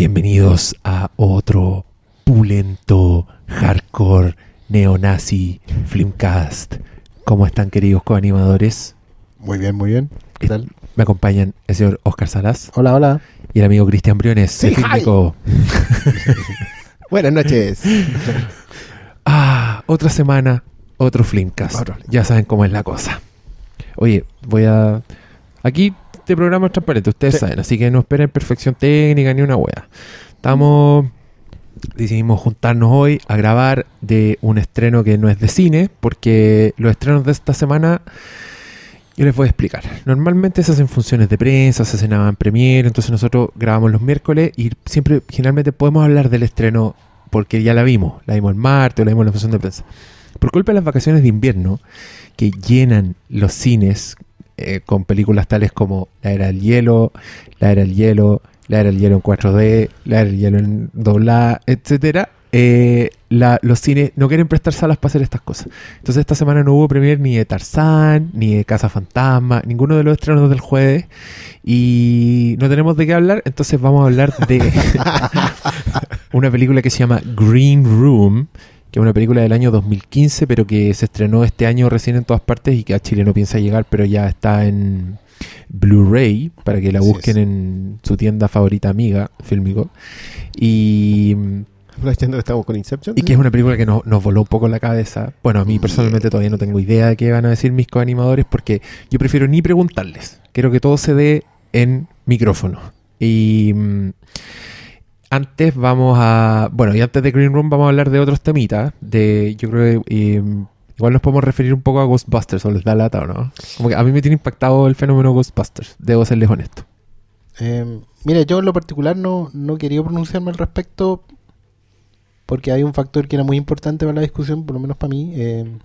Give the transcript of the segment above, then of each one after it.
Bienvenidos a otro pulento, hardcore, neonazi, Flimcast. ¿Cómo están queridos coanimadores? Muy bien, muy bien. ¿Qué tal? Me acompañan el señor Oscar Salas Hola, hola. y el amigo Cristian Briones, Sí, el. Buenas noches. Ah, otra semana, otro Flimcast. Otro. Ya saben cómo es la cosa. Oye, voy a... Aquí este programa es transparente, ustedes Sí. saben, así que no esperen perfección técnica ni una wea. Estamos... Decidimos juntarnos hoy a grabar de un estreno que no es de cine, porque los estrenos de esta semana yo les voy a explicar. Normalmente se hacen funciones de prensa, se hacen en premiere, entonces nosotros grabamos los miércoles y siempre, generalmente podemos hablar del estreno porque ya la vimos, la vimos el martes o la vimos en la función de prensa. Por culpa de las vacaciones de invierno que llenan los cines eh, con películas tales como La Era del Hielo, La Era del Hielo, La Era del Hielo en 4D, La Era del Hielo en doblada, etcétera, eh, la- los cines no quieren prestar salas para hacer estas cosas. Entonces esta semana no hubo premier ni de Tarzán, ni de Casa Fantasma, ninguno de los estrenos del jueves y no tenemos de qué hablar, entonces vamos a hablar de una película que se llama Green Room, que es una película del año 2015, pero que se estrenó este año recién en todas partes y que a Chile no piensa llegar, pero ya está en Blu-ray para que la Así busquen es. en su tienda favorita amiga, Filmico. Y que estamos con Inception. y que es una película que nos, nos voló un poco la cabeza. Bueno, a mí personalmente todavía no tengo idea de qué van a decir mis coanimadores porque yo prefiero ni preguntarles. Quiero que todo se dé en micrófono. Y mm, antes vamos a... Bueno, y antes de Green Room vamos a hablar de otros temitas. De, yo creo eh, igual nos podemos referir un poco a Ghostbusters o les da lata o no. Como que a mí me tiene impactado el fenómeno Ghostbusters. Debo serles honesto. Eh, mira, yo en lo particular no, no quería pronunciarme al respecto porque hay un factor que era muy importante para la discusión, por lo menos para mí, eh,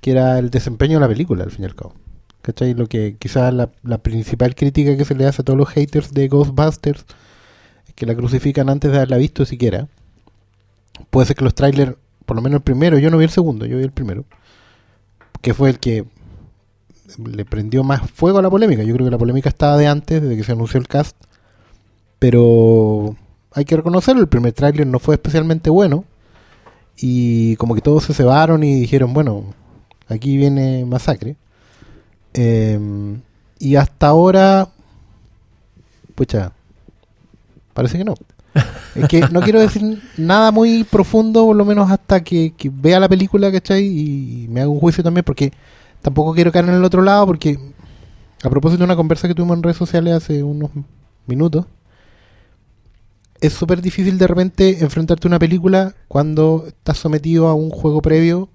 que era el desempeño de la película, al fin y al cabo. ¿Cachai? Lo que quizás la, principal crítica que se le hace a todos los haters de Ghostbusters que la crucifican antes de haberla visto siquiera. Puede ser que los trailers, por lo menos el primero, yo no vi el segundo, yo vi el primero, que fue el que le prendió más fuego a la polémica. Yo creo que la polémica estaba de antes, desde que se anunció el cast. Pero hay que reconocerlo, el primer tráiler no fue especialmente bueno. Y como que todos se cebaron y dijeron, bueno, aquí viene masacre. Eh, y hasta ahora, pucha, parece que no. Es que no quiero decir nada muy profundo, por lo menos hasta que, vea la película, ¿cachai? Y me haga un juicio también, porque tampoco quiero caer en el otro lado, porque a propósito de una conversa que tuvimos en redes sociales hace unos minutos, es súper difícil de repente enfrentarte a una película cuando estás sometido a un juego previo,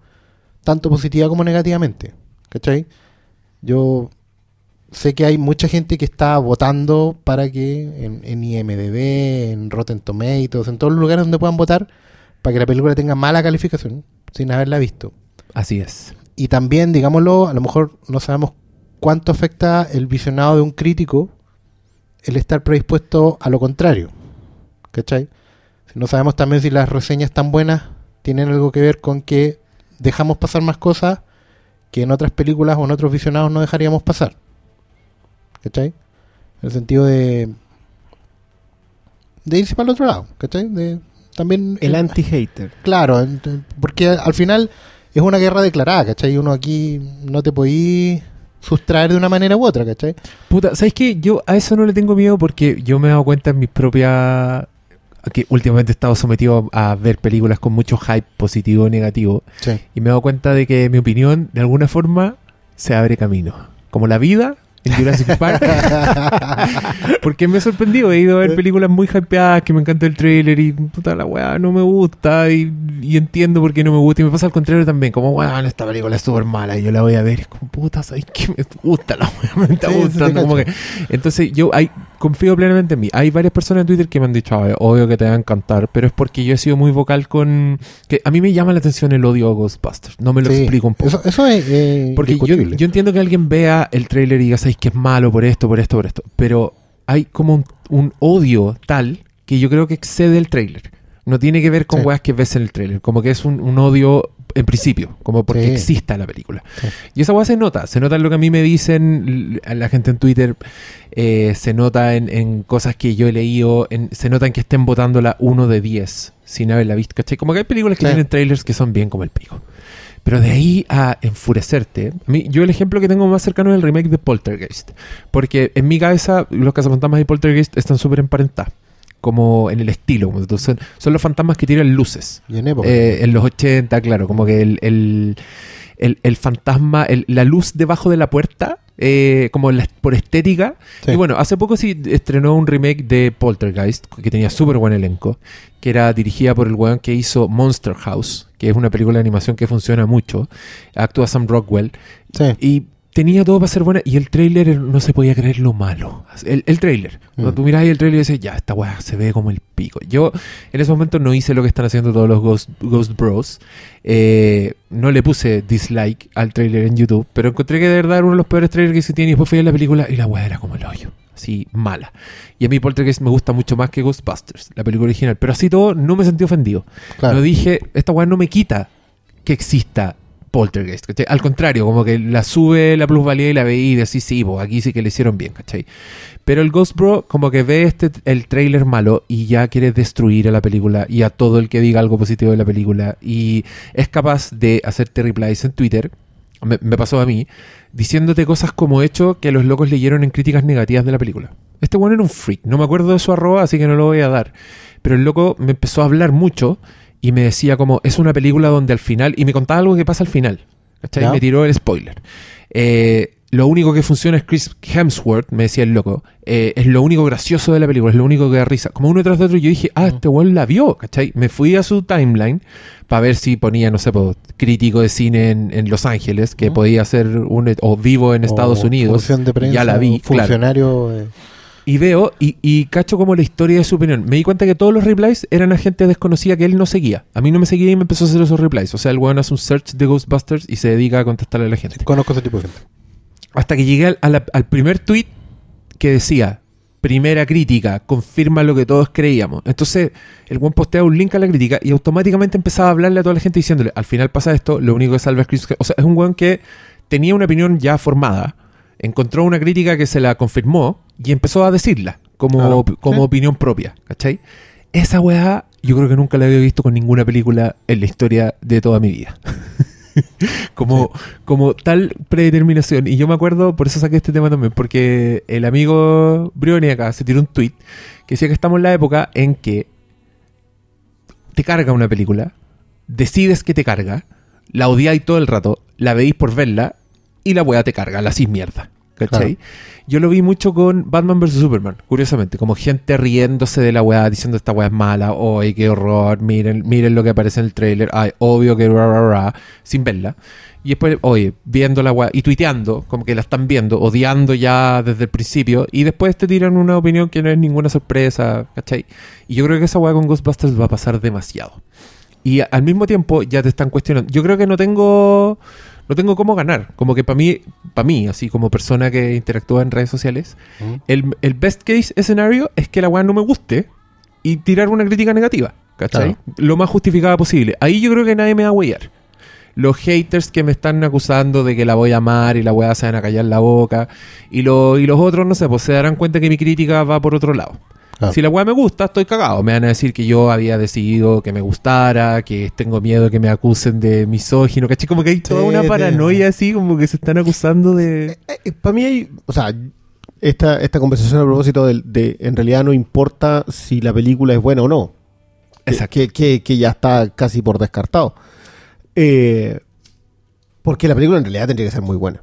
tanto positiva como negativamente. ¿Cachai? Yo sé que hay mucha gente que está votando para que en, en IMDB, en Rotten Tomatoes, en todos los lugares donde puedan votar, para que la película tenga mala calificación sin haberla visto. Así es. Y también, digámoslo, a lo mejor no sabemos cuánto afecta el visionado de un crítico el estar predispuesto a lo contrario. ¿Cachai? Si no sabemos también si las reseñas tan buenas tienen algo que ver con que dejamos pasar más cosas que en otras películas o en otros visionados no dejaríamos pasar. ¿Cachai? En el sentido de de irse para el otro lado, ¿cachai? De, también El anti-hater. Claro, porque al final es una guerra declarada, ¿cachai? Uno aquí no te podí sustraer de una manera u otra, ¿cachai? Puta, ¿sabes qué? Yo a eso no le tengo miedo porque yo me he dado cuenta en mis propias... que últimamente he estado sometido a ver películas con mucho hype positivo o negativo Sí. y me he dado cuenta de que mi opinión de alguna forma se abre camino. Como la vida en Jurassic Park. Porque me he sorprendido, he ido a ver películas muy hypeadas que me encanta el trailer y puta la weá no me gusta y, y entiendo por qué no me gusta y me pasa al contrario también, como weón esta película es súper mala y yo la voy a ver y es como puta, ¿sabes qué? Me gusta la weá, me está Sí, gustando. como que, entonces yo hay, confío plenamente en mí. Hay varias personas en Twitter que me han dicho, "Ah, obvio que te va a encantar, pero es porque yo he sido muy vocal con... que A mí me llama la atención el odio a Ghostbusters, no me lo Sí. explico un poco. Eso, eso es eh, Porque yo, entiendo que alguien vea el tráiler y diga, sabéis que es malo por esto, por esto, por esto. Pero hay como un, un odio tal que yo creo que excede el tráiler. No tiene que ver con Sí. weas que ves en el trailer. Como que es un, un odio en principio, como porque Sí. exista la película. Sí. Y esa wea se nota. Se nota en lo que a mí me dicen a la gente en Twitter. eh, se nota en, en cosas que yo he leído. en- se nota en que estén votando la 1 de 10 sin haberla visto. ¿cachai? Como que hay películas que tienen trailers que son bien como el pico. Pero de ahí a enfurecerte. A mí, yo el ejemplo que tengo más cercano es el remake de Poltergeist. Porque en mi cabeza los cazafantasmas y Poltergeist están súper emparentados. Como en el estilo. Son, son los fantasmas que tiran luces. Y en época. Eh, en los 80, claro. Como que el, el, el- el fantasma, la luz debajo de la puerta. eh, como la- por estética. Sí. Y bueno, hace poco sí estrenó un remake de Poltergeist, que tenía súper buen elenco, que era dirigida por el weón que hizo Monster House, que es una película de animación que funciona mucho. Actúa Sam Rockwell. Sí. Y tenía todo para ser buena. Y el tráiler no se podía creer lo malo. El, el tráiler. Cuando Mm. tú miras ahí el tráiler y dices, ya, esta weá se ve como el pico. Yo en ese momento no hice lo que están haciendo todos los Ghost, Ghost Bros. Eh, no le puse dislike al tráiler en YouTube, pero encontré que de verdad era uno de los peores trailers que se tiene. Y después fui a la película y la weá era como el hoyo. Así, mala. Y a mí Poltergeist me gusta mucho más que Ghostbusters, la película original. Pero así todo, no me sentí ofendido. Claro. No dije, esta weá no me quita que exista Poltergeist, ¿cachai? Al contrario, como que la sube la plusvalía y la ve y decís, sí, pues aquí sí que le hicieron bien, ¿cachai? Pero el Ghost Bro como que ve este, el trailer malo y ya quiere destruir a la película y a todo el que diga algo positivo de la película y es capaz de hacerte replies en Twitter, me, me pasó a mí, diciéndote cosas como hecho que los locos leyeron en críticas negativas de la película. Este bueno era un freak, no me acuerdo de su arroba, así que no lo voy a dar. Pero el loco me empezó a hablar mucho y me decía como, es una película donde al final, y me contaba algo que pasa al final, ¿cachai? Ya. Me tiró el spoiler. Eh, lo único que funciona es Chris Hemsworth, me decía el loco. eh, es lo único gracioso de la película, es lo único que da risa. Como uno tras de otro, yo dije, ah, este weón la vio, ¿cachai? Me fui a su timeline para ver si ponía, no sé, po, crítico de cine en, en Los Ángeles, que podía ser un, o vivo en Estados O Unidos. de prensa, ya la vi, claro. funcionario. eh, Y veo y, y cacho como la historia de su opinión. Me di cuenta que todos los replies eran a gente desconocida que él no seguía. A mí no me seguía y me empezó a hacer esos replies. O sea, el weón hace un search de Ghostbusters y se dedica a contestarle a la gente. conozco ese tipo de gente. Hasta que llegué al, al primer tweet que decía, primera crítica, confirma lo que todos creíamos. Entonces, el buen postea un link a la crítica y automáticamente empezaba a hablarle a toda la gente diciéndole, al final pasa esto, lo único que salva es Chris. O sea, es un weón que tenía una opinión ya formada, encontró una crítica que se la confirmó y empezó a decirla como, Claro. como Sí. opinión propia, ¿cachai? Esa weá yo creo que nunca la había visto con ninguna película en la historia de toda mi vida. como, como tal predeterminación. Y yo me acuerdo, por eso saqué este tema también, porque el amigo Brioni acá se tiró un tweet que decía que estamos en la época en que te carga una película, decides que te carga, la odiáis todo el rato, la veis por verla y la weá te carga, la hacís mierda. ¿Cachai? Yo lo vi mucho con Batman vs. Superman, curiosamente, como gente riéndose de la weá, diciendo esta weá es mala, ¡ay, qué horror! Miren, miren lo que aparece en el trailer, ¡ay, obvio que ra, ra, ra", sin verla. Y después, oye, viendo la weá y tuiteando, como que la están viendo, odiando ya desde el principio, y después te tiran una opinión que no es ninguna sorpresa, ¿cachai? Y yo creo que esa weá con Ghostbusters va a pasar demasiado. Y al mismo tiempo ya te están cuestionando. Yo creo que no tengo no tengo cómo ganar. Como que para mí, para mí, así como persona que interactúa en redes sociales, el, el best case escenario es que la weá no me guste y tirar una crítica negativa. ¿Cachai? Lo más justificada posible. Ahí yo creo que nadie me va a huellar. Los haters que me están acusando de que la voy a amar y la weá se van a callar la boca. Y, lo- y los otros, no sé, pues se darán cuenta que mi crítica va por otro lado. Claro. Si la weá me gusta, estoy cagado. Me van a decir que yo había decidido que me gustara, que tengo miedo de que me acusen de misógino, ¿cachai? Como que hay toda Sí, una paranoia así, como que se están acusando de... Para mí hay, o sea, esta, esta conversación a propósito de, de, en realidad no importa si la película es buena o no. Exacto. Que, que, que ya está casi por descartado. Eh, porque la película en realidad tendría que ser muy buena.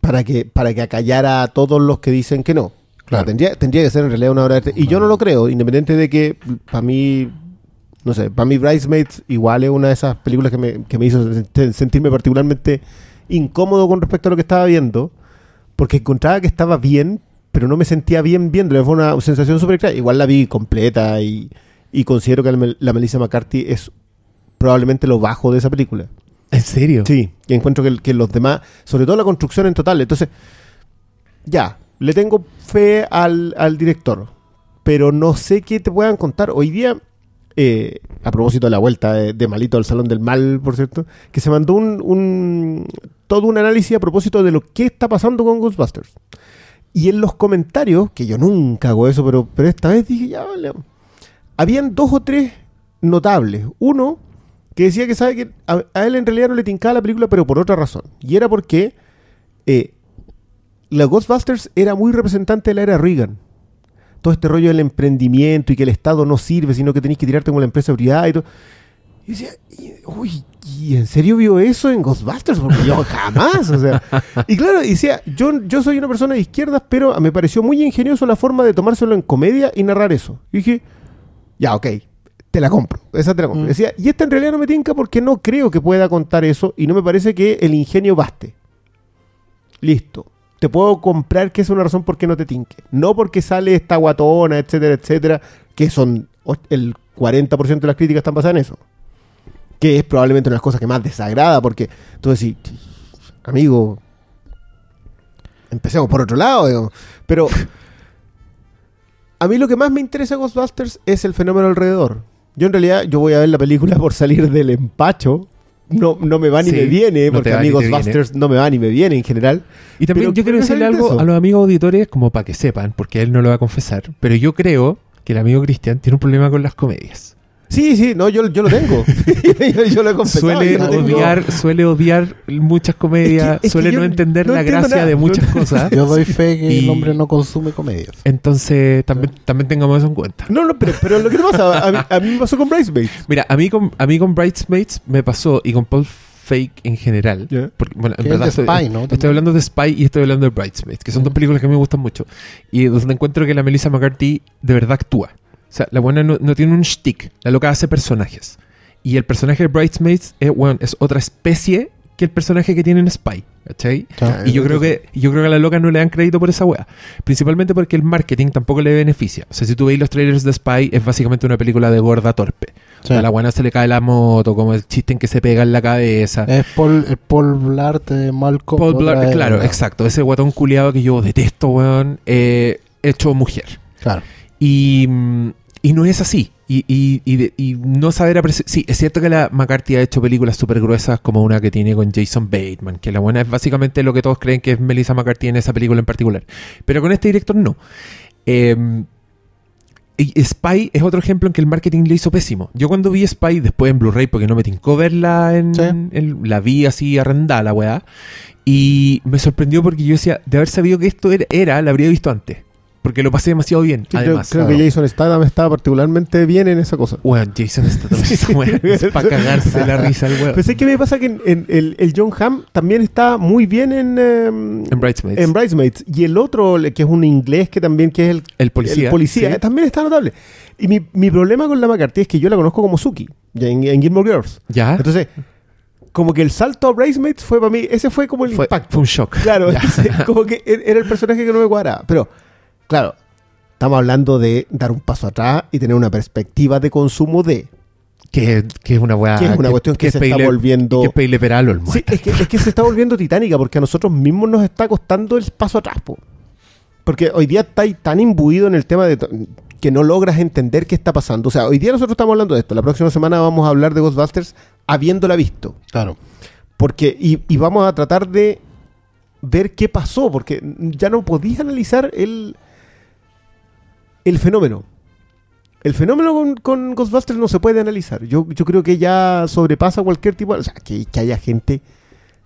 Para que, para que acallara a todos los que dicen que no. Claro. tendría, tendría que ser en realidad una obra de arte. Y yo no lo creo, independiente de que para mí, no sé, para mí Bridesmaids igual es una de esas películas que me, que me hizo sent- sentirme particularmente incómodo con respecto a lo que estaba viendo, porque encontraba que estaba bien, pero no me sentía bien viéndolo. Fue una sensación súper extraña. Igual la vi completa y, y considero que la, Mel- la Melissa McCarthy es probablemente lo bajo de esa película. ¿En serio? Sí, y encuentro que, que los demás, sobre todo la construcción en total, entonces, ya, le tengo fe al, al director, pero no sé qué te puedan contar. Hoy día eh, a propósito de la vuelta de, Malito al Salón del Mal, por cierto, que se mandó un, un- todo un análisis a propósito de lo que está pasando con Ghostbusters. Y en los comentarios, que yo nunca hago eso, pero, pero esta vez dije, ya vale. Habían dos o tres notables. Uno que decía que sabe que a, a él en realidad no le tincaba la película, pero por otra razón. Y era porque eh, la Ghostbusters era muy representante de la era Reagan. Todo este rollo del emprendimiento y que el Estado no sirve, sino que tenéis que tirarte como la empresa privada y todo. Y decía, uy, ¿y en serio vio eso en Ghostbusters? Porque yo jamás, o sea. Y claro, decía, yo, yo soy una persona de izquierdas, pero me pareció muy ingenioso la forma de tomárselo en comedia y narrar eso. Y dije, ya, ok, te la compro, esa te la compro. Mm. Decía, y esta en realidad no me tinca porque no creo que pueda contar eso y no me parece que el ingenio baste. Listo. Te puedo comprar que es una razón por qué no te tinque. No porque sale esta guatona, etcétera, etcétera, que son el 40% de las críticas están basadas en eso. Que es probablemente una de las cosas que más desagrada porque tú decís, amigo, empecemos por otro lado, digamos. Pero a mí lo que más me interesa de Ghostbusters es el fenómeno alrededor. Yo en realidad yo voy a ver la película por salir del empacho. No, no me va ni Sí, me viene, porque va a mí ni te Ghostbusters no me va ni me viene en general. Y también Pero yo quiero decirle algo eso. a los amigos auditores, como para que sepan, porque él no lo va a confesar, pero yo creo que el amigo Cristian tiene un problema con las comedias. Sí, sí, no, yo, yo lo tengo. yo, yo lo he confesado. Suele lo tengo. odiar, suele odiar muchas comedias, Es que- es suele no entender no la gracia nada. de muchas cosas. Yo doy fe que Y- el hombre no consume comedias. Entonces, también, también tengamos eso en cuenta. No, no, pero, pero lo que pasa, a mí, a mí me pasó con Bridesmaids. Mira, a mí con, a mí con Bridesmaids me pasó, y con Paul Fake en general, Ya. porque, bueno, en Que es verdad de estoy, Spy, ¿no? estoy hablando de Spy y estoy hablando de Bridesmaids, que son dos películas que a mí me gustan mucho, y donde encuentro que la Melissa McCarthy de verdad actúa. O sea, la buena no, no tiene un shtick, la loca hace personajes. Y el personaje de Bridesmaids es, bueno, es otra especie que el personaje que tiene en Spy, ¿cachai? Chao. Y yo creo que yo creo que a la loca no le dan crédito por esa wea. Principalmente porque el marketing tampoco le beneficia. O sea, si tú veis los trailers de Spy, es básicamente una película de gorda torpe. Sí. A la buena se le cae la moto, como el chiste en que se pega en la cabeza. Es Paul, el Paul Blart de Malcolm. Paul Blart, claro, exacto. Ese guatón culiado que yo detesto, weón, eh, hecho mujer. Claro. Y, mm, y no es así. Y, y, y, y no saber apreciar. Sí, es cierto que la McCarthy ha hecho películas súper gruesas como una que tiene con Jason Bateman, que la buena es básicamente lo que todos creen que es Melissa McCarthy en esa película en particular. Pero con este director no. Eh, y Spy es otro ejemplo en que el marketing le hizo pésimo. Yo cuando vi Spy después en Blu-ray, porque no me tincó verla en, Sí. en- la vi así arrendada la weá. Y me sorprendió porque yo decía, de haber sabido que esto era, era la habría visto antes. Porque lo pasé demasiado bien. Sí, creo, además, creo claro. que Jason Statham estaba particularmente bien en esa cosa. Weón, Jason está es para cagarse la risa el weón. Pero sé que me pasa que en, en- el, el John Hamm también está muy bien en, em, En Bridesmaids. en Bridesmaids. Y el otro, que es un inglés que también que es el, el policía. el policía, sí. eh, también está notable. Y mi, mi problema con la McCarthy es que yo la conozco como Suki en, en Gilmore Girls. Ya. Entonces, como que el salto a Bridesmaids fue para mí, ese fue como el fue, impacto. fue un shock. Claro, entonces, como que er- era el personaje que no me cuadraba. Pero, claro, estamos hablando de dar un paso atrás y tener una perspectiva de consumo de. que, que es una weá. Que es una cuestión que se está volviendo- Que es pedirle peralo al Sí, es que, es que se está volviendo titánica porque a nosotros mismos nos está costando el paso atrás. po. Porque hoy día estáis tan imbuido en el tema de que no logras entender qué está pasando. O sea, hoy día nosotros estamos hablando de esto. La próxima semana vamos a hablar de Ghostbusters habiéndola visto. Claro. Porque, y, y vamos a tratar de ver qué pasó, porque ya no podías analizar el, el fenómeno. El fenómeno con, con Ghostbusters no se puede analizar. Yo, yo creo que ya sobrepasa cualquier tipo. O sea, que, que haya gente...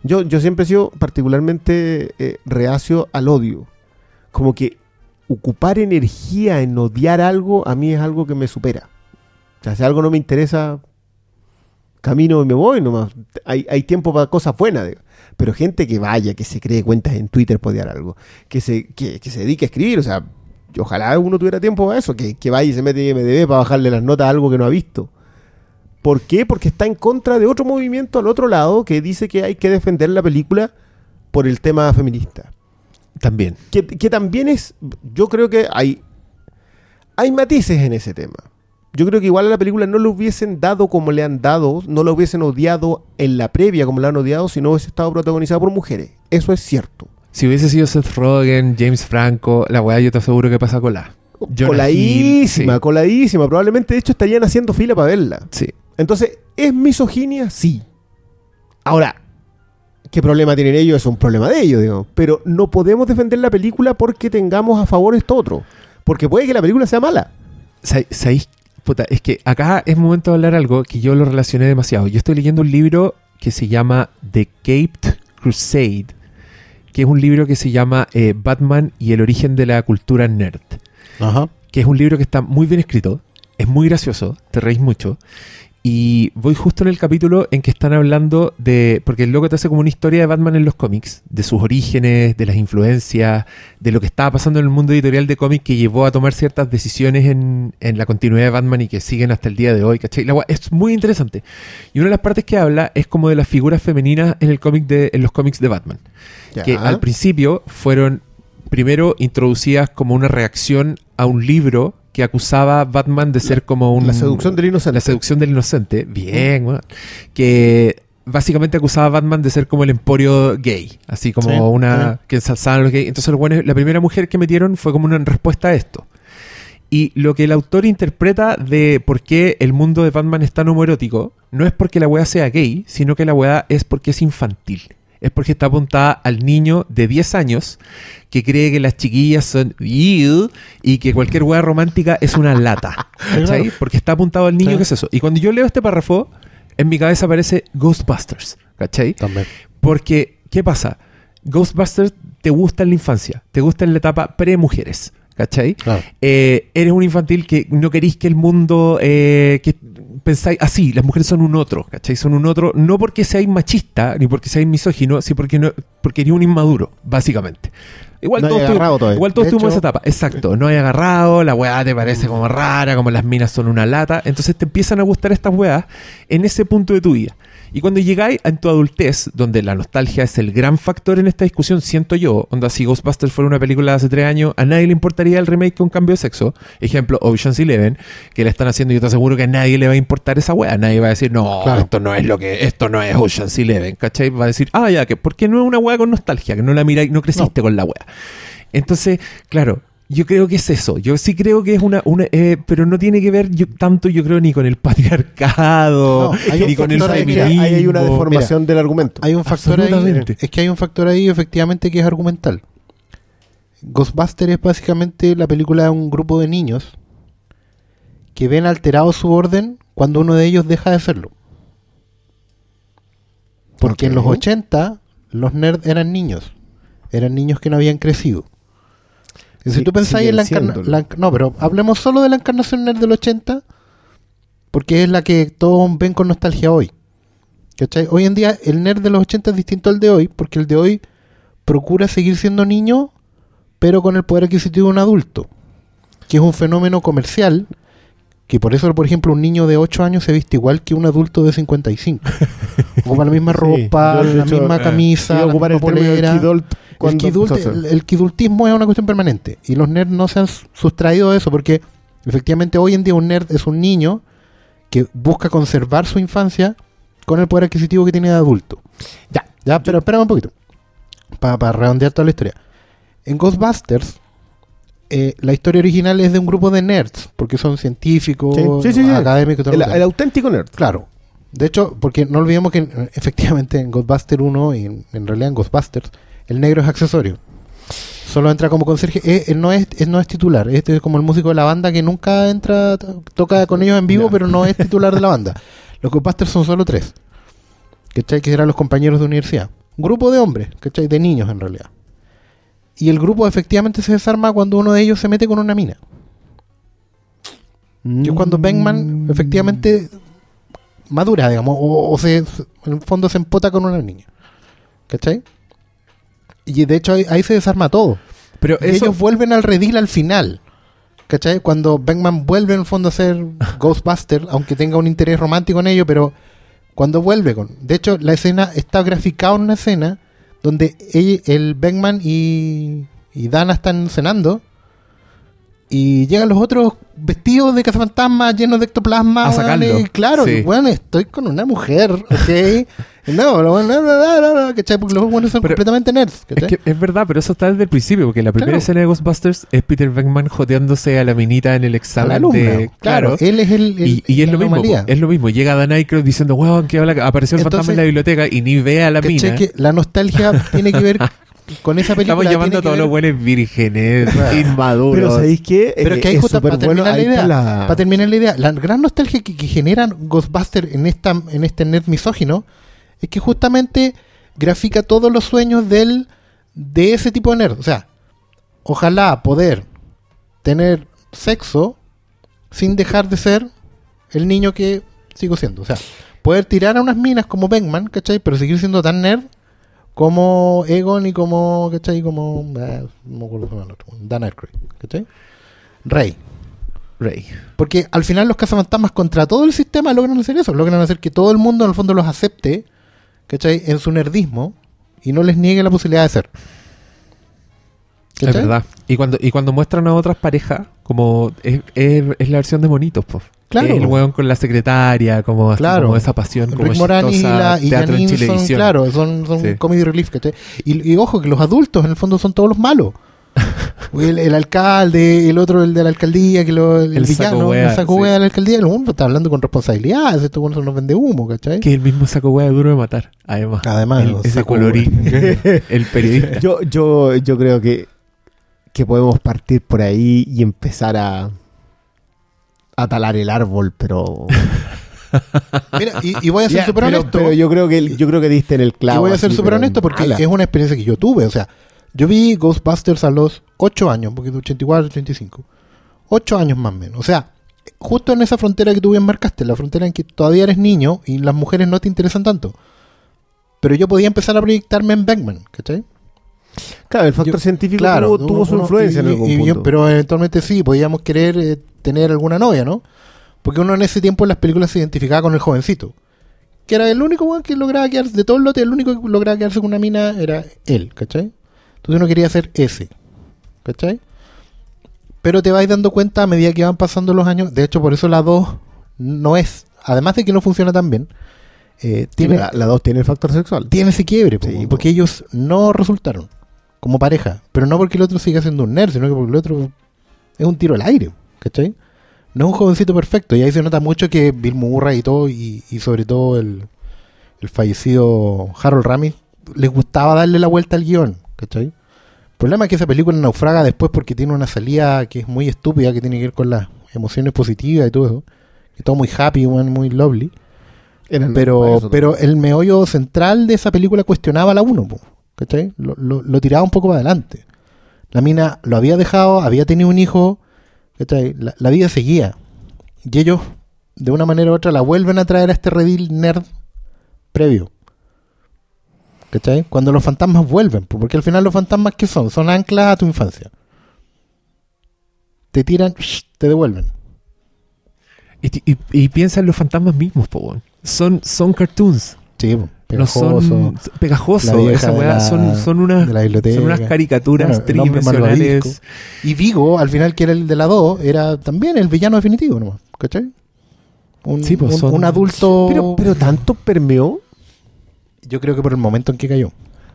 Yo, yo siempre he sido particularmente eh, reacio al odio. Como que ocupar energía en odiar algo a mí es algo que me supera. O sea, si algo no me interesa, camino y me voy nomás. Hay, hay tiempo para cosas buenas. Pero gente que vaya, que se cree cuentas en Twitter por odiar algo, que se, que, se dedique a escribir, o sea, ojalá uno tuviera tiempo para eso, que, que vaya y se mete en MDB para bajarle las notas a algo que no ha visto. ¿Por qué? Porque está en contra de otro movimiento al otro lado que dice que hay que defender la película por el tema feminista. También. Que, que también es, yo creo que hay, hay matices en ese tema. Yo creo que igual a la película no lo hubiesen dado como le han dado, no lo hubiesen odiado en la previa como la han odiado si no hubiese estado protagonizada por mujeres. Eso es cierto. Si hubiese sido Seth Rogen, James Franco, la weá yo te aseguro que pasa con la. Jonah coladísima, Hill, sí. coladísima. Probablemente, de hecho, estarían haciendo fila para verla. Sí. Entonces, ¿es misoginia? Sí. Ahora, ¿qué problema tienen ellos? Es un problema de ellos, digo. Pero no podemos defender la película porque tengamos a favor esto otro. Porque puede que la película sea mala. Sa- ¿Sabéis? Puta, es que acá es momento de hablar algo que yo lo relacioné demasiado. Yo estoy leyendo un libro que se llama The Caped Crusade, que es un libro que se llama eh, Batman y el origen de la cultura nerd. Ajá. que es un libro que está muy bien escrito, es muy gracioso, te reís mucho. Y voy justo en el capítulo en que están hablando de. Porque el loco te hace como una historia de Batman en los cómics, de sus orígenes, de las influencias, de lo que estaba pasando en el mundo editorial de cómics que llevó a tomar ciertas decisiones en, en la continuidad de Batman y que siguen hasta el día de hoy, ¿cachai? La es muy interesante. Y una de las partes que habla es como de las figuras femeninas en, el cómic de, en los cómics de Batman que al principio fueron primero introducidas como una reacción a un libro que acusaba a Batman de ser como un... La seducción del inocente. La seducción del inocente. Bien, weón. Que básicamente acusaba a Batman de ser como el emporio gay. Así como Sí, una... Que ensalzaban a los gays. Entonces la primera mujer que metieron fue como una respuesta a esto. Y lo que el autor interpreta de por qué el mundo de Batman es tan homoerótico no es porque la weá sea gay, sino que la weá es porque es infantil. Es porque está apuntada al niño de 10 años que cree que las chiquillas son y que cualquier weá romántica es una lata. ¿Cachai? Porque está apuntado al niño Sí. que es eso. Y cuando yo leo este párrafo, en mi cabeza aparece Ghostbusters. ¿Cachai? También. Porque, ¿qué pasa? Ghostbusters te gusta en la infancia, te gusta en la etapa pre-mujeres, ¿cachai? Claro. Eh, eres un infantil que no queréis que el mundo, eh, que pensáis así, las mujeres son un otro, ¿cachai? Son un otro, no porque seáis machista, ni porque seáis misógino, sino porque, no, porque eres un inmaduro, básicamente. Igual No todos, agarrado tu- todavía. igual todos tuvimos hecho- esa etapa. Exacto, no hay agarrado, la weá te parece como rara, como las minas son una lata. Entonces te empiezan a gustar estas weas en ese punto de tu vida. Y cuando llegáis en tu adultez, donde la nostalgia es el gran factor en esta discusión, siento yo, onda, si Ghostbusters fuera una película de hace tres años, a nadie le importaría el remake con cambio de sexo. Ejemplo, Ocean's Eleven, que le están haciendo, y yo te aseguro que a nadie le va a importar esa wea. Nadie va a decir, no, Claro. esto no es lo que, esto no es Ocean's Eleven, ¿cachai? Va a decir, ah, ya, que porque no es una wea con nostalgia, que no la miráis, no creciste con la wea. Entonces, claro, yo creo que es eso. Yo sí creo que es una, una eh, pero no tiene que ver yo, tanto, yo creo, ni con el patriarcado, No, hay ni un con el mira, feminismo. ahí hay una deformación del argumento. Hay un factor ahí, Absolutamente. es que hay un factor ahí efectivamente que es argumental. Ghostbusters es básicamente la película de un grupo de niños que ven alterado su orden cuando uno de ellos deja de serlo. Porque en los Ok. 80 los nerds eran niños. Eran niños que no habían crecido. Si Sí, tú pensáis en la, siguen encarna- siéndolo. la enc- No, pero hablemos solo de la encarnación nerd del 80 porque es la que todos ven con nostalgia hoy. ¿Cachai? Hoy en día el nerd de los 80 es distinto al de hoy, porque el de hoy procura seguir siendo niño, pero con el poder adquisitivo de un adulto, que es un fenómeno comercial, que por eso, por ejemplo, un niño de 8 años se viste igual que un adulto de 55. Ocupa la misma ropa, la hecho, misma eh, camisa, la misma el polera. kidult El, kidult- kidultismo es una cuestión permanente y los nerds no se han sustraído de eso porque efectivamente hoy en día un nerd es un niño que busca conservar su infancia con el poder adquisitivo que tiene de adulto. Ya. Ya, pero espérame un poquito. Para redondear toda la historia. En Ghostbusters, eh, la historia original es de un grupo de nerds, porque son científicos, Sí, sí, sí, académicos el, el auténtico nerd. Claro. De hecho, porque no olvidemos que eh, efectivamente en Ghostbusters 1 y en, en realidad en Ghostbusters, el negro es accesorio. Solo entra como conserje. Eh, él no es, él no es titular. Este es como el músico de la banda que nunca entra, to- toca con ellos en vivo, pero no es titular de la banda. Los Ghostbusters son solo tres. ¿Cachai? Que eran los compañeros de universidad. Un grupo de hombres, ¿cachai? De niños en realidad. Y el grupo efectivamente se desarma cuando uno de ellos se mete con una mina. Que es cuando Mm. Beckman efectivamente madura, digamos, o, o se, en el fondo se empota con una niña. ¿Cachai? Y de hecho ahí, ahí se desarma todo. Pero Y eso, ellos vuelven al redil al final. ¿Cachai? Cuando Beckman vuelve en el fondo a ser Ghostbuster, aunque tenga un interés romántico en ello, pero cuando vuelve con... De hecho, la escena está graficada en una escena donde el Beckman y, y Dana están cenando Y llegan los otros vestidos de cazafantasmas llenos de ectoplasma. A sacarlo. y claro, Sí. y, weón, estoy con una mujer, ¿ok? no, no, no, no, ¿cachai? Porque los buenos son Pero- completamente nerds, Es, ¿cachai? que es verdad, pero eso está desde el principio, porque la primera Claro. escena de Ghostbusters es Peter Venkman joteándose a la minita en el examen alumna, de... claro, él es el, el- y, y es lo mismo, anomalía. es lo mismo. Llega Dan Aykroyd diciendo, weón, que habla- apareció el fantasma Entonces- en la biblioteca y ni ve a la mina. Que la nostalgia tiene que ver con esa película. Estamos llamando tiene a todos los buenos vírgenes, inmaduros. Pero ¿sabéis qué? Pero es que ahí justo para terminar la idea, la- para terminar la idea, la gran nostalgia que, que generan Ghostbusters en esta en este nerd misógino es que justamente grafica todos los sueños del de ese tipo de nerd, o sea, ojalá poder tener sexo sin dejar de ser el niño que sigo siendo, o sea, poder tirar a unas minas como Beckman, ¿cachai? Pero seguir siendo tan nerd como Egon y como, ¿cachai? Como, eh, no me acuerdo el otro, Dan Aykroyd, ¿cachai? Rey. Rey. Porque al final los cazafantasmas contra todo el sistema logran hacer eso, logran hacer que todo el mundo en el fondo los acepte, ¿cachai? En su nerdismo y no les niegue la posibilidad de ser. Es verdad. Y cuando, y cuando muestran a otras parejas, como es, es- es la versión de monitos, pues. Claro. El weón con la secretaria, como, así Claro. como esa pasión, como Rick Moranis y, la, y teatro en son, claro, son, son Sí. comedy relief, ¿cachai? Y, y ojo que los adultos en el fondo son todos los malos. El, el alcalde, el otro, el de la alcaldía, que lo, el, El saco villano, wea, el saco sí. wea de la alcaldía, el uno está hablando con responsabilidad, esto bueno, nos vende humo, ¿cachai? Que el mismo saco wea duro de matar, además. Además, El- ese saco colorín. el periodista. Yo, yo, yo creo que, que podemos partir por ahí y empezar a, a talar el árbol, pero... Mira, y, y voy a ser súper honesto. pero yo creo que yo creo que diste en el clavo. y voy a ser súper honesto porque mala. es una experiencia que yo tuve. O sea, yo vi Ghostbusters a los 8 años, porque de 84 85. 8 años más o menos. O sea, justo en esa frontera que tú bien marcaste, la frontera en que todavía eres niño y las mujeres no te interesan tanto. Pero yo podía empezar a proyectarme en Beckman, ¿cachai? Claro, el factor yo- científico tuvo, tuvo uno- su uno- influencia y- en algún y punto. pero eventualmente sí, podíamos querer eh, tener alguna novia, ¿no? Porque uno en ese tiempo en las películas se identificaba con el jovencito. Que era el único que lograba quedarse, de todo el lote, el único que lograba quedarse con una mina era él, ¿cachai? Entonces uno quería ser ese, ¿cachai? Pero te vais dando cuenta a medida que van pasando los años. De hecho, por eso la 2 no es, además de que no funciona tan bien, eh, tiene, la, la dos tiene el factor sexual. tiene ese quiebre, Sí, po. porque ellos no resultaron como pareja, pero no porque el otro siga siendo un nerd, sino que porque el otro es un tiro al aire, ¿cachai? No es un jovencito perfecto, y ahí se nota mucho que Bill Murray y todo, y, y sobre todo el, el fallecido Harold Ramis, les gustaba darle la vuelta al guion, ¿cachai? El problema es que esa película naufraga después porque tiene una salida que es muy estúpida, que tiene que ver con las emociones positivas y todo eso, que todo muy happy, muy lovely. Pero, pero el meollo central de esa película cuestionaba la 1, ¿cachai? Lo, lo- lo tiraba un poco para adelante. La mina lo había dejado, había tenido un hijo, ¿cachai? La, la vida seguía. Y ellos, de una manera u otra, la vuelven a traer a este redil nerd previo. ¿Cachai? Cuando los fantasmas vuelven, po, porque al final los fantasmas, ¿qué son? Son anclas a tu infancia. Te tiran, te devuelven. Y, y- y piensa en los fantasmas mismos, po. Son, son cartoons. Sí, po, No son pegajoso. Esa de weá la- son, son, unas, de la biblioteca. son unas caricaturas Bueno, tridimensionales. Y Vigo, al final, que era el de la 2, era también el villano definitivo nomás, ¿cachai? Un, Sí, pues, un- son- un adulto. Pero, pero tanto permeó. yo creo que por el momento en que cayó.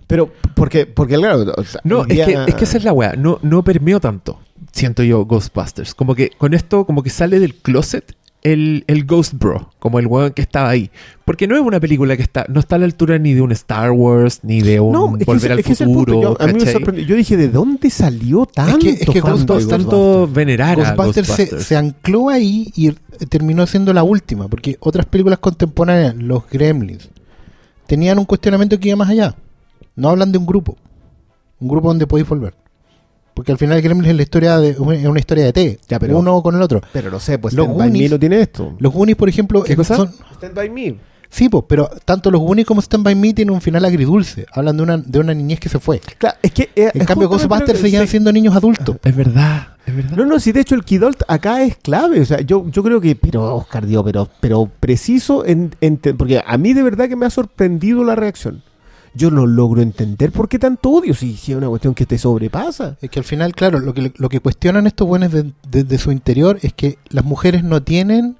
Pero, porque, porque claro. o sea, No, es que, es que esa es la weá. No, no permeó tanto, siento yo, Ghostbusters. Como que con esto, como que sale del closet el, el Ghost Bro, como el weón que estaba ahí. Porque no es una película que está, no está a la altura ni de un Star Wars, ni de un No, Volver al futuro. Yo- a mí me sorprendió. Yo dije, ¿de dónde salió tanto? que- es que de Ghostbusters- tanto venerar a Ghostbusters se, Ghostbusters. se ancló ahí y terminó siendo la última, porque otras películas contemporáneas, los Gremlins, tenían un cuestionamiento que iba más allá. No hablan de un grupo, un grupo donde podéis volver. Porque al final Gremlins es la historia de es una historia de T, Ya, pero- uno con el otro. Pero no sé, pues Los Stand By Me no tiene esto. Los Goonies, por ejemplo, ¿Qué cosa? son, Stand By Me. Sí, pues, pero tanto los Goonies como Stand By Me tienen un final agridulce. Hablan de una, de una niñez que se fue. Claro, es que. eh, En es cambio, Ghostbusters seguían sí. siendo niños adultos. Es verdad, es verdad. No, no, sí, de hecho el Kidult acá es clave. O sea, yo, yo creo que, pero Oscar dio, pero, pero preciso, en, en porque a mí de verdad que me ha sorprendido la reacción. Yo no logro entender por qué tanto odio si, si es una cuestión que te sobrepasa. Es que al final, claro, lo que, lo que cuestionan estos buenos desde de, de su interior es que las mujeres no tienen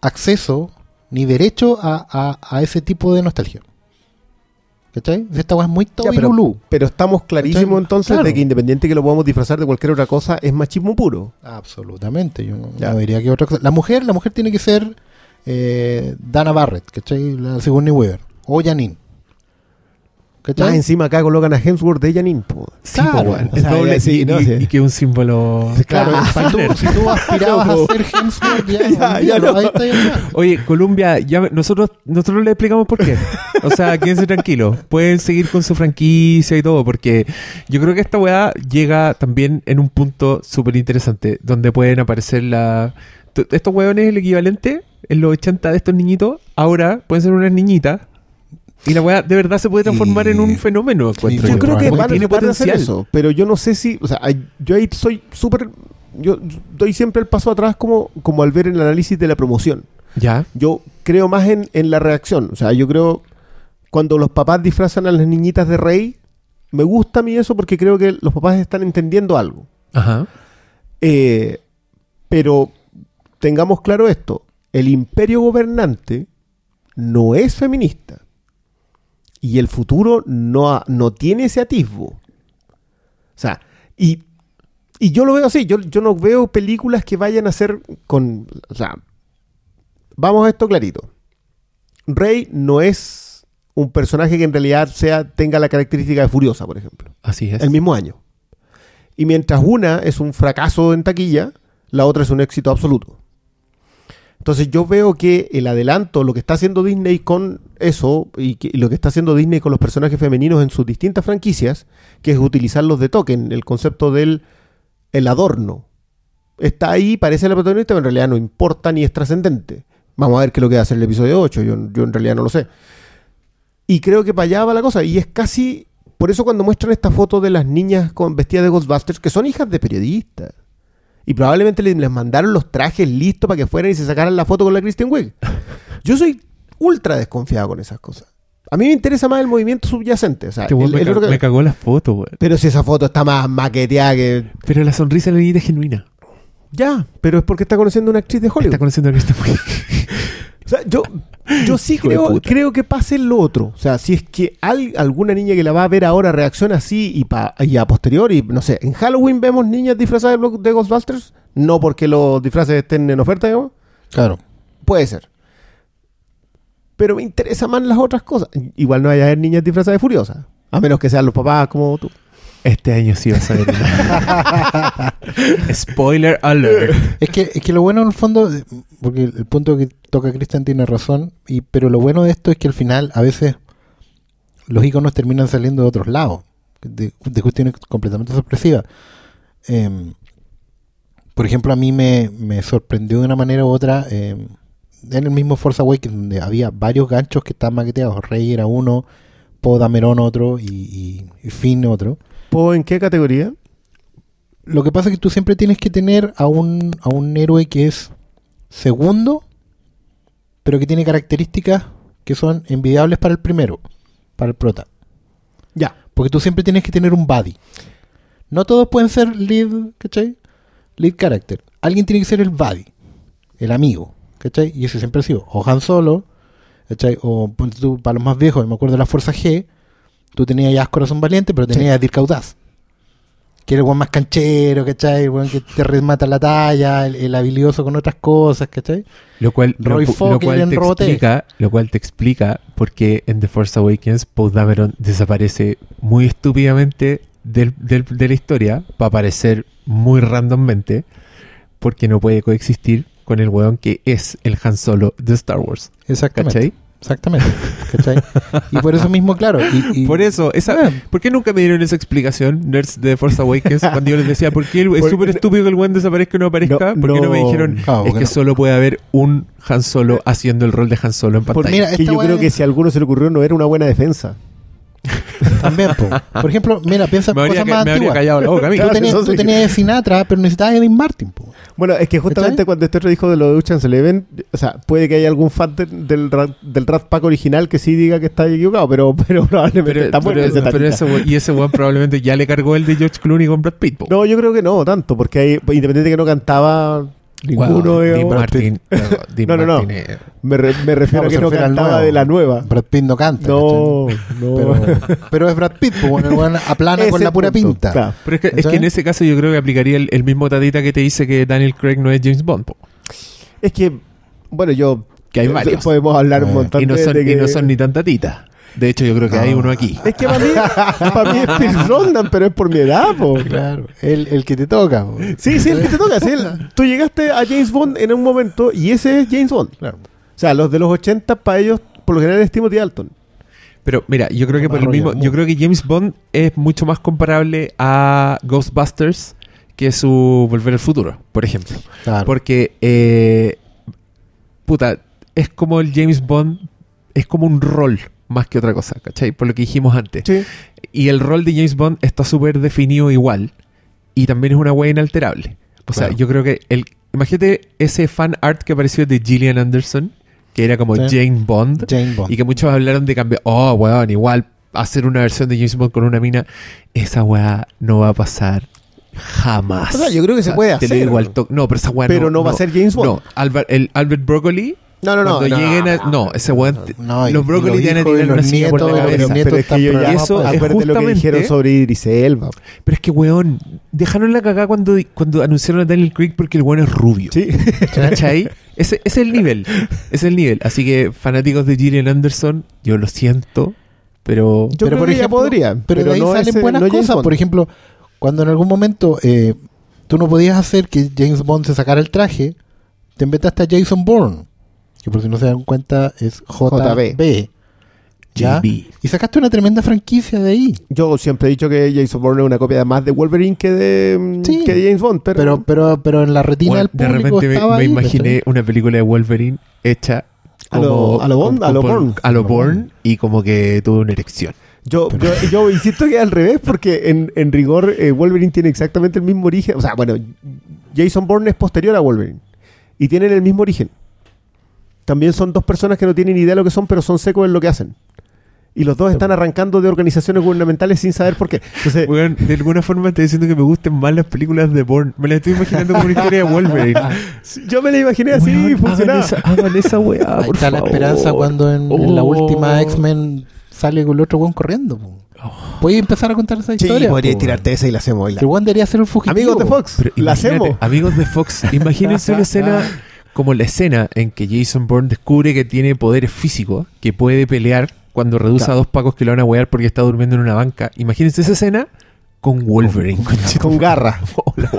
acceso ni derecho a, a- a ese tipo de nostalgia. ¿Cachai? Esta weá es muy Toby pero, pero estamos clarísimos entonces Claro. de que independiente que lo podamos disfrazar de cualquier otra cosa, es machismo puro. Absolutamente, yo no, Ya. no diría que otra cosa. La mujer, la mujer tiene que ser eh, Dana Barrett, ¿cachai? La Sigourney Weaver. O Janine. ¿Cachai? Más encima acá colocan a Hemsworth de Janine. Sí, Claro, weón. o sea, doble sí, y, no y- sé. y que es un símbolo. Claro, Claro. si, tú, si tú aspirabas a ser Hemsworth, ya, Ya, ya no. ahí está ya. Oye, Colombia, ya nosotros nosotros le explicamos por qué. O sea, quédense tranquilos. Pueden seguir con su franquicia y todo, porque yo creo que esta weá llega también en un punto súper interesante, donde pueden aparecer la... Estos weones, el equivalente en los 80 de estos niñitos, ahora pueden ser unas niñitas. Y la weá de verdad se puede transformar Y- en un fenómeno. yo Yo creo que tiene hacer eso, pero yo no sé si, o sea, yo ahí soy súper, yo doy siempre el paso atrás como, como al ver el análisis de la promoción. Ya. Yo creo más en, en la reacción, o sea, yo creo cuando los papás disfrazan a las niñitas de rey, me gusta a mí eso porque creo que los papás están entendiendo algo. Ajá. Eh, pero tengamos claro esto, el imperio gobernante no es feminista. Y el futuro no, no tiene ese atisbo. O sea, y, y yo lo veo así, yo, yo no veo películas que vayan a ser con... O sea, vamos a esto clarito. Rey no es un personaje que en realidad sea, tenga la característica de Furiosa, por ejemplo Así es. el mismo año. Y mientras una es un fracaso en taquilla, la otra es un éxito absoluto. Entonces yo veo que el adelanto, lo que está haciendo Disney con eso, y, lo que está haciendo Disney con los personajes femeninos en sus distintas franquicias, que es utilizarlos de token, el concepto del el adorno. Está ahí, parece la protagonista, pero en realidad no importa ni es trascendente. Vamos a ver qué es lo que va a hacer el episodio 8, yo, yo en realidad no lo sé. Y creo que para allá va la cosa. Y es casi. Por eso cuando muestran esta foto de las niñas con vestidas de Ghostbusters, que son hijas de periodistas. Y probablemente les, mandaron los trajes listos para que fueran y se sacaran la foto con la Christian Wiig. Yo soy ultra desconfiado con esas cosas. A mí me interesa más el movimiento subyacente. O sea, Este el- me, el ca- otro que- me cagó la foto, weón. Pero si esa foto está más maqueteada que. Pero la sonrisa de la niñita es genuina. Ya, pero es porque está conociendo a una actriz de Hollywood. Está conociendo a Kristen Wiig. O sea, yo, yo sí creo, creo que pase lo otro. O sea, si es que al- alguna niña que la va a ver ahora reacciona así y, pa- y a posteriori, no sé, en Halloween vemos niñas disfrazadas de, Ghostbusters, no porque los disfraces estén en oferta, digamos, Claro. puede ser. Pero me interesan más las otras cosas. Igual no vaya a haber niñas disfrazadas de Furiosa. A menos que sean los papás como tú. Este año sí vas a una. Spoiler alert. Es que, es que lo bueno en el fondo, porque el punto que toca Cristian tiene razón, y, pero lo bueno de esto es que al final a veces los iconos terminan saliendo de otros lados, de, de cuestiones completamente sorpresivas. Em, por ejemplo, a mí me, me sorprendió de una manera u otra em, en el mismo Force Awakens, donde había varios ganchos que estaban maqueteados. Rey era uno, Poe Dameron otro y, y, y Finn otro. ¿Puedo en qué categoría? Lo que pasa es que tú siempre tienes que tener a un, a un héroe que es segundo, pero que tiene características que son envidiables para el primero, para el prota. Ya. Porque tú siempre tienes que tener un buddy. No todos pueden ser lead, ¿cachai? Lead character. Alguien tiene que ser el buddy, el amigo, ¿cachai? Y ese siempre ha sido o Han Solo, ¿cachai? O ponte tú, para los más viejos, me acuerdo de la Fuerza G, tú tenías ya Corazón Valiente, pero tenías a Dirk Audaz. Que era el weón más canchero, ¿cachai? El weón que te remata la talla, el, el habilidoso con otras cosas, ¿cachai? Lo cual, lo, cual te explica, lo cual te explica por qué en The Force Awakens Poe Dameron desaparece muy estúpidamente del- del- de la historia para aparecer muy randommente porque no puede coexistir con el weón que es el Han Solo de Star Wars. Exactamente. ¿Cachai? Exactamente. ¿cachai? y por eso mismo, claro. Y, y- Por eso, esa, Ah. ¿por qué nunca me dieron esa explicación, nerds de Force Awakens, cuando yo les decía, ¿por qué es súper estúpido que el weón desaparezca y no aparezca? No, ¿Por qué no, me dijeron, es que no. solo puede haber un Han Solo haciendo el rol de Han Solo en Por- pantalla? mira, que yo creo que si a alguno se le ocurrió no era una buena defensa. También, po. Por ejemplo, mira, piensa en Me habría, cosas más me habría antiguas. callado la boca a mí. Tú Claro, tenías, eso tú sí. tenías Sinatra, pero necesitabas a Dean Martin, po. Bueno, es que justamente ¿Cachai? cuando este otro dijo de lo de Ocean's Eleven, o sea, puede que haya algún fan de- del, Rat, del Rat Pack original que sí diga que está equivocado, pero, pero probablemente Pero, está muerto pero- ese pero tatita. ese y ese weón probablemente ya le cargó el de George Clooney con Brad Pitt. po. No, yo creo que no, tanto, porque hay, independiente de que no cantaba ninguno, Wow, Dean digamos, Martin. no, Dean No, no, no. Martin es- me, re- me refiero No, a que no cantaba de la nueva. Brad Pitt no canta. No, no. Pero, pero es Brad Pitt, pues bueno, weón aplana Ese con la pura punto, pinta. claro. Pero es que, es que en ese caso yo creo que aplicaría el, el mismo tatita que te dice que Daniel Craig no es James Bond. po. Es que, bueno, yo... Que hay eh, varios. Podemos hablar un Eh, montón Y no, de, son, de que... y no son ni tan tatitas. De hecho, yo creo que hay No. uno aquí. Es que para mí, para mí es Pierce pero es por mi edad, po. Claro, el, el que te toca. po. Sí, sí, el que te toca. sí, el- tú llegaste a James Bond en un momento y ese es James Bond. Claro. O sea, los de los 80 para ellos, por lo general, es Timothy Dalton. Pero mira, yo creo que por el mismo, yo creo que James Bond es mucho más comparable a Ghostbusters que su Volver al Futuro, por ejemplo. Claro. Porque, eh, puta, es como el James Bond, es como un rol más que otra cosa, ¿cachai? Por lo que dijimos antes. Sí. Y el rol de James Bond está súper definido igual. Y también es una wea inalterable. O sea, yo creo que el. Imagínate ese fan art que apareció de Gillian Anderson, que era como Sí. Jane Bond. Jane Bond. Y que muchos hablaron de cambiar. Oh, weón, igual hacer una versión de James Bond con una mina. Esa weá no va a pasar jamás. O sea, yo creo que se puede hacer. digo al toque. No, pero esa weá Pero no va a ser James Bond. No, Albert, el Albert Broccoli. No, no, no. cuando no, lleguen a- no, no, ese weón. No, los y Broccoli los te van a hijos y tirar los una silla por la nietos, cabeza. los nietos Pero es están que yo ya eso es acuérdate lo que justamente- dijeron sobre Idris Elba. Pero es que, weón, dejaron la cagada cuando, cuando anunciaron a Daniel Craig porque el weón es rubio. Sí. ¿Cachai? Ese, ese es el nivel. Ese es el nivel. Así que, fanáticos de Gillian Anderson, yo lo siento, pero. Yo creo que ella podría, Pero, pero de ahí no salen ese- buenas no cosas. Por ejemplo, cuando en algún momento eh, tú no podías hacer que James Bond se sacara el traje, te inventaste a Jason Bourne, que por si no se dan cuenta es JB. JB. ¿ya? JB. Y sacaste una tremenda franquicia de ahí. Yo siempre he dicho que Jason Bourne es una copia más de Wolverine que de, mm, Sí. que de James Bond, pero, Pero, pero, pero en la retina Weón, del de repente me, estaba me ahí, imaginé una película de Wolverine hecha. A lo- como- a lo Bond, a lo como- Bourne. A lo Bourne y como que tuvo una erección. yo, yo, yo insisto que es al revés, porque en, en rigor eh, Wolverine tiene exactamente el mismo origen. O sea, bueno, Jason Bourne es posterior a Wolverine y tienen el mismo origen. También son dos personas que no tienen idea de lo que son, pero son secos en lo que hacen. Y los dos están arrancando de organizaciones gubernamentales sin saber por qué. Entonces, Weón, de alguna forma estoy diciendo que me gusten más las películas de Bourne. Me las estoy imaginando como una historia de Wolverine. yo me la imaginé así, Weón, hagan funcionaba. esa, hagan esa weá, Ahí por está la esperanza cuando en, en la Oh. última X-Men sale con el otro weón corriendo. po. Puedes empezar a contar esa Sí, historia. podría po. tirarte esa y la hacemos. El weón debería ser un fugitivo. Amigos de Fox, Pero la hacemos. Amigos de Fox, imagínense una escena como la escena en que Jason Bourne descubre que tiene poderes físicos, que puede pelear cuando reduce Claro. a dos pacos que lo van a wear porque está durmiendo en una banca. Imagínense esa escena con Wolverine. Con garra. Oh, la.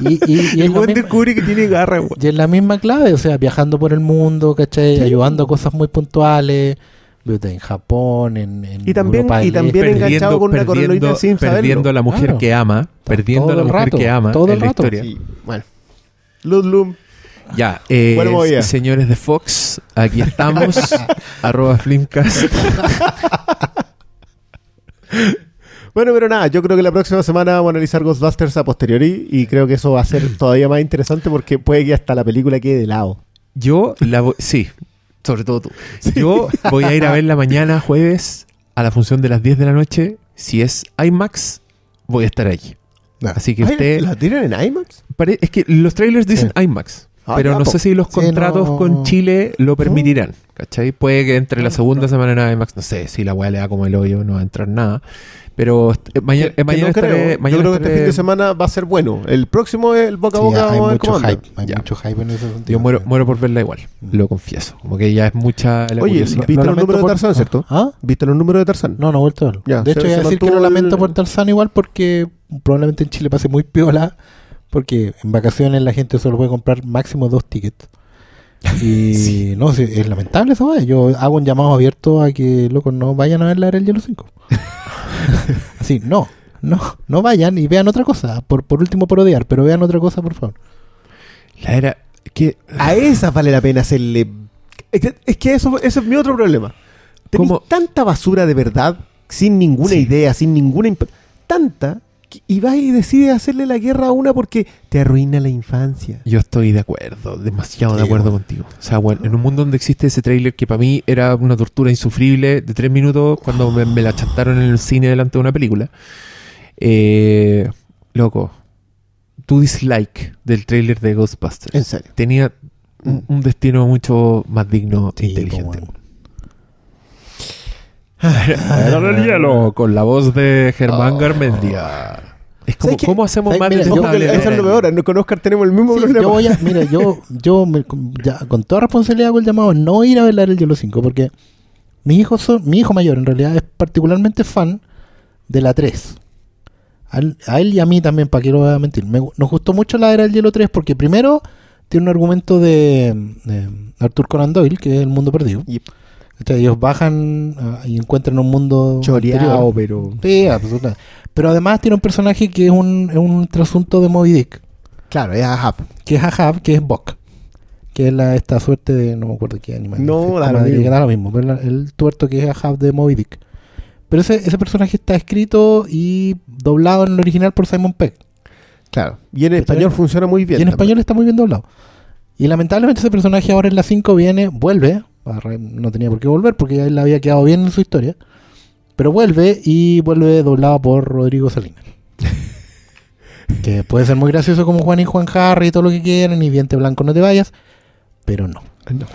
Y, y, El descubre que tiene garra, y en la misma clave, o sea, viajando por el mundo, ¿cachai? Ayudando a cosas muy puntuales. En Japón, en, en Y también- Europa y también Este. enganchado con una coronita sin saberlo. perdiendo a la mujer Claro. que ama, perdiendo a la mujer rato, que ama todo el la rato. historia. Sí, bueno. Ludlum. Ya, eh, movida. señores de Fox, aquí estamos, arroba Flimcast. Bueno, pero nada, yo creo que la próxima semana vamos a analizar Ghostbusters a posteriori y creo que eso va a ser todavía más interesante porque puede que hasta la película quede de lado. Yo la voy, sí, sobre todo tú. Yo voy a ir a verla mañana, jueves, a la función de las 10 de la noche. Si es IMAX, voy a estar allí. Ya. Así que usted... ¿La tiran en IMAX? pare- es que los trailers dicen IMAX. Ah, pero ya, no po. sé si los Sí, contratos no. con Chile lo permitirán. ¿Cachai? Puede que entre la Ah, segunda semana en IMAX, no sé, si la weá le da como el hoyo, no va a entrar nada. Pero eh, mañana, eh, mañana no creo. estaré- Yo mañana creo que este estaré- fin de semana va a ser bueno. El próximo es el boca a Sí, boca. hay mucho hype, hay Ya. mucho hype en ese sentido. Yo muero, muero por verla igual, lo confieso. Como que ya es mucha la Oye, curiosidad. ¿viste los números de por- Tarzán, cierto? ¿Ah? ¿Viste los números de Tarzán? No, no he vuelto a verlo. Ya, de hecho, voy a decir que lo lamento el- por Tarzán igual porque probablemente en Chile pase muy piola. Porque en vacaciones la gente solo puede comprar máximo dos tickets. Y no, sí, es lamentable esa weá. Yo hago un llamado abierto a que, locos, no vayan a ver la era del Hielo 5. Así, no, no, no vayan y vean otra cosa. Por, por último, por odiar, pero vean otra cosa, por favor. La era. Que, A esas vale la pena hacerle. Es que, es que eso, ese es mi otro problema. ¿Cómo? tanta basura de verdad sin ninguna Sí. idea, sin ninguna... Tanta, y vas y decides hacerle la guerra a una porque te arruina la infancia. Yo estoy de acuerdo, demasiado de acuerdo bueno. contigo. O sea, bueno, en un mundo donde existe ese tráiler que para mí era una tortura insufrible de tres minutos cuando me, me la chantaron en el cine delante de una película. Eh, loco, tu dislike del tráiler de Ghostbusters En serio. tenía un, un destino mucho más digno e Sí, inteligente. Era el hielo con la voz de Germán Oh. Garmendia. Es como. ¿cómo hacemos más eso es lo peor, no con Oscar tenemos el mismo Sí, problema. yo voy a, mira, yo, yo me- ya, con toda responsabilidad hago el llamado a no ir a ver el Hielo 5 porque mis hijos son, mi hijo mayor en realidad es particularmente fan de la 3. A él, a él y a mí también, para que lo voy a mentir. Me nos gustó mucho la era del Hielo 3 porque primero tiene un argumento de, de Arthur Conan Doyle, que es el mundo perdido. Yep. Entonces, ellos bajan ah, y encuentran un mundo Choreado, pero... Sí, absolutamente. Pero además tiene un personaje que es un, es un trasunto de Moby Dick Claro, es Ahab. que es Ahab, que es Bok, que es la, esta suerte de, no me acuerdo qué animal. No, da lo lo mismo, pero la- el tuerto que es Ahab de Moby Dick. Pero ese, ese personaje está escrito y doblado en el original por Simon Peck. Claro. Y en español funciona muy bien. y en también. español está muy bien doblado. Y lamentablemente ese personaje ahora en la 5 viene, vuelve, no tenía por qué volver porque ya él había quedado bien en su historia, pero vuelve y vuelve doblado por Rodrigo Salinas. que puede ser muy gracioso como Juan y Juan Harry y todo lo que quieran, y Viente Blanco no te vayas, pero no. No.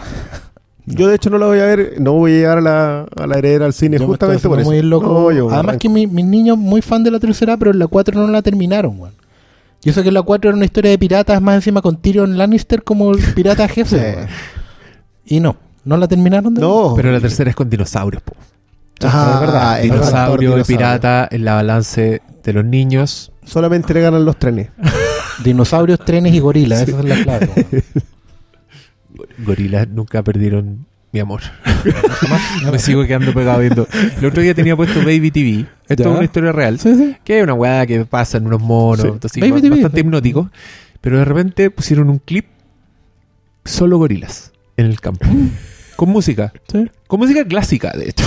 Yo de hecho no la voy a ver, no voy a llegar a la, a la heredera al cine Yo me justamente por eso. haciendo muy loco. No, yo Además que mi- mis niños muy fan de la tercera, pero en la 4 no la terminaron, weón. Y eso que la 4 era una historia de piratas, más encima con Tyrion Lannister como el pirata jefe. Sí. Y no, no la terminaron de No, Pero la tercera es con dinosaurios, po. Ah, es verdad. el Dinosaurio pirata en la balance de los niños. Solamente le ganan los trenes. Dinosaurios, trenes y gorilas, esas son las claves. weón. Gorilas nunca perdieron mi amor. Me sigo quedando pegado viendo. El otro día tenía puesto Baby TV. Esto Ya. es una historia real. Sí, sí. Que es una weá que pasa en unos monos. Sí. entonces, Baby ba- TV, bastante sí. hipnótico. Pero de repente pusieron un clip solo gorilas en el campo. con música. Sí. Con música clásica, de hecho.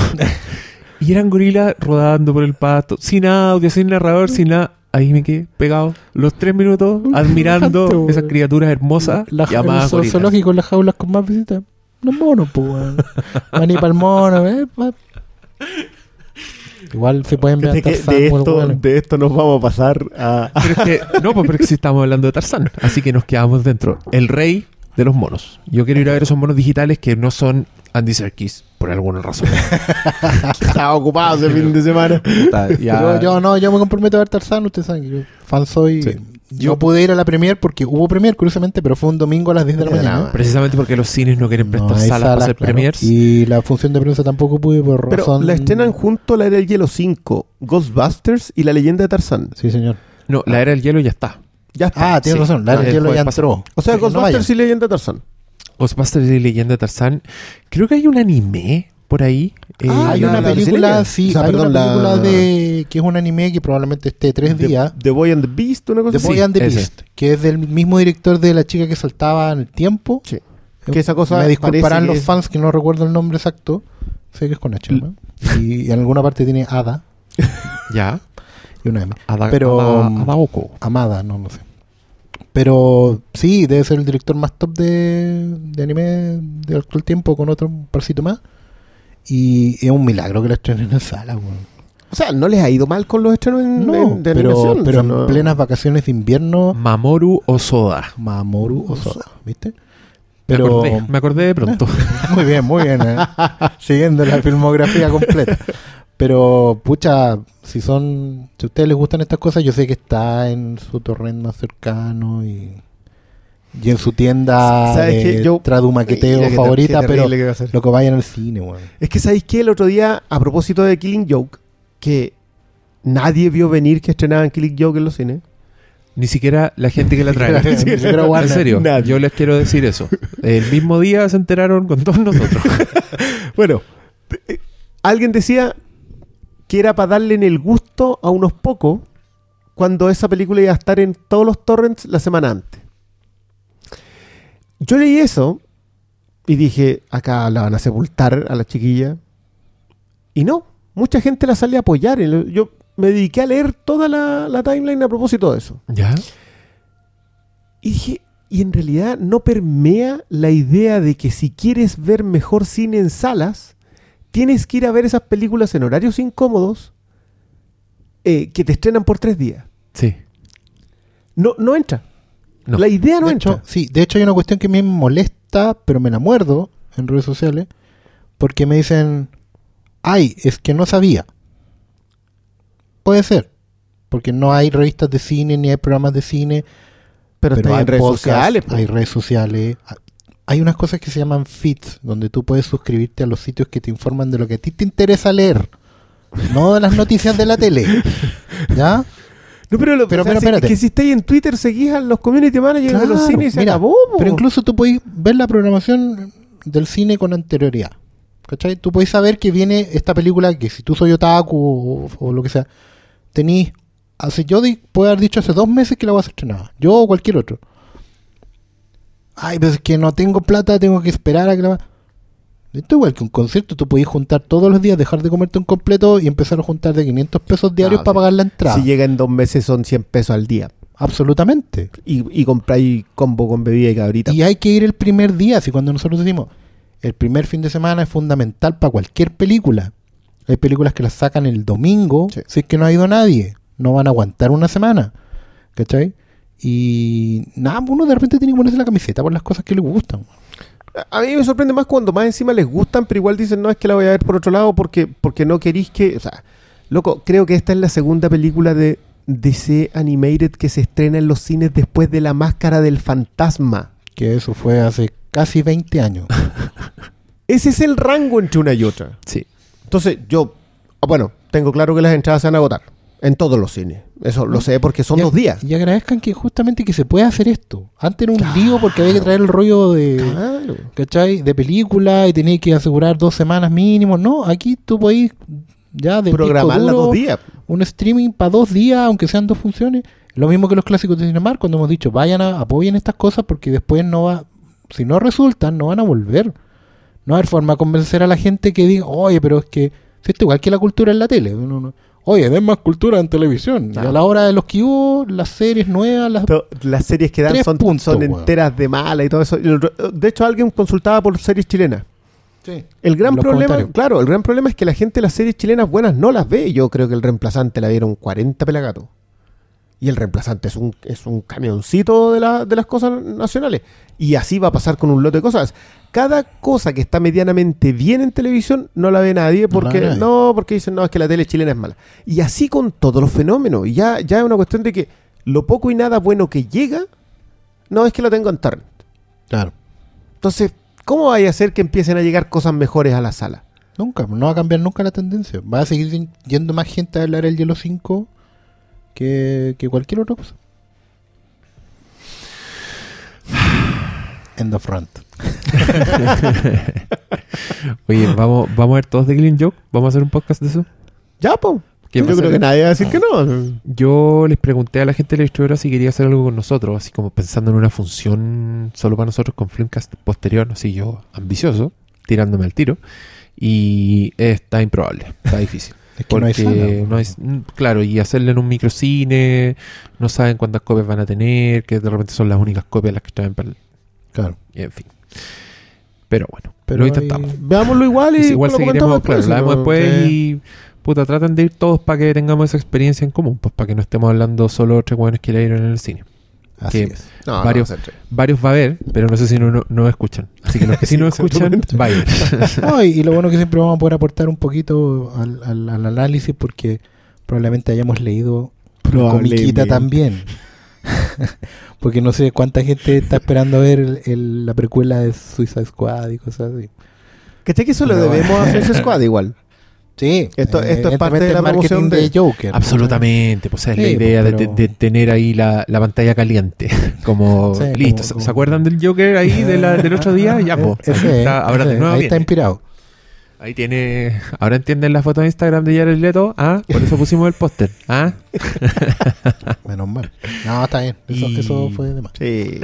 y eran gorilas rodando por el pasto. Sin audio, sin narrador, sin nada. Ahí me quedé pegado los tres minutos admirando esas criaturas hermosas La, llamadas el gorilas. zoológico, las jaulas con más visitas. Los monos, pues. Van y pa'l mono, eh, Igual se pueden ver Tarzán, de weón, esto, weón. de esto nos vamos a pasar a... Pero es que, no, pues pero es que sí estamos hablando de Tarzán. Así que nos quedamos dentro. El rey de los monos. Yo quiero ir a ver esos monos digitales que no son Andy Serkis, por alguna razón. Estaba ocupado ese fin de semana. Yo, yo no, yo me comprometo a ver Tarzán, ustedes saben que yo fan soy. Sí. Yo pude ir a la premier porque hubo premier, curiosamente, pero fue un domingo a las 10 de la mañana. Precisamente porque los cines no quieren prestar No salas para hacer claro. premiers. Y la función de prensa tampoco pude por Pero razón. la estrenan junto a la era del hielo 5, Ghostbusters y la leyenda de Tarzán. Sí, señor. No, la era del hielo ya está. Ya está. Ah, tienes sí. razón, la Ah, del hielo después ya pasa- entró. o sea, Sí, Ghostbusters y leyenda de Tarzán. Ghostbusters y leyenda de Tarzán. Creo que hay un anime por ahí. Eh, Ah, hay la- una la película, sí, O sea, hay perdón, una la- película de que es un anime que probablemente esté tres The- días. The Boy and the Beast, una cosa The. Boy and the ese. Beast, que es del mismo director de La chica que saltaba en el tiempo. Sí. Que esa cosa Me disculparán los fans que no recuerdo el nombre exacto. Sé que es con H, ¿no? Y en alguna parte tiene Ada Ya. y una M. Ada, Pero- Ada- Adaoko. Amada, no, no sé. Pero sí, debe ser el director más top de, de anime de actual tiempo con otro parcito más. Y es un milagro que la estrenen en sala, weón. O sea, no les ha ido mal con los estrenos en, No, en- de pero, animación. pero o sea, no- en plenas vacaciones de invierno, Mamoru Osoda. Mamoru Osoda, ¿viste? Me acordé, me acordé de pronto. muy bien, muy bien, ¿eh? siguiendo la filmografía completa. Pero, pucha, si son, si a ustedes les gustan estas cosas, yo sé que está en su torrent más cercano y, y en su tienda tradumaqueteo favorita, pero que lo que vayan al cine, weón. Es que sabéis que el otro día, a propósito de Killing Joke, que nadie vio venir que estrenaban Killing Joke en los cines. Ni siquiera la gente que la trae. Ni siquiera en serio, Nadie. yo les quiero decir eso. El mismo día se enteraron con todos nosotros. Bueno, eh, alguien decía que era para darle en el gusto a unos pocos cuando esa película iba a estar en todos los torrents la semana antes. Yo leí eso y dije, acá la van a sepultar a la chiquilla. Y no, mucha gente la sale a apoyar. Yo me dediqué a leer toda la, la timeline a propósito de eso. ¿Ya? Y dije, y en realidad no permea la idea de que si quieres ver mejor cine en salas, tienes que ir a ver esas películas en horarios incómodos eh, que te estrenan por tres días. Sí. No, no entra. No. La idea no de entra. hecho, sí, de hecho hay una cuestión que me molesta, pero me la muerdo en redes sociales, porque me dicen, ay, es que no sabía. Puede ser, porque no hay revistas de cine, ni hay programas de cine, pero está hay en redes podcasts, sociales. po. hay redes sociales, hay unas cosas que se llaman feeds, donde tú puedes suscribirte a los sitios que te informan de lo que a ti te interesa leer, no de las noticias de la tele. ¿Ya? No, pero, lo, Pero- o sea, pero si- espérate. que si estáis en Twitter seguís a los community managers de los Claro, cines y se mira, acabó. po. Pero incluso tú podés ver la programación del cine con anterioridad. ¿Cachai? Tú podés saber que viene esta película que si tú soy otaku o, o lo que sea, tenís. Hace, yo puedo haber dicho hace dos meses que la voy a ser estrenada. Yo o cualquier otro. Ay, pero es que no tengo plata, tengo que esperar a que la. va- Esto es igual que un concierto, tú podés juntar todos los días, dejar de comerte un completo y empezar a juntar de 500 pesos diarios para pagar la entrada. Si llega en dos meses son 100 pesos al día. Absolutamente. Y, y compráis combo con bebida y cabrita. Y hay que ir el primer día, así cuando nosotros decimos, el primer fin de semana es fundamental para cualquier película. Hay películas que las sacan el domingo, Sí. si es que no ha ido nadie, no van a aguantar una semana, ¿cachai? Y nada, uno de repente tiene que ponerse la camiseta por las cosas que le gustan. A mí me sorprende más cuando más encima les gustan, pero igual dicen, no, es que la voy a ver por otro lado porque, porque no queréis que... O sea, loco, creo que esta es la segunda película de DC Animated que se estrena en los cines después de La Máscara del Fantasma. Que eso fue hace casi 20 años. Ese es el rango entre una y otra. Sí. Entonces, yo, ah, bueno, tengo claro que las entradas se van a agotar. En todos los cines. Eso lo sé porque son Y- dos días. Y agradezcan que justamente que se puede hacer esto. Antes era un lío porque había que traer el rollo de... Claro. ¿cachai? De película y tenéis que asegurar dos semanas mínimo. No, aquí tú podéis ya de Programar disco las duro, dos días. un streaming para dos días, aunque sean dos funciones. Lo mismo que los clásicos de Cinemark, cuando hemos dicho, vayan a, apoyen estas cosas porque después no va, si no resultan, no van a volver. No hay forma de convencer a la gente que diga, oye, pero es que, si esto igual que la cultura en la tele. Uno no- oye, den más cultura en televisión. Y a la hora de los que hubo, las series nuevas, las To- Las series que dan son, puntos, son weón. enteras de mala y todo eso. De hecho, alguien consultaba por series chilenas. Sí. El gran problema, claro, el gran problema es que la gente las series chilenas buenas no las ve. Yo creo que el reemplazante la vieron 40 pelagatos. Y el reemplazante es un, es un camioncito de, la- de las cosas nacionales. Y así va a pasar con un lote de cosas. Cada cosa que está medianamente bien en televisión no la ve nadie No porque ve nadie. no, porque dicen, no, es que la tele chilena es mala. Y así con todos los fenómenos. Y ya, ya es una cuestión de que lo poco y nada bueno que llega, no es que lo tengo en torrent. Claro. Entonces, ¿cómo vaya a hacer que empiecen a llegar cosas mejores a la sala? Nunca, no va a cambiar nunca la tendencia. Va a seguir yendo más gente a hablar el Hielo 5 que, que cualquier otra cosa. End of rant. Oye, vamos, vamos a ver todos de Killing Joke. Vamos a hacer un podcast de eso. Ya, po. ¿Qué Yo creo que nadie va a decir que no. Yo les pregunté a la gente de la distribuidora si quería hacer algo con nosotros, así como pensando en una función solo para nosotros con Filmcast posterior, así yo ambicioso, tirándome al tiro. Y está improbable, está difícil. Es que no hay Porque sala. no hay- mm, claro, y hacerle en un microcine, no saben cuántas copias van a tener, que de repente son las únicas copias las que traen para el... Claro. y en fin. Pero bueno, Pero lo hay- intentamos. Veámoslo igual y, Y igual lo seguiremos, claro, la vemos después Sí. y puta, tratan de ir todos para que tengamos esa experiencia en común, pues para que no estemos hablando solo de tres buenos que la dieron en el cine. Así que- es. No, no, varios-. Varios va a haber, pero no sé si no, no, no escuchan. Así que los que sí, Sí, no escuchan, vayan. No, y, y lo bueno que siempre vamos a poder aportar un poquito al, al- al análisis porque probablemente hayamos leído comiquita también. porque no sé cuánta gente está esperando ver el- el- la precuela de Suicide Squad y cosas así. ¿Cachai que eso lo debemos a Suicide Squad igual? Sí, Esto- esto es parte de la promoción de- Joker. Absolutamente, pues es la Sí, idea pues, de- pero- de, de tener ahí la, la pantalla caliente. Como, Sí, listo, como- ¿se- como- ¿se acuerdan del Joker ahí de la- del otro día? Ya, pues. Está, ahora de nuevo ahí viene. está inspirado. Ahí tiene. Ahora entienden la foto de Instagram de Jared Leto. Ah, por eso pusimos el póster. Ah, Menos mal. No, está bien. Eso, Y- eso fue de más. Sí.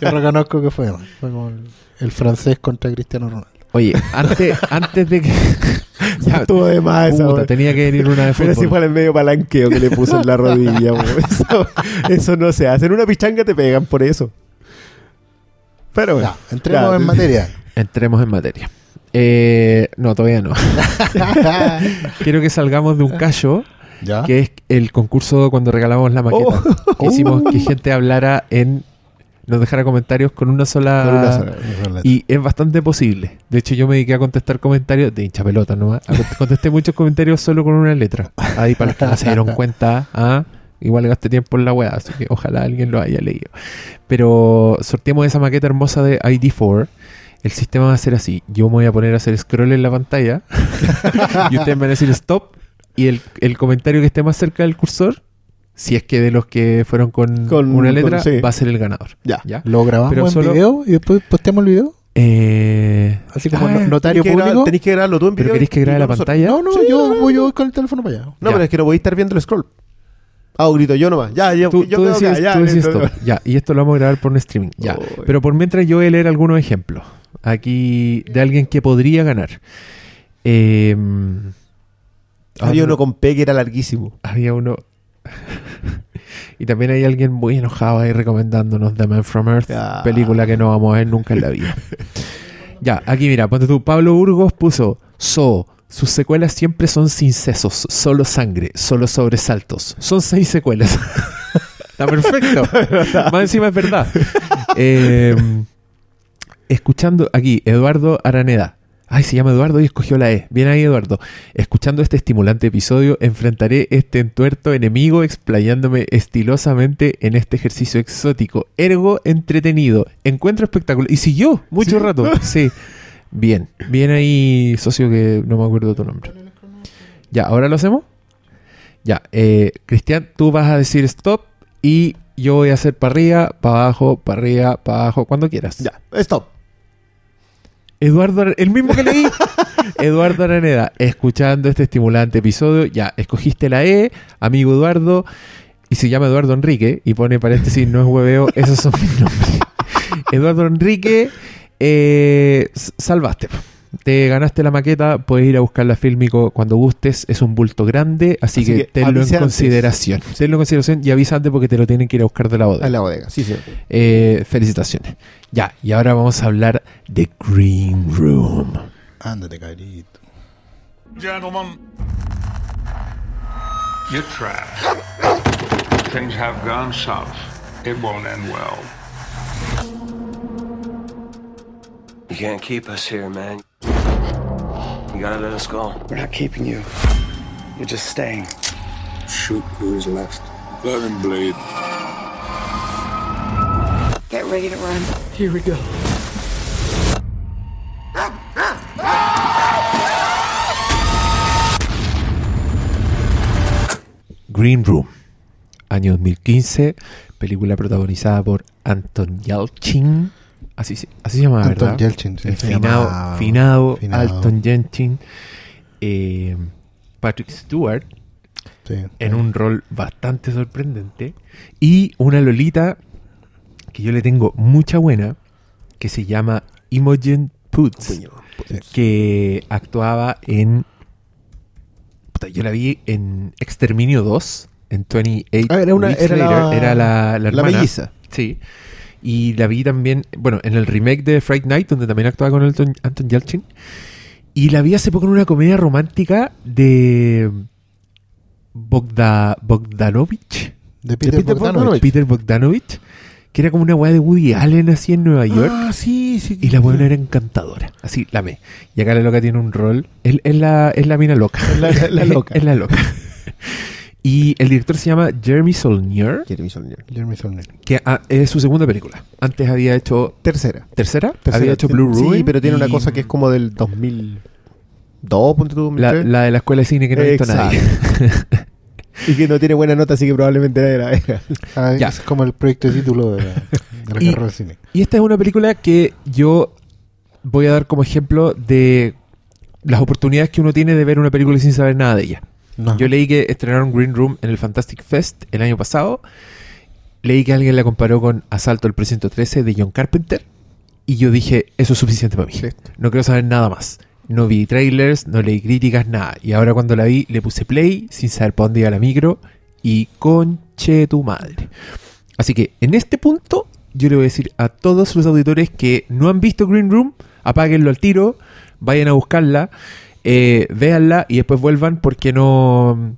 Yo reconozco que fue de más. Fue como el, el francés contra Cristiano Ronaldo. Oye, antes, antes de que. Ya estuvo de más esa, tenía que venir una de Pero si fútbol. fue el medio palanqueo que le puso en la rodilla, weón. eso, eso no se hace. En una pichanga te pegan por eso. Pero bueno. Ya, entremos Ya, en materia. Entremos en materia. Eh, no, todavía no. Quiero que salgamos de un callo, ¿Ya? que es el concurso cuando regalamos la maqueta. Oh. Que hicimos que gente hablara en. Nos dejara comentarios con una sola. Con una sola. Y es bastante posible. De hecho, yo me dediqué a contestar comentarios de hincha pelota nomás. Contesté muchos comentarios solo con una letra. Ahí para los que no se dieron cuenta, ah, igual gasté tiempo en la weá, así que ojalá alguien lo haya leído. Pero sorteamos esa maqueta hermosa de ID4. El sistema va a ser así. Yo me voy a poner a hacer scroll en la pantalla y ustedes me van a decir stop. Y el, el comentario que esté más cerca del cursor, si es que de los que fueron con, Con- una letra, con- sí. va a ser el ganador. Ya. ¿Ya? ¿Lo grabamos Pero en solo- video y después posteamos el video? Eh, Así como ah, no- notario Tenés que grabar- público. tenés que grabarlo tú en ¿Pero video. queréis que y grabe la pantalla? No, no, Sí, yo no, voy no. yo con el teléfono para allá. No, Ya. pero es que no voy a estar viendo el scroll. Ah, grito yo nomás. Ya, ya, Tú, yo tú que ya, tú decías listo. stop. Ya, y esto lo vamos a grabar por un streaming. Ya. Pero por mientras yo voy a leer algunos ejemplos. Aquí de alguien que podría ganar. Eh, Había ah, uno con P que era larguísimo. Había uno. y también hay alguien muy enojado ahí recomendándonos The Man from Earth, Ya. película que no vamos a ver nunca en la vida. ya, aquí mira, ponte tú. Pablo Burgos puso So. Sus secuelas siempre son sin sesos, solo sangre, solo sobresaltos. Son seis secuelas. Está perfecto. Más encima es verdad. Eh, escuchando aquí, Eduardo Araneda. Ay, se llama Eduardo y escogió la E. Bien ahí, Eduardo. Escuchando este estimulante episodio, enfrentaré este entuerto enemigo explayándome estilosamente en este ejercicio exótico, ergo entretenido, encuentro espectacular. Y siguió mucho rato. Sí. Bien. Bien ahí, socio, que no me acuerdo tu nombre. Ya, ¿ahora lo hacemos? Ya. Eh, Cristian, tú vas a decir stop y yo voy a hacer para arriba, para abajo, para arriba, para abajo, cuando quieras. Ya, stop. Eduardo, Ar- el mismo que leí. Eduardo Araneda, escuchando este estimulante episodio, ya, escogiste la E, amigo Eduardo, y se llama Eduardo Enrique, y pone paréntesis, no es hueveo, esos son mis nombres. Eduardo Enrique, eh, salvaste. Te ganaste la maqueta, puedes ir a buscar la Fílmico cuando gustes, es un bulto grande, así, Así que, que tenlo en consideración. Tenlo en consideración y avisa antes porque te lo tienen que ir a buscar de la bodega. En la bodega, sí, sí. Eh, felicitaciones. Ya, y ahora vamos a hablar de Green Room. Ándate, cabrito. Gentlemen, you're trapped. Things have gone south. It won't end well. You can't keep us here, man. You gotta let us go. We're not keeping you. You're just staying. Shoot who is left. Let him bleed. Get ready to run. Here we go. Green Room, año 2015, película protagonizada por Anton Yelchin. Así, se- así se llama, Anton ¿verdad? Yelchin, sí, El se finado, finado, finado. Anton Yelchin. eh, Patrick Stewart Sí. en un rol bastante sorprendente. Y una Lolita que yo le tengo mucha buena, que se llama Imogen Poots, que actuaba en... puta, yo la vi en Exterminio 2, en 28 Ah, era una- era la- era la, la la hermana. melliza. Sí. Y la vi también, bueno, en el remake de Fright Night, donde también actuaba con Anton, Anton Yelchin. Y la vi hace poco en una comedia romántica de Bogda, Bogdanovich. De Peter, Peter Bogdanovich. Bogdanovich. Peter Bogdanovich. Que era como una weá de Woody Allen así en Nueva York. Ah, sí, sí. Y la buena era encantadora. Así, la me. Y acá la loca tiene un rol. Es, es la, es la mina loca. Es la- la loca. es la loca. Y el director se llama Jeremy Saulnier, Jeremy Saulnier. Jeremy Saulnier. que ah, es su segunda película. Antes había hecho Tercera. tercera, Tercera. había hecho Blue Sí, Ruin. pero tiene una cosa que es como del 2002, ponte tú, la, 2003. la de la escuela de cine que no ha visto nadie. Y que no tiene buena nota, así que probablemente nadie la vea. Ah, Ya. Es como el proyecto de título de la, de la Y- carrera de cine. Y esta es una película que yo voy a dar como ejemplo de las oportunidades que uno tiene de ver una película sin saber nada de ella. No. Yo leí que estrenaron Green Room en el Fantastic Fest el año pasado. Leí que alguien la comparó con Asalto al Precinto 13 de John Carpenter. Y yo dije, eso es suficiente para mí. No quiero saber nada más. No vi trailers, no leí críticas, nada. Y ahora cuando la vi, le puse play sin saber para dónde iba la micro. Y conche tu madre. Así que en este punto, yo le voy a decir a todos los auditores que no han visto Green Room, apáguenlo al tiro, vayan a buscarla, eh, véanla y después vuelvan porque no.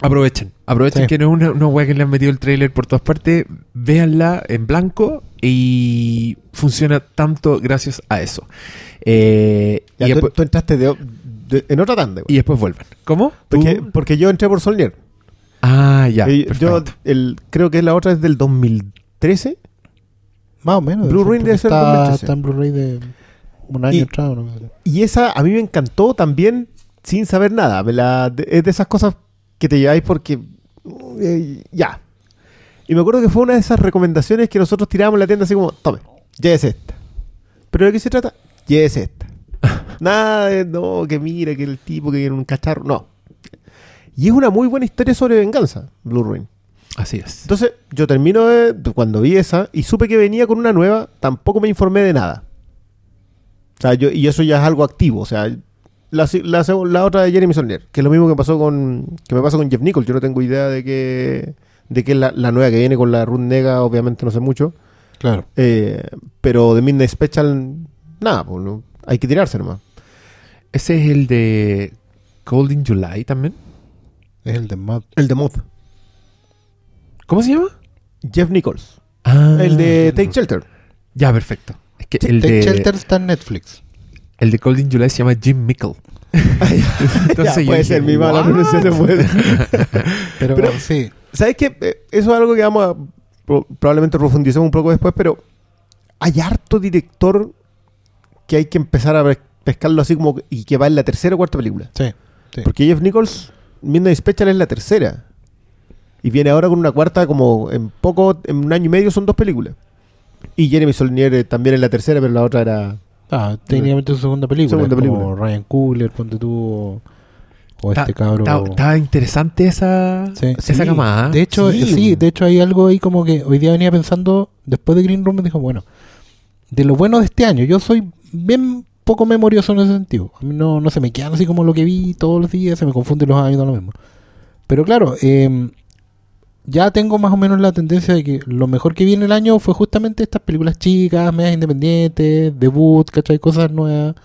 Aprovechen, aprovechen Sí. que no es una, una weá que le han metido el trailer por todas partes, véanla en blanco y funciona tanto gracias a eso. Eh, Ya, y, tú, después, tú entraste de- de- en otra tanda. y después vuelvan. ¿Cómo? Porque, porque yo entré por Solnier. Ah, ya. Yo el, creo que la otra es del 2013. Más o menos. Blu-ray debe ser está, 2013. está en Blu-ray de un año Y- atrás. ¿no? Y esa a mí me encantó también sin saber nada. Me la- de- es de esas cosas que te lleváis porque eh, ya. Y me acuerdo que fue una de esas recomendaciones que nosotros tirábamos en la tienda así como, tome, ya es esta. ¿Pero de qué se trata? Ya es esta. Nada de, no, que mira, que el tipo que quiere un cacharro. No. Y es una muy buena historia sobre venganza, Blue Ruin. Así es. Entonces, yo termino de cuando vi esa y supe que venía con una nueva, tampoco me informé de nada. O sea, yo, y eso ya es algo activo. O sea, la, la, otra de Jeremy Solnier, que es lo mismo que pasó con. que me pasa con Jeff Nichols. Yo no tengo idea de que. de que es la, la nueva que viene con la Ruth Nega, obviamente no sé mucho. Claro. Eh, pero de Midnight Special, nada, pues no, hay que tirarse nomás. Ese es el de Golden July también. Es el de Mad. El de Moth. ¿Cómo se llama? Jeff Nichols. Ah, el de Take Shelter. Ya, perfecto. Es que Sí, el Take de, Shelter está en Netflix. el de Golden July se llama Jim Mickle. Ya, yo puede ser mi mala pronunciación. puede. Pero, Pero- sí. ¿Sabes qué? Eh, Eso es algo que vamos a pro- probablemente profundicemos un poco después, pero hay harto director que hay que empezar a pe- pescarlo así como y que va en la tercera o cuarta película. Sí. sí. Porque Jeff Nichols, Midnight Special es la tercera. Y viene ahora con una cuarta como en poco, en un año y medio son dos películas. Y Jeremy Solnier eh, también es la tercera, pero la otra era... Ah, técnicamente su segunda película. Segunda es como película. Ryan Coogler, ponte tú. O, o Ta- este cabro. ta- Estaba interesante esa, Sí. esa Sí. camada. ¿eh? De hecho, Sí. sí. de hecho hay algo ahí como que hoy día venía pensando, después de Green Room, me dijo, bueno, de lo bueno de este año, yo soy bien poco memorioso en ese sentido. A mí no, no se me quedan así como lo que vi todos los días, se me confunden los años, da lo mismo. Pero claro, eh, ya tengo más o menos la tendencia de que lo mejor que viene el año fue justamente estas películas chicas, medias independientes, debut, ¿cachai? Cosas nuevas.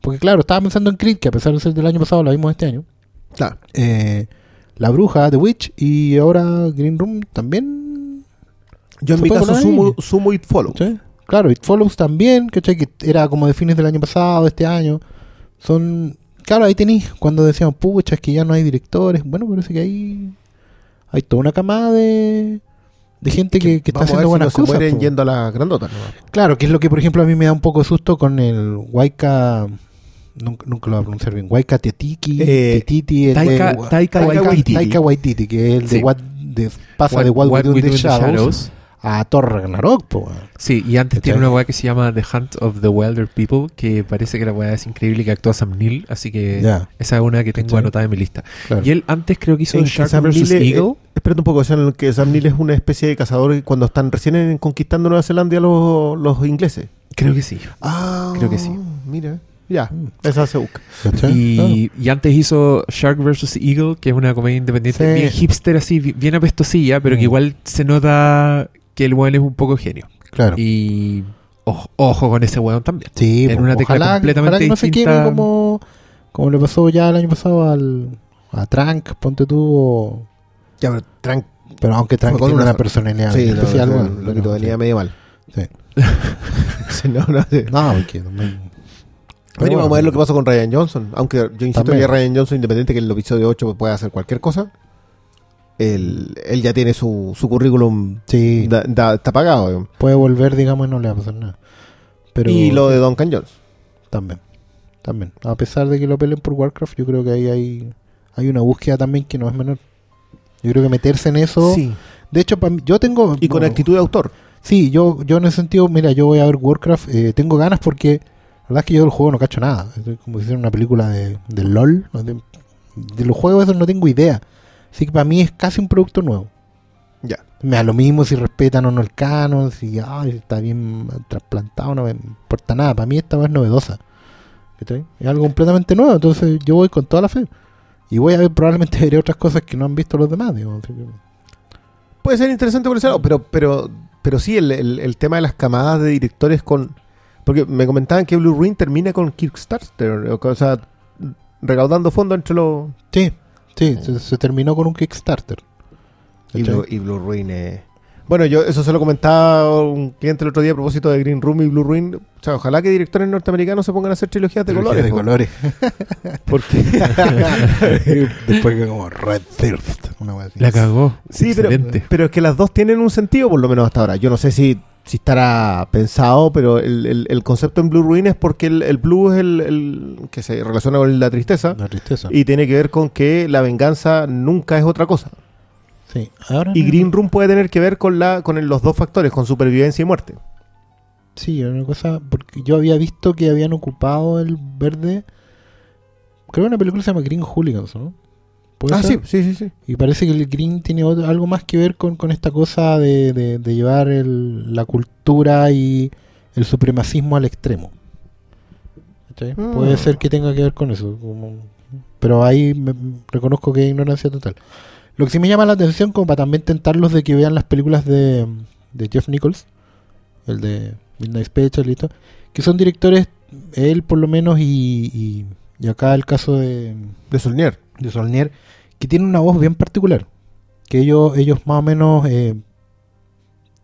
Porque claro, estaba pensando en Creed, que a pesar de ser del año pasado, la vimos este año. Claro. Eh, La Bruja, The Witch y ahora Green Room también. Yo en mi caso sumo, sumo It Follows. ¿sí? Claro, It Follows también, ¿cachai? Que era como de fines del año pasado, de este año. Son. Claro, ahí tenéis cuando decíamos, pucha, es que ya no hay directores. Bueno, parece que ahí hay toda una camada de, de gente que, que está haciendo si buenas no se cosas. mueren po. yendo a las grandotas. ¿no? Claro, que es lo que, por ejemplo, a mí me da un poco de susto con el Waika. Nunca, nunca lo voy a pronunciar bien. Waika Tetiki. Eh, Tetiti, el Taika- de- Taika Waititi. Taika Waititi, que es el de. What, de, pasa de What, We Do in the Shadows, a Thor Ragnarok. Po. Sí, y antes tiene una weá que se llama The Hunt of the Wilder People, que parece que la weá es increíble y que actúa Sam Neill, así que Ya. esa es una que tengo ¿Cachai? anotada en mi lista. Claro. Y él antes creo que hizo En que Shark Sam vs. Eh, Eagle. espérate un poco, o sea, en el que Sam Neill es una especie de cazador cuando están recién en- conquistando Nueva Zelanda los, los ingleses. Creo que sí. Ah, Creo que sí. Mira, ya, esa se busca. Y, y antes hizo Shark vs. Eagle, que es una comedia independiente Sí. bien hipster, así, bi- bien apestosilla, pero que Mm. igual se nota que el weón es un poco genio. Claro. Y ojo, ojo con ese weón también. Sí, en una tecla ojalá, completamente ojalá que no se distinta. queme como, como le pasó ya el año pasado al, a Trank, ponte tú. o- Ya, pero tran- pero aunque Trank tiene una una personalidad sí, no, especial, no, bueno, lo que pero- venía medio mal. sí. Sí, no, no, sí. No, porque Bueno, y Pero vamos a ver bueno. lo que pasó con Ryan Johnson. Aunque yo insisto También. que Ryan Johnson, independiente que en el episodio 8 pueda hacer cualquier cosa, él, él ya tiene su, su currículum, Sí, da- da- está pagado. digamos. puede volver, digamos, y no le va a pasar nada. Pero y lo de Duncan Jones. también, también. A pesar de que lo peleen por Warcraft, yo creo que ahí hay, hay una búsqueda también que no es menor. Yo creo que meterse en eso. Sí. De hecho, mí- yo tengo. Y con no, actitud de autor. Sí, yo, yo en ese sentido, mira, yo voy a ver Warcraft, eh, tengo ganas porque la verdad es que yo del juego no cacho nada. Es como si hiciera una película de, de LOL. De, de los juegos esos no tengo idea. Así que para mí es casi un producto nuevo. Ya. Me da lo mismo si respetan o no el canon, si ay, está bien trasplantado, no me importa nada. Para mí esta vez es novedosa. Es algo completamente nuevo, entonces yo voy con toda la fe. Y voy a ver, probablemente veré otras cosas que no han visto los demás. Puede ser interesante por ese lado, pero, pero, pero sí, el, el- el tema de las camadas de directores con. Porque me comentaban que Blue Ring termina con Kickstarter, o sea, recaudando fondos entre los. Sí, sí, se, se terminó con un Kickstarter. Y. Blue, y Blue Ruin es- Bueno, yo eso se lo comentaba un cliente el otro día a propósito de Green Room y Blue Ruin. O sea, ojalá que directores norteamericanos se pongan a hacer trilogías de colores. de po. colores. Porque Después que como Red Thirst. Una así. La cagó. Sí, pero, pero es que las dos tienen un sentido, por lo menos hasta ahora. Yo no sé si, si estará pensado, pero el, el- el concepto en Blue Ruin es porque el, el blue es el, que se relaciona con la tristeza La tristeza. y tiene que ver con que la venganza nunca es otra cosa. sí. Ahora Y no- Green Room puede tener que ver con, la, con los dos factores, con supervivencia y muerte. Sí, una cosa. Porque yo había visto que habían ocupado el verde. Creo que una película se llama Green Hooligans, ¿no? ¿Puede Ah, sí, ser? sí, sí, sí. Y parece que el green tiene otro- algo más que ver con, con esta cosa de, de- de llevar el- la cultura y el supremacismo al extremo. Mm. Puede ser que tenga que ver con eso. como- pero ahí me- reconozco que es ignorancia total. Lo que sí me llama la atención, como para también tentarlos de que vean las películas de, de Jeff Nichols, el de Midnight Special y todo, que son directores, él por lo menos, y, y, y acá el caso de, De Solnier. De Solnier, que tiene una voz bien particular. Que ellos, ellos más o menos eh,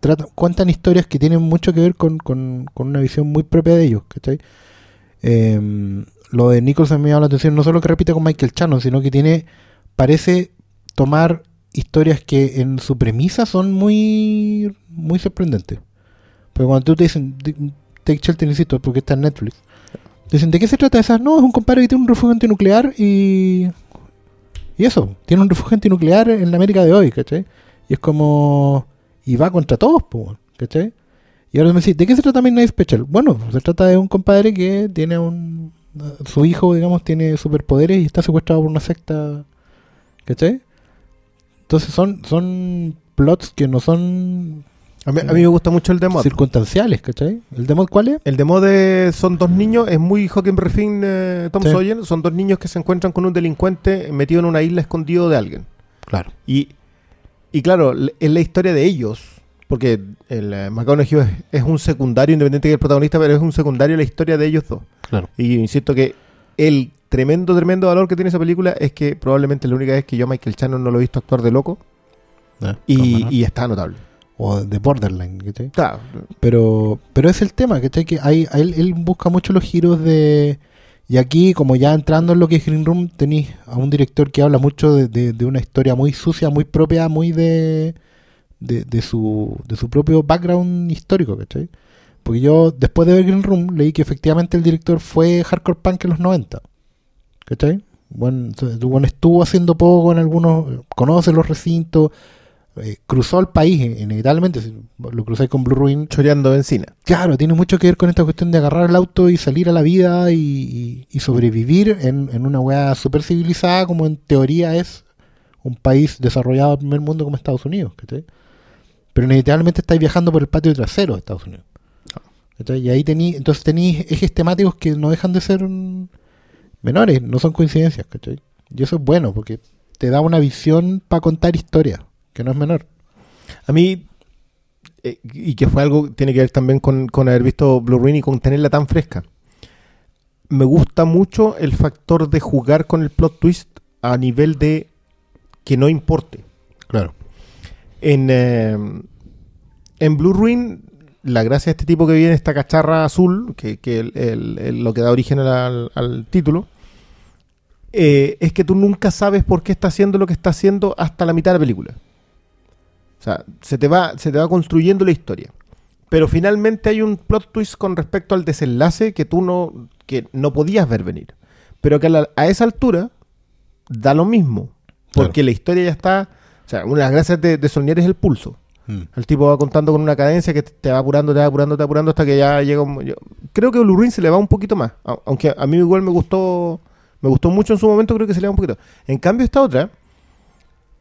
tratan, cuentan historias que tienen mucho que ver con, con- con una visión muy propia de ellos. Eh, lo de Nicholson me llama la atención, no solo que repite con Michael Shannon, sino que tiene, parece tomar historias que en su premisa son muy, muy sorprendentes. Porque cuando tú te dicen, di- Take Shelter, insisto, porque está en Netflix, dicen, ¿de qué se trata esa? No, es un compadre que tiene un refugio antinuclear y... Y eso, tiene un refugio antinuclear en la América de hoy, ¿cachai? Y es como... Y va contra todos, ¿cachai? Y ahora me decís, ¿de qué se trata Midnight Special? Bueno, se trata de un compadre que tiene un... Su hijo, digamos, tiene superpoderes y está secuestrado por una secta, ¿cachai? Entonces son, son plots que no son A mí, a mí me gusta mucho el demo. circunstanciales, ¿cachai? ¿El demo cuál es? El demo de son dos niños, es muy Joaquin Refin, eh, Tom Sí. Sawyer. Son dos niños que se encuentran con un delincuente metido en una isla escondido de alguien. Claro. Y, y claro, es la historia de ellos. Porque el eh, McConaughey es, es un secundario, independiente que el protagonista, pero es un secundario la historia de ellos dos. Claro. Y insisto que el tremendo, tremendo valor que tiene esa película es que probablemente la única vez que yo a Michael Shannon no lo he visto actuar de loco. Y, y está notable. O de Borderline, ¿cachai? Está, Pero, pero es el tema, ¿cachai? Que hay, él, él busca mucho los giros de... Y aquí, como ya entrando en lo que es Green Room, tenéis a un director que habla mucho de, de- de una historia muy sucia, muy propia, muy de, de, de su, de su propio background histórico, ¿cachai? Porque yo, después de ver Green Room, leí que efectivamente el director fue Hardcore Punk en los 90, ¿cachai? Bueno, estuvo haciendo poco en algunos, conoce los recintos, eh, cruzó el país, inevitablemente, lo cruzáis con Blue Ruin, choreando benzina. Claro, tiene mucho que ver con esta cuestión de agarrar el auto y salir a la vida y, y- y sobrevivir en, en una weá súper civilizada como en teoría es un país desarrollado del primer mundo como Estados Unidos. ¿cachai? Pero inevitablemente estáis viajando por el patio trasero de Estados Unidos. ¿cachai? Y ahí tenéis, entonces tenéis ejes temáticos que no dejan de ser menores, no son coincidencias. ¿cachai? Y eso es bueno porque te da una visión para contar historias, que no es menor. A mí, eh, y que fue algo, tiene que ver también con, con haber visto Blue Ruin y con tenerla tan fresca. Me gusta mucho el factor de jugar con el plot twist a nivel de que no importe. Claro. En, eh, en Blue Ruin, la gracia de este tipo que viene, esta cacharra azul, que, que el- el- el- lo que da origen al, al título, eh, es que tú nunca sabes por qué está haciendo lo que está haciendo hasta la mitad de la película. O sea, se te va, se te va construyendo la historia. Pero finalmente hay un plot twist con respecto al desenlace que tú no, que no podías ver venir. Pero que a, la- a esa altura da lo mismo. Porque la historia ya está. O sea, una de las gracias de, de Solnier es el pulso. Mm. El tipo va contando con una cadencia que te- va apurando, te va apurando, te va apurando hasta que ya llega un... yo- creo que Blue Ring se le va un poquito más. Aunque a mí igual me gustó me gustó mucho en su momento, creo que se le va un poquito. En cambio esta otra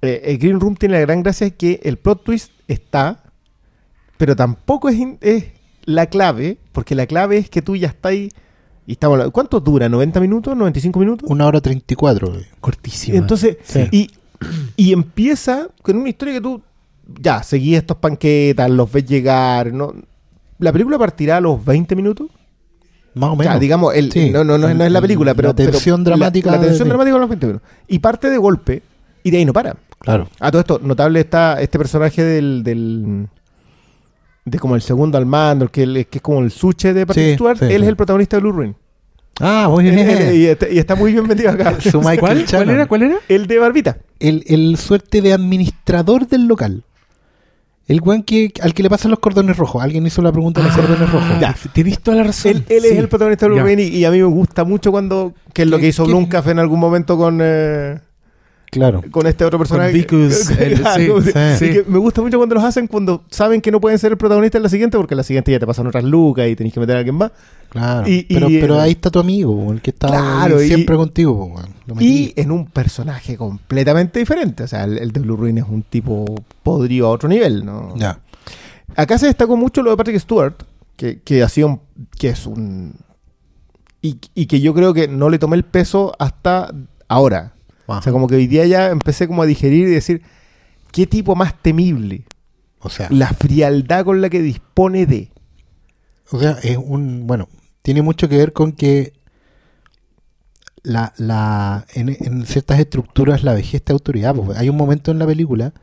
eh, el Green Room tiene la gran gracia que el plot twist está, pero tampoco es, in- es la clave, porque la clave es que tú ya estás ahí. Y estamos, hablando- ¿Cuánto dura? ¿90 minutos? ¿95 minutos? Una hora treinta y cuatro. güey. Cortísima. Entonces, Sí. y, y empieza con una historia que tú ya seguís estos panquetas, los ves llegar. ¿no? La película partirá a los 20 minutos. Más o menos. digamos, el, Sí. no, no, no, es- no es la película, La pero. pero tensión dramática La, la tensión de- dramática a los 20 minutos. Y parte de golpe, y de ahí no para. Claro. A todo esto, notable está este personaje del. del de como el segundo al mando, el que, el que es como el suche de Patrick Sí, Stewart. sí, él sí. es el protagonista de Blue Ruin. Ah, muy bien. él- y, está, y está muy bien metido acá. ¿Cuál, ¿Cuál Shannon. era? ¿Cuál era? el de Barbita. el, el suerte de administrador del local. El weón que, al que le pasan los cordones rojos. Alguien hizo la pregunta de los cordones rojos. Ya, tienes toda la razón. Él, él es el protagonista de Blue y, y a mí me gusta mucho cuando. que es lo ¿Qué- que hizo Blumcaf en algún momento con. eh, Claro. con este otro personaje. Vicus, el- Claro, sí, sí. sí. Y que me gusta mucho cuando los hacen cuando saben que no pueden ser el protagonista en la siguiente, porque en la siguiente ya te pasan otras lucas y tenés que meter a alguien más. Claro. Y- y- pero, pero ahí está tu amigo, el que está Claro, ahí y- siempre contigo. Lo. Y en un personaje completamente diferente. O sea, el, el de Blue Ruin es un tipo podrido a otro nivel, ¿no? Ya. Acá se destacó mucho lo de Patrick Stewart, que, que ha sido un- que es un y, y que yo creo que no le tomé el peso hasta ahora. O sea, como que hoy día ya empecé como a digerir y decir, qué tipo más temible. O sea, La frialdad con la que dispone de. o sea, es un. Bueno, tiene mucho que ver con que. La, la, en, en ciertas estructuras la vejez de autoridad. po. Hay un momento en la película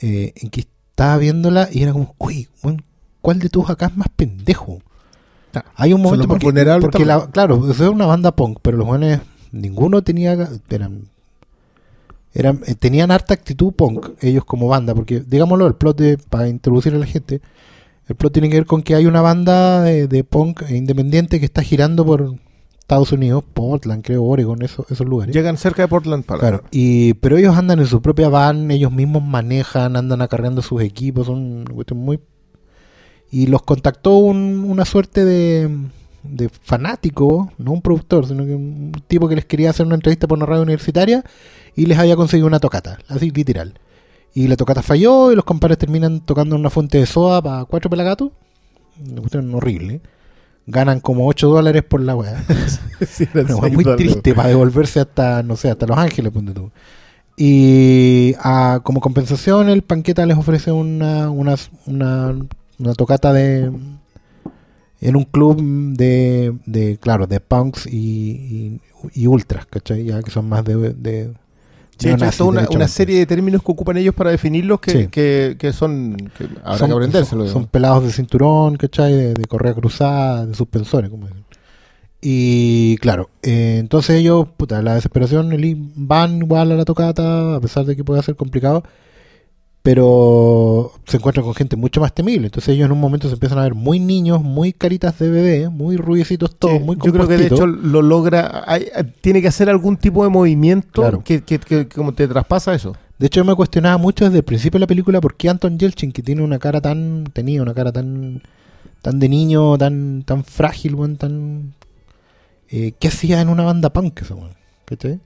eh, en que estaba viéndola y era como, uy, ¿cuál de todos acá es más pendejo? Hay un momento porque, porque la- también. claro, eso es una banda punk, pero los jóvenes, ninguno tenía, eran, eran, eh, tenían harta actitud punk, ellos como banda, porque digámoslo, el plot de, para introducir a la gente, el plot tiene que ver con que hay una banda de, de punk independiente que está girando por Estados Unidos, Portland, creo, Oregon, esos, esos lugares. Llegan cerca de Portland para. Claro, y, pero ellos andan en su propia van, ellos mismos manejan, andan acarreando sus equipos, son muy... Y los contactó un- una suerte de, de fanático, no un productor, sino que un tipo que les quería hacer una entrevista por una radio universitaria y les había conseguido una tocata, así literal. Y la tocata falló y los compadres terminan tocando en una fuente de soda para cuatro pelagatos. Una cuestión horrible. Ganan como 8 dólares por la weá. Sí, muy dólares. triste para devolverse hasta, no sé, hasta Los Ángeles, ponte tú. Y ah, como compensación, el Panqueta les ofrece una, una, una, una tocata de en un club de, de claro, de punks y, y, y ultras, ¿cachai? Ya que son más de... de Sí, hecho, es una, una serie de términos que ocupan ellos para definirlos que, Sí. que, que son. Que habrá son, que aprendérselo. son- son pelados de cinturón, ¿cachai? De, de correa cruzada, de suspensores, como dicen. Y claro, eh, entonces ellos, puta, la desesperación, el van igual a la tocata, a pesar de que pueda ser complicado, pero se encuentran con gente mucho más temible. Entonces ellos en un momento se empiezan a ver muy niños, muy caritas de bebé, muy rubiecitos todos, Sí, muy yo creo que de hecho lo logra. hay- tiene que hacer algún tipo de movimiento Claro. que, que, que- que como te traspasa eso. De hecho, yo me cuestionaba mucho desde el principio de la película por qué Anton Yelchin, que tiene una cara tan. tenía una cara tan. tan de niño, tan tan frágil, tan. Eh, ¿Qué hacía en una banda punk ese? ¿Cachai?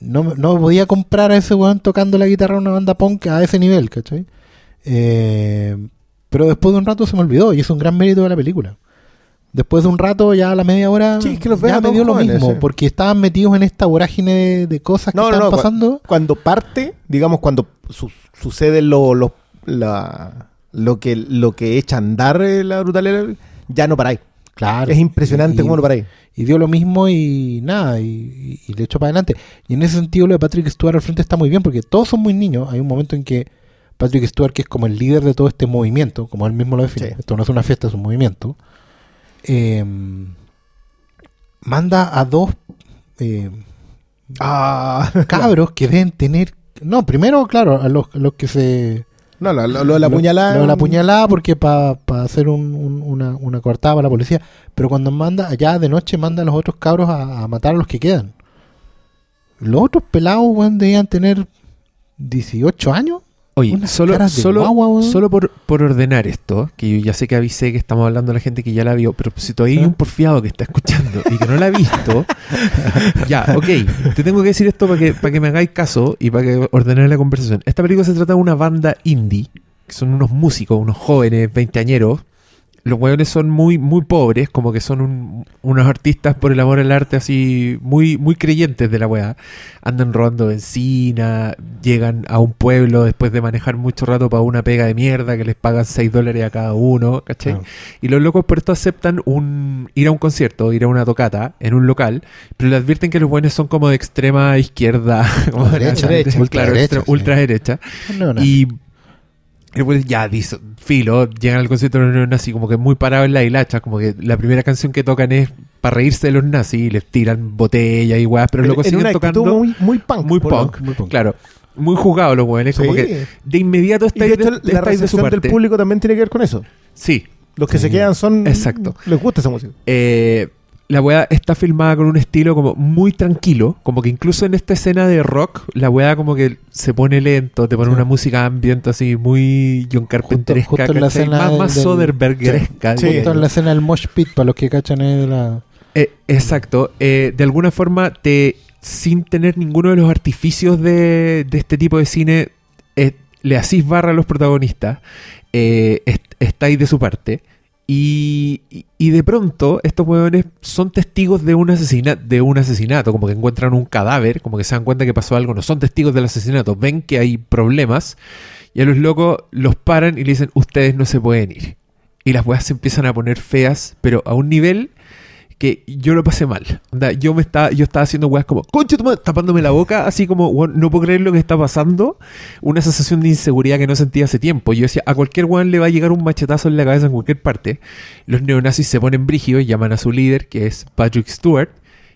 No, no podía comprar a ese weón tocando la guitarra en una banda punk a ese nivel, ¿cachai? Eh, pero después de un rato se me olvidó y es un gran mérito de la película. Después de un rato, ya a la media hora, Sí, es que los ves ya me dio lo jóvenes, mismo, sí. porque estaban metidos en esta vorágine de, de cosas que No, estaban pasando. Cuando parte, digamos, cuando su- sucede lo, lo, la- lo, que, lo que echa a andar eh, la brutalidad, ya no paráis. Claro. Es impresionante Y- cómo no paráis. Y dio lo mismo y nada, y, y, y le echó para adelante. Y en ese sentido lo de Patrick Stewart al frente está muy bien, porque todos son muy niños. Hay un momento en que Patrick Stewart, que es como el líder de todo este movimiento, como él mismo lo define, Sí. esto no es una fiesta, es un movimiento, eh, manda a dos eh, Ah, cabros que deben tener... No, primero, claro, a los, a los que se... no, lo, lo- lo de la puñalada. lo de la puñalada porque para hacer un- un- una, una coartada para la policía. Pero cuando manda, allá de noche manda a los otros cabros a, a matar a los que quedan. Los otros pelados, weón, debían tener 18 años, Oye, Unas solo, solo, solo por, por ordenar esto, que yo ya sé que avisé que estamos hablando a la gente que ya la vio, pero si todavía hay ¿Ah? un porfiado que está escuchando y que no la ha visto, ya, ok, te tengo que decir esto para que, para que me hagáis caso y para que ordenar la conversación. Esta película se trata de una banda indie, que son unos músicos, unos jóvenes, veinteañeros. Los hueones son muy, muy pobres, como que son un- unos artistas por el amor al arte, así, muy, muy creyentes de la weá. Andan robando benzina, llegan a un pueblo después de manejar mucho rato para una pega de mierda que les pagan 6 dólares a cada uno, ¿cachai? Claro. Y los locos por esto aceptan un ir a un concierto, ir a una tocata en un local, pero le advierten que los buenos son como de extrema izquierda, como de Derecha, derecha, ultra claro, derecha, sí. ultra derecha. No, no. Y después ya dice, filo, llegan al concierto de los nazis como que muy parado en la hilacha, como que la primera canción que tocan es para reírse de los nazis y les tiran botellas y weas, pero los locos en siguen una actitud tocando muy, muy punk. muy lo- punk, muy punk. claro, muy juzgados los weones, como Sí. que de inmediato estáis de, hecho, la estáis de su parte. del público también tiene que ver con eso. Sí, Los que Sí. se quedan son. Exacto. Les gusta esa música. Eh, la weá está filmada con un estilo como muy tranquilo, como que incluso en esta escena de rock, la weá como que se pone lento, te pone Sí. una música ambiente así muy John Carpenteresca, justo en la escena más, del- más Soderbergeresca. Sí. Justo en la escena del mosh pit, para los que cachan es la... Eh, exacto. Eh, de alguna forma, te sin tener ninguno de los artificios de, de este tipo de cine, eh, le hacís barra a los protagonistas, eh, est- estáis de su parte. Y, y- de pronto, estos huevones son testigos de un, asesina, de un asesinato, como que encuentran un cadáver, como que se dan cuenta que pasó algo, no son testigos del asesinato, ven que hay problemas, y a los locos los paran y le dicen, ustedes no se pueden ir. Y las weas se empiezan a poner feas, pero a un nivel que yo lo pasé mal. Onda, yo me estaba, yo estaba haciendo weas como, concha tu madre", tapándome la boca, así como, "Weón, no puedo creer lo que está pasando. Una sensación de inseguridad que no sentía hace tiempo. Yo decía, a cualquier weón le va a llegar un machetazo en la cabeza en cualquier parte. Los neonazis se ponen brígidos y llaman a su líder, que es Patrick Stewart.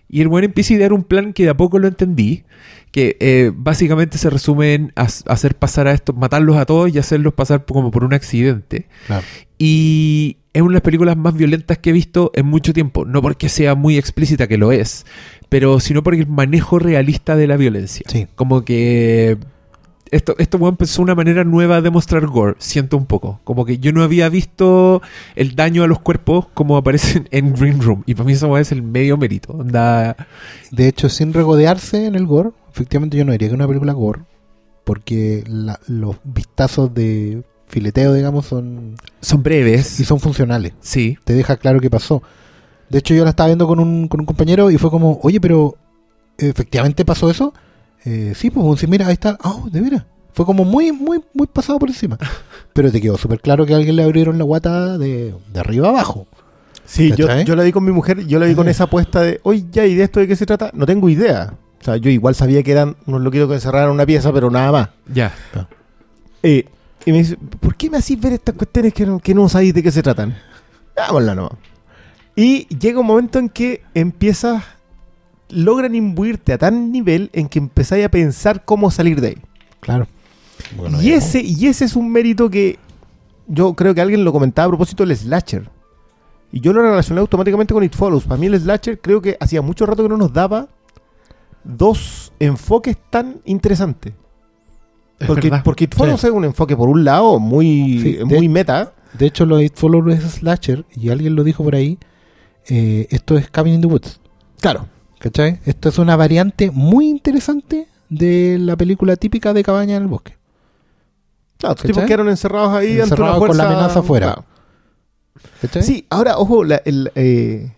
Y el weón empieza a idear un plan que de a poco lo entendí. Que eh, básicamente se resume en hacer pasar a estos, matarlos a todos y hacerlos pasar como por un accidente. Claro. Y es una de las películas más violentas que he visto en mucho tiempo. No porque sea muy explícita, que lo es, pero sino por el manejo realista de la violencia. Sí. Como que esto, esto weón, pensó una manera nueva de mostrar gore, siento un poco. Como que yo no había visto el daño a los cuerpos como aparecen en Green Room. Y para mí eso es el medio mérito. Onda, De hecho, sin regodearse en el gore, efectivamente yo no diría que es una película gore, porque la- los vistazos de fileteo, digamos, son son breves. y son funcionales. Sí. Te deja claro qué pasó. De hecho, yo la estaba viendo con un, con un compañero y fue como, oye, pero ¿efectivamente pasó eso? Eh, sí, pues, mira, ahí está. Ah, de veras. Fue como muy, muy, muy pasado por encima. Pero te quedó súper claro que a alguien le abrieron la guata de, de arriba abajo. Sí, yo, yo la vi con mi mujer, yo la vi con Ah. esa apuesta de, oye, ya, ¿y de esto de qué se trata? No tengo idea. O sea, yo igual sabía que eran unos loquitos que encerraron una pieza, pero nada más. Ya. Eh, y me dice, ¿por qué me hacís ver estas cuestiones que no, que no sabéis de qué se tratan? Vámonos nomás. Y llega un momento en que empiezas, logran imbuirte a tal nivel en que empezáis a pensar cómo salir de ahí. Claro. Bueno, y, ese, y ese es un mérito que yo creo que alguien lo comentaba a propósito del slasher. Y yo lo relacioné automáticamente con It Follows. Para mí el slasher creo que hacía mucho rato que no nos daba dos enfoques tan interesantes. Es Porque, porque It Follows es un enfoque por un lado muy, Sí, de- muy meta. De hecho, lo de It Follows es slasher, y alguien lo dijo por ahí, eh, esto es Cabin in the Woods. Claro. ¿Cachai? Esto es una variante muy interesante de la película típica de Cabaña en el Bosque. Claro, los tipos quedaron encerrados ahí ante una Encerrados con la amenaza afuera. Claro. ¿Cachai? Sí, ahora, ojo, la, el, eh,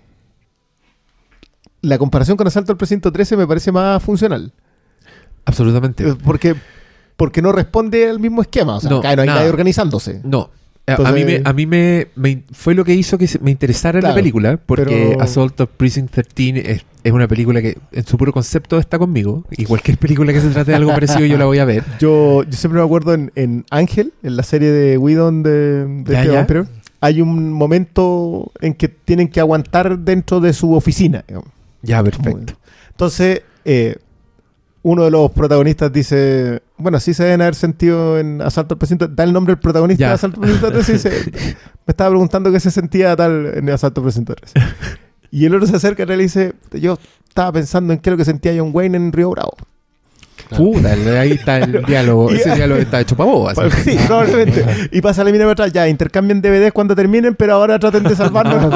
la comparación con Asalto al Precinto 13 me parece más funcional. Absolutamente. Eh, Porque, porque no responde al mismo esquema. O sea, No, acá no hay nada. nadie organizándose. No. A- mí, me, a mí me, me- fue lo que hizo que me interesara Claro, la película, porque pero- Assault of Precinct 13 es, es una película que en su puro concepto está conmigo, y cualquier película que se trate de algo parecido yo la voy a ver. Yo, yo siempre me acuerdo en, en Ángel, en la serie de Whedon de, de Ya, este ya. vampiro, hay un momento en que tienen que aguantar dentro de su oficina. digamos. Ya, perfecto. Entonces, eh, uno de los protagonistas dice, bueno, así se deben haber sentido en Asalto al Precinto, da el nombre del protagonista Ya. de Asalto al Precinto 13 y dice, me estaba preguntando qué se sentía tal en Asalto al Precinto 13. Y el otro se acerca y le dice, yo estaba pensando en qué es lo que sentía John Wayne en Río Bravo. El- ahí está el diálogo. Ese diálogo está hecho para vos. así. Sí, probablemente. Y pasa la mina para atrás, ya, intercambien DVDs cuando terminen, pero ahora traten de salvarnos.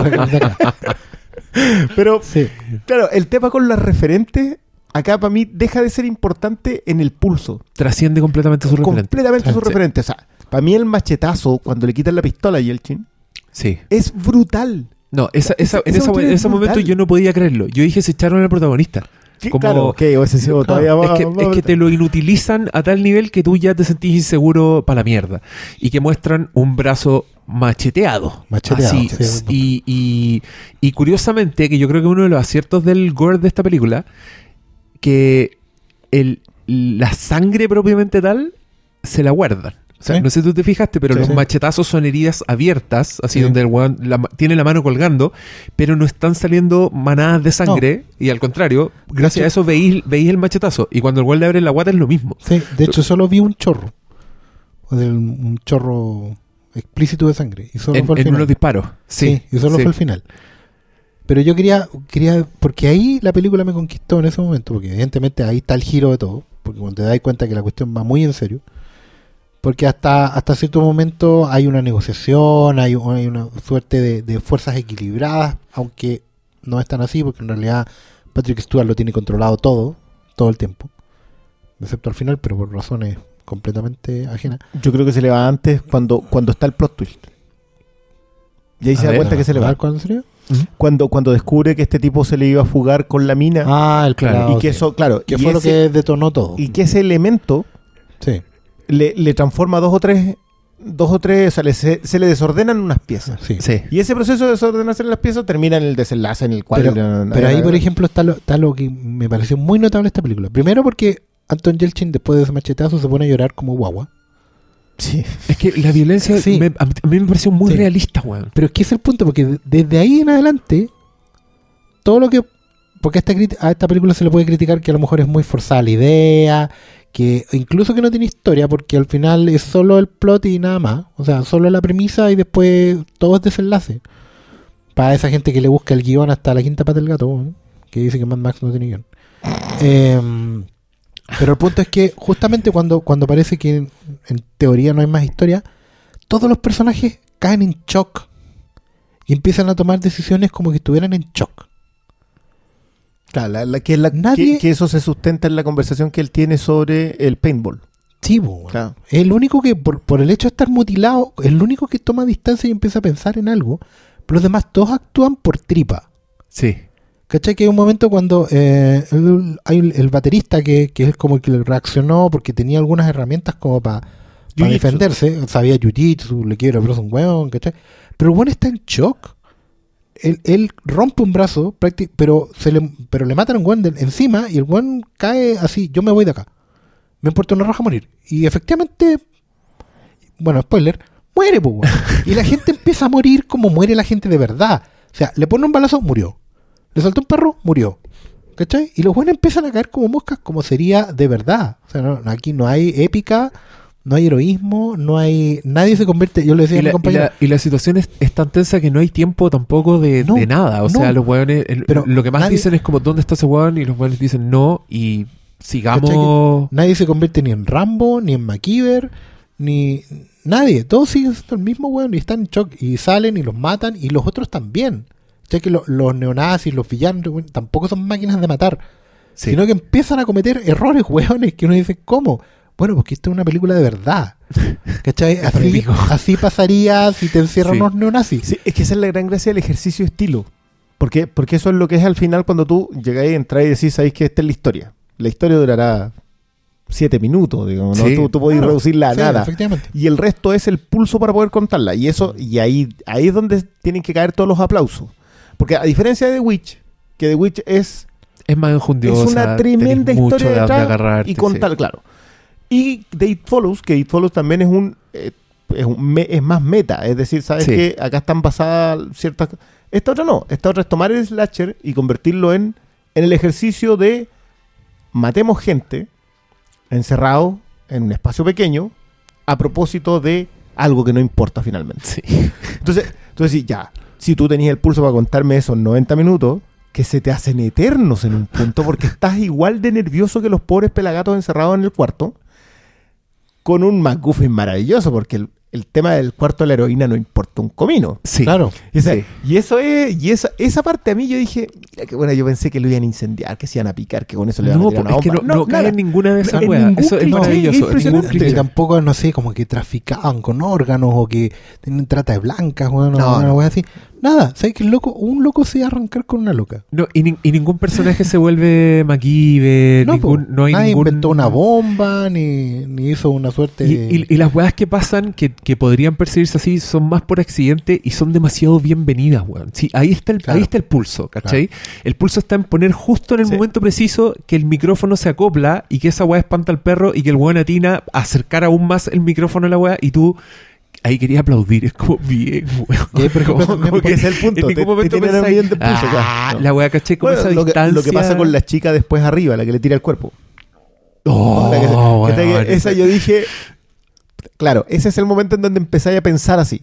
pero, Sí. claro, el tema con las referentes, acá para mí deja de ser importante en el pulso. Trasciende completamente su referente. Completamente su referente. O sea, para mí el machetazo, cuando le quitan la pistola a Yelchin, Sí. es brutal. No, esa, esa, en, Esa en es ese momento yo no podía creerlo. Yo dije, se echaron al protagonista. Sí, Como- claro, ok, o ese sí, o todavía es, va- que, va- es que te lo inutilizan a tal nivel que tú ya te sentís inseguro para la mierda. Y que muestran un brazo macheteado. Macheteado, Así, sí. y, y- y curiosamente, que yo creo que uno de los aciertos del gore de esta película, que el, la sangre propiamente tal se la guardan. O sea, Sí. no sé si tú te fijaste, pero Sí, los sí. machetazos son heridas abiertas, así Sí. donde el weón la tiene la mano colgando, pero no están saliendo manadas de sangre. Y al contrario, gracias a eso veis, veis el machetazo. Y cuando el weón le abre la guata es lo mismo. Sí, de hecho solo vi un chorro. Un chorro explícito de sangre. Y solo En, fue al en final. unos disparos. Sí, y solo fue al final. Pero yo quería, quería, porque ahí la película me conquistó en ese momento, porque evidentemente ahí está el giro de todo, porque cuando te das cuenta que la cuestión va muy en serio, porque hasta, hasta cierto momento hay una negociación, hay, hay una suerte de, de fuerzas equilibradas, aunque no es tan así, porque en realidad Patrick Stewart lo tiene controlado todo, todo el tiempo, excepto al final, pero por razones completamente ajenas. Yo creo que se le va antes cuando, cuando está el plot twist. Y ahí A se da cuenta que se le ¿A va. cuándo sería? Cuando, cuando descubre que este tipo se le iba a fugar con la mina. Ah, el Claro, y que sí. eso, claro, que fue lo que detonó todo. y que ese elemento Sí. le, le transforma dos o tres, dos o tres, o sea, le- se, se le desordenan unas piezas. Sí. Sí. Y ese proceso de desordenarse las piezas termina en el desenlace en el cual... Pero, no, no, pero no, ahí, no, por ejemplo, está lo, está lo que me pareció muy notable esta película. Primero porque Anton Yelchin, después de ese machetazo, se pone a llorar como guagua. Sí. Es que la violencia Sí. me- a, mí, a mí me pareció muy Sí. realista, weón. Pero es que ese es el punto, porque de- desde ahí en adelante, todo lo que... Porque a esta, a esta película se le puede criticar que a lo mejor es muy forzada la idea, que incluso que no tiene historia, porque al final es solo el plot y nada más. O sea, solo la premisa y después todo es desenlace. Para esa gente que le busca el guion hasta la quinta pata del gato, ¿eh? que dice que Mad Max no tiene guion. Em, pero el punto es que justamente cuando, cuando parece que en, en teoría no hay más historia, todos los personajes caen en shock y empiezan a tomar decisiones como que estuvieran en shock. Claro, la- la- que, la- Nadie- que, que eso se sustenta en la conversación que él tiene sobre el paintball. Sí, weón. Claro. Es el único que, por, por el hecho de estar mutilado, es el único que toma distancia y empieza a pensar en algo. Pero los demás todos actúan por tripa. Sí. ¿Cachai? Que hay un momento cuando eh, el, hay el, el baterista que, que es como el que reaccionó porque tenía algunas herramientas como para Jiu-jitsu. defenderse. Sabía jiu-jitsu, le quiero el brazo a un weón, ¿cachai? Pero el weón está en shock. Él, él rompe un brazo, pero se le, pero le matan a un weón de- encima y el weón cae así, yo me voy de acá. Me importa una roja morir. Y efectivamente, bueno, spoiler, muere, pues, weón. Y la gente empieza a morir como muere la gente de verdad. O sea, le pone un balazo, murió. Le saltó un perro, murió. ¿Cachai? Y los buenos empiezan a caer como moscas, como sería de verdad. O sea, no- aquí no hay épica, no hay heroísmo, no hay. Nadie se convierte. Yo le decía Y a mi la, y compañero. y la situación es, es tan tensa que no hay tiempo tampoco de, No, de nada. O no. sea, los weones, el- Pero lo que más nadie- dicen es como, ¿dónde está ese weón? Y los weones dicen no, y sigamos. ¿Cachai Nadie se convierte ni en Rambo, ni en MacGyver, ni. Nadie. Todos siguen siendo el mismo weón y están en shock. Y salen y los matan, y los otros también. O sea que lo- los neonazis, los villanos, tampoco son máquinas de matar. Sí. Sino que empiezan a cometer errores, weones, que uno dice, ¿cómo? Bueno, porque esto es una película de verdad. ¿Cachai? Así, pasaría si te encierran Sí. unos neonazis. Sí, es que esa es la gran gracia del ejercicio estilo. Porque, porque eso es lo que es al final cuando tú llegáis, entras y decís, sabéis que esta es la historia. La historia durará siete minutos, digamos, ¿no? Sí. Tú, tú podés Claro. reducirla a Sí, nada. efectivamente. Y el resto es el pulso para poder contarla. Y eso, y ahí, ahí es donde tienen que caer todos los aplausos. Porque a diferencia de The Witch, que The Witch es, Es más enjundiosa. es una tremenda historia de, agarrarte, y contar, sí. claro. Y The It Follows, que It Follows también es un, eh, es, un me- es más meta. Es decir, sabes Sí. que acá están basadas ciertas. Esta otra no. Esta otra es tomar el slasher y convertirlo en, en el ejercicio de matemos gente encerrado en un espacio pequeño a propósito de algo que no importa finalmente. Sí. Entonces, entonces sí, ya, si tú tenías el pulso para contarme esos 90 minutos, que se te hacen eternos en un punto porque estás igual de nervioso que los pobres pelagatos encerrados en el cuarto con un McGuffin maravilloso porque el, el tema del cuarto de la heroína no importa un comino. Sí. Claro. Y, esa, Sí. y eso es, y esa, esa parte a mí yo dije, mira que bueno, yo pensé que lo iban a incendiar, que se iban a picar, que con eso le iban No, a tirar una es que no, bomba. no cae en ninguna de esas weas. Eso es maravilloso. es ningún cliché. tampoco, no sé, como que traficaban con órganos o que tienen trata de blancas, weón, No, o una no. wea así. Nada, ¿sabes que el loco, un loco se iba a arrancar con una loca? No, y, nin- y ningún personaje se vuelve MacGyver, No, ningún, po, no hay nadie ningún... inventó una bomba, ni, ni hizo una suerte Y, de... y- y las weas que pasan, que, que podrían percibirse así, son más por accidente y son demasiado bienvenidas, weón. Sí, ahí está el, Claro. ahí está el pulso, ¿cachai? El pulso está en poner justo en el Sí. momento preciso que el micrófono se acopla y que esa wea espanta al perro y que el weón atina a acercar aún más el micrófono a la wea y tú... Ahí quería aplaudir, es como bien, weón. Como- que es el punto, En ningún te momento pulso, ah, claro. la wea, ¿cachai? Como Bueno, esa lo, que, distancia. lo que pasa con la chica después arriba, la que le tira el cuerpo. Oh, que esa yo dije, claro, ese es el momento en donde empezáis a pensar así.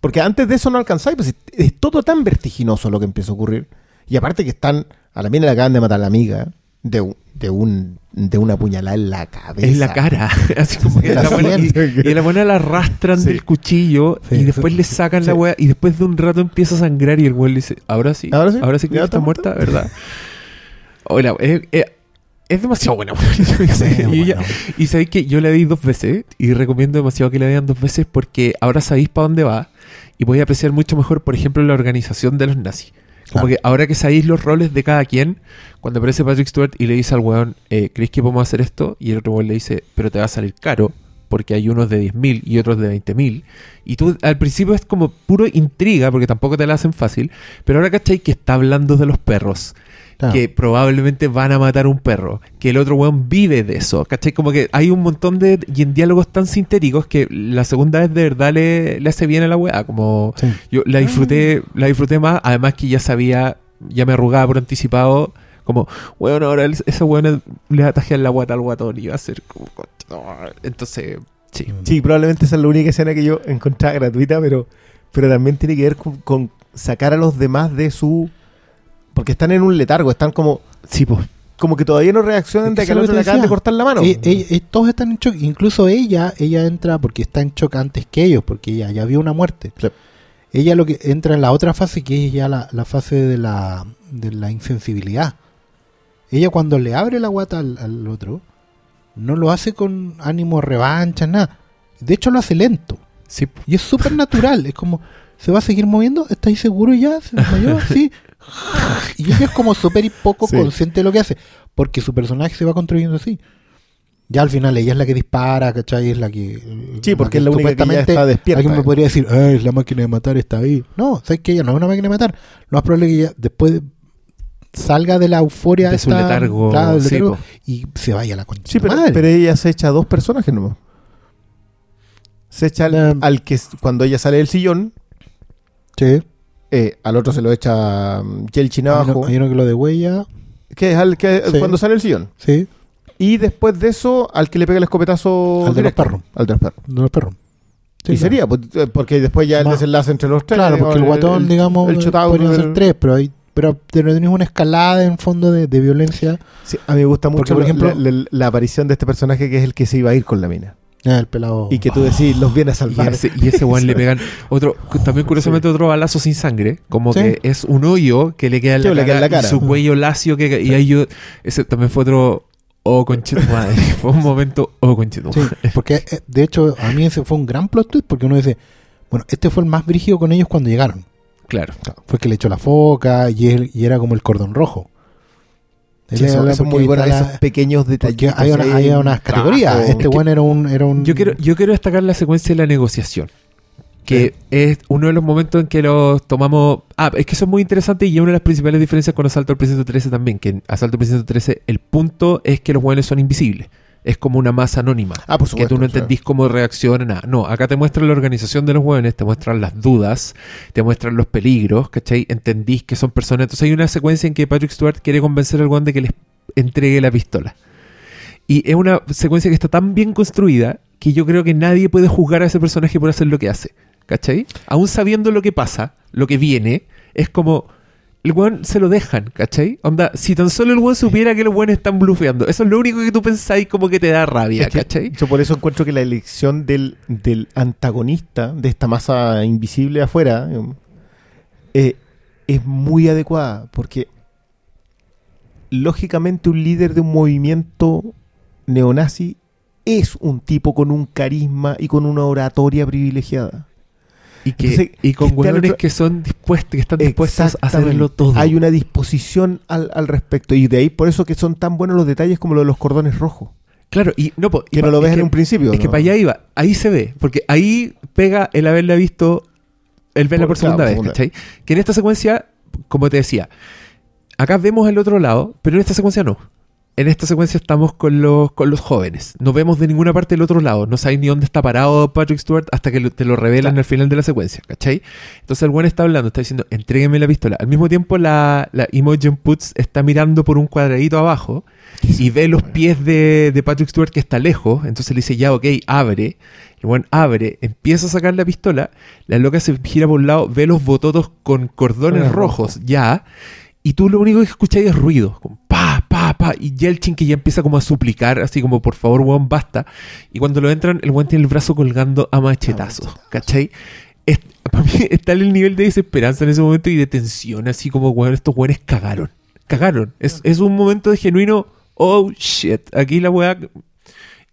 Porque antes de eso no alcanzáis, pues es, es todo tan vertiginoso lo que empieza a ocurrir. Y aparte que están, a la mina le acaban de matar a la amiga de, un- de, un, de una puñalada en la cabeza. En la cara. Así como que En la la buena, y, y la buena la arrastran Sí. del cuchillo Sí, y después sí. le sacan la weá y después de un rato empieza a sangrar y el weón le dice, ahora sí, ¿Ahora sí? ahora sí que ¿Ya ya está está muerta? ¿verdad? Hola, es, es- es demasiado buena. y, bueno. y sabéis que yo la vi dos veces y recomiendo demasiado que la vean dos veces porque ahora sabéis para dónde va y podéis apreciar mucho mejor, por ejemplo, la organización de los nazis. Como Claro. que ahora que sabéis los roles de cada quien, cuando aparece Patrick Stewart y le dice al weón, eh, ¿crees que podemos hacer esto? Y el otro weón le dice, pero te va a salir caro, porque hay unos de 10.000 y otros de 20.000. Y tú al principio es como puro intriga, porque tampoco te la hacen fácil, pero ahora cachai que está hablando de los perros. Claro. Que probablemente van a matar un perro. Que el otro weón vive de eso. ¿Cachai? Como que hay un montón de. Y en diálogos tan sintéticos que la segunda vez de verdad le, le hace bien a la weá. Como. Sí. Yo la disfruté, la disfruté más, además que ya sabía, ya me arrugaba por anticipado, como, bueno, ahora el- ese weón le va a tajear la guata al guatón y va a ser como, entonces, sí. Sí, probablemente esa es la única escena que yo encontraba gratuita, pero, pero también tiene que ver con, con sacar a los demás de su... Porque están en un letargo, están como, Sí, pues. como que todavía no reaccionan Es que de que al otro le acaban de cortar la mano. Eh, eh, eh, todos están en shock, incluso ella, ella entra porque está en shock antes que ellos, porque ella ya vio una muerte. Sí. Ella lo que entra en la otra fase, que es ya la, la fase de la, de la insensibilidad. Ella cuando le abre la guata al, al otro, no lo hace con ánimo revancha, nada. De hecho lo hace lento. Sí. Y es súper natural. Es como, ¿se va a seguir moviendo? ¿Estáis seguro ya? ¿Se desmayó? Sí. Y ella es como súper y poco Sí. consciente de lo que hace. Porque su personaje se va construyendo así. Ya al final ella es la que dispara, ¿cachai? Es la que... Sí, porque es la única que ya está despierta. Alguien me podría decir, "Ay, es la máquina de matar está ahí. No, ¿sabes que Ella no es una máquina de matar. Lo más probable es que ella después salga de la euforia De su esta- letargo, claro, sí, letargo, po. y se vaya a la concha. Sí, pero, madre. pero ella se echa a dos personajes nomás. Se echa al, La- al que cuando ella sale del sillón, Sí. Eh, al otro se lo echa um, Yelchin abajo, hay uno que lo de huella. que es al que Sí. cuando sale del sillón. Sí. Y después de eso, al que le pega el escopetazo Al de los perros. Al de los perros. De los perros. Sí, y claro. sería, pues, eh, porque después ya el desenlace entre los tres. Claro, porque el guatón, digamos, el podrían ser tres, pero hay pero tenés una escalada en fondo de, de violencia. Sí, a mí me gusta mucho Porque, por ejemplo- la, la- la aparición de este personaje que es el que se iba a ir con la mina. Ah, el pelado. Y que tú decís, los viene a Y salvar. ese, y ese weón le pegan otro, también curiosamente otro balazo sin sangre, como Sí. que es un hoyo que le queda en la, le cara, queda en la y cara. su cuello lacio que y ahí yo ese también fue otro oh madre, fue un momento oh conchito Sí, porque eh, de hecho a mí ese fue un gran plot twist porque uno dice, bueno, este fue el más brígido con ellos cuando llegaron. claro. Fue el que le echó la foca y, él, y era como el cordón rojo. Sí, eso, muy bueno, la- esos pequeños detallitos. hay, una- hay unas categorías. trabajo. Este bueno era un, era un Yo quiero, yo quiero destacar la secuencia de la negociación. Que es uno de los momentos en que los tomamos. Ah, es que eso es muy interesante y es una de las principales diferencias con Asalto al Precinto 13 también. Que en Asalto al Precinto 13, el punto es que los buenos son invisibles. Es como una masa anónima. Ah, por que supuesto. tú no entendís cómo reaccionan. Nada. No, acá te muestran la organización de los hueones, te muestran las dudas, te muestran los peligros, ¿cachai? Entendís que son personas. Entonces hay una secuencia en que Patrick Stewart quiere convencer al hueón de que les entregue la pistola. Y es una secuencia que está tan bien construida que yo creo que nadie puede juzgar a ese personaje por hacer lo que hace. ¿Cachai? Aún sabiendo lo que pasa, lo que viene, es como. El weón se lo dejan, ¿cachai? Onda, si tan solo el weón supiera que los weones están blufeando, eso es lo único que tú pensáis como que te da rabia, Es que ¿cachai? Yo por eso encuentro que la elección del, del antagonista, de esta masa invisible afuera, eh, es muy adecuada, porque lógicamente un líder de un movimiento neonazi es un tipo con un carisma y con una oratoria privilegiada. Y, que, Entonces, y con otro- que son dispuestos, que están dispuestos a hacerlo todo. Hay una disposición al, al respecto. Y de ahí por eso que son tan buenos los detalles como lo de los cordones rojos. Claro, y no, po, Que no lo es ves en que- un principio. Es que para allá iba, ahí se ve, porque ahí pega el haberla visto, el verla Por- por, segunda claro, vez, ¿cachai? Que en esta secuencia, como te decía, acá vemos el otro lado, pero en esta secuencia no. En esta secuencia estamos con los, con los jóvenes. No vemos de ninguna parte el otro lado. No sabes ni dónde está parado Patrick Stewart hasta que lo- te lo revelan al final de la secuencia, ¿cachai? Entonces el buen está hablando, está diciendo, entrégueme la pistola. Al mismo tiempo la, la Imogen Putz está mirando por un cuadradito abajo y ve los pies de, de Patrick Stewart que está lejos. Entonces le dice, ya, ok, abre. El buen abre, empieza a sacar la pistola. La loca se gira por un lado, ve los bototos con cordones rojos, ya. Y tú lo único que escucháis es ruido. Como pa, pa, pa. Y Yelchin que ya empieza como a suplicar, así como, por favor, weón, basta. Y cuando lo entran, el weón tiene el brazo colgando a machetazos. ¿Cachai? Es- para mí está el nivel de desesperanza en ese momento y de tensión, así como, weón, estos weones cagaron. Cagaron. Es, es un momento de genuino, oh shit. Aquí la weá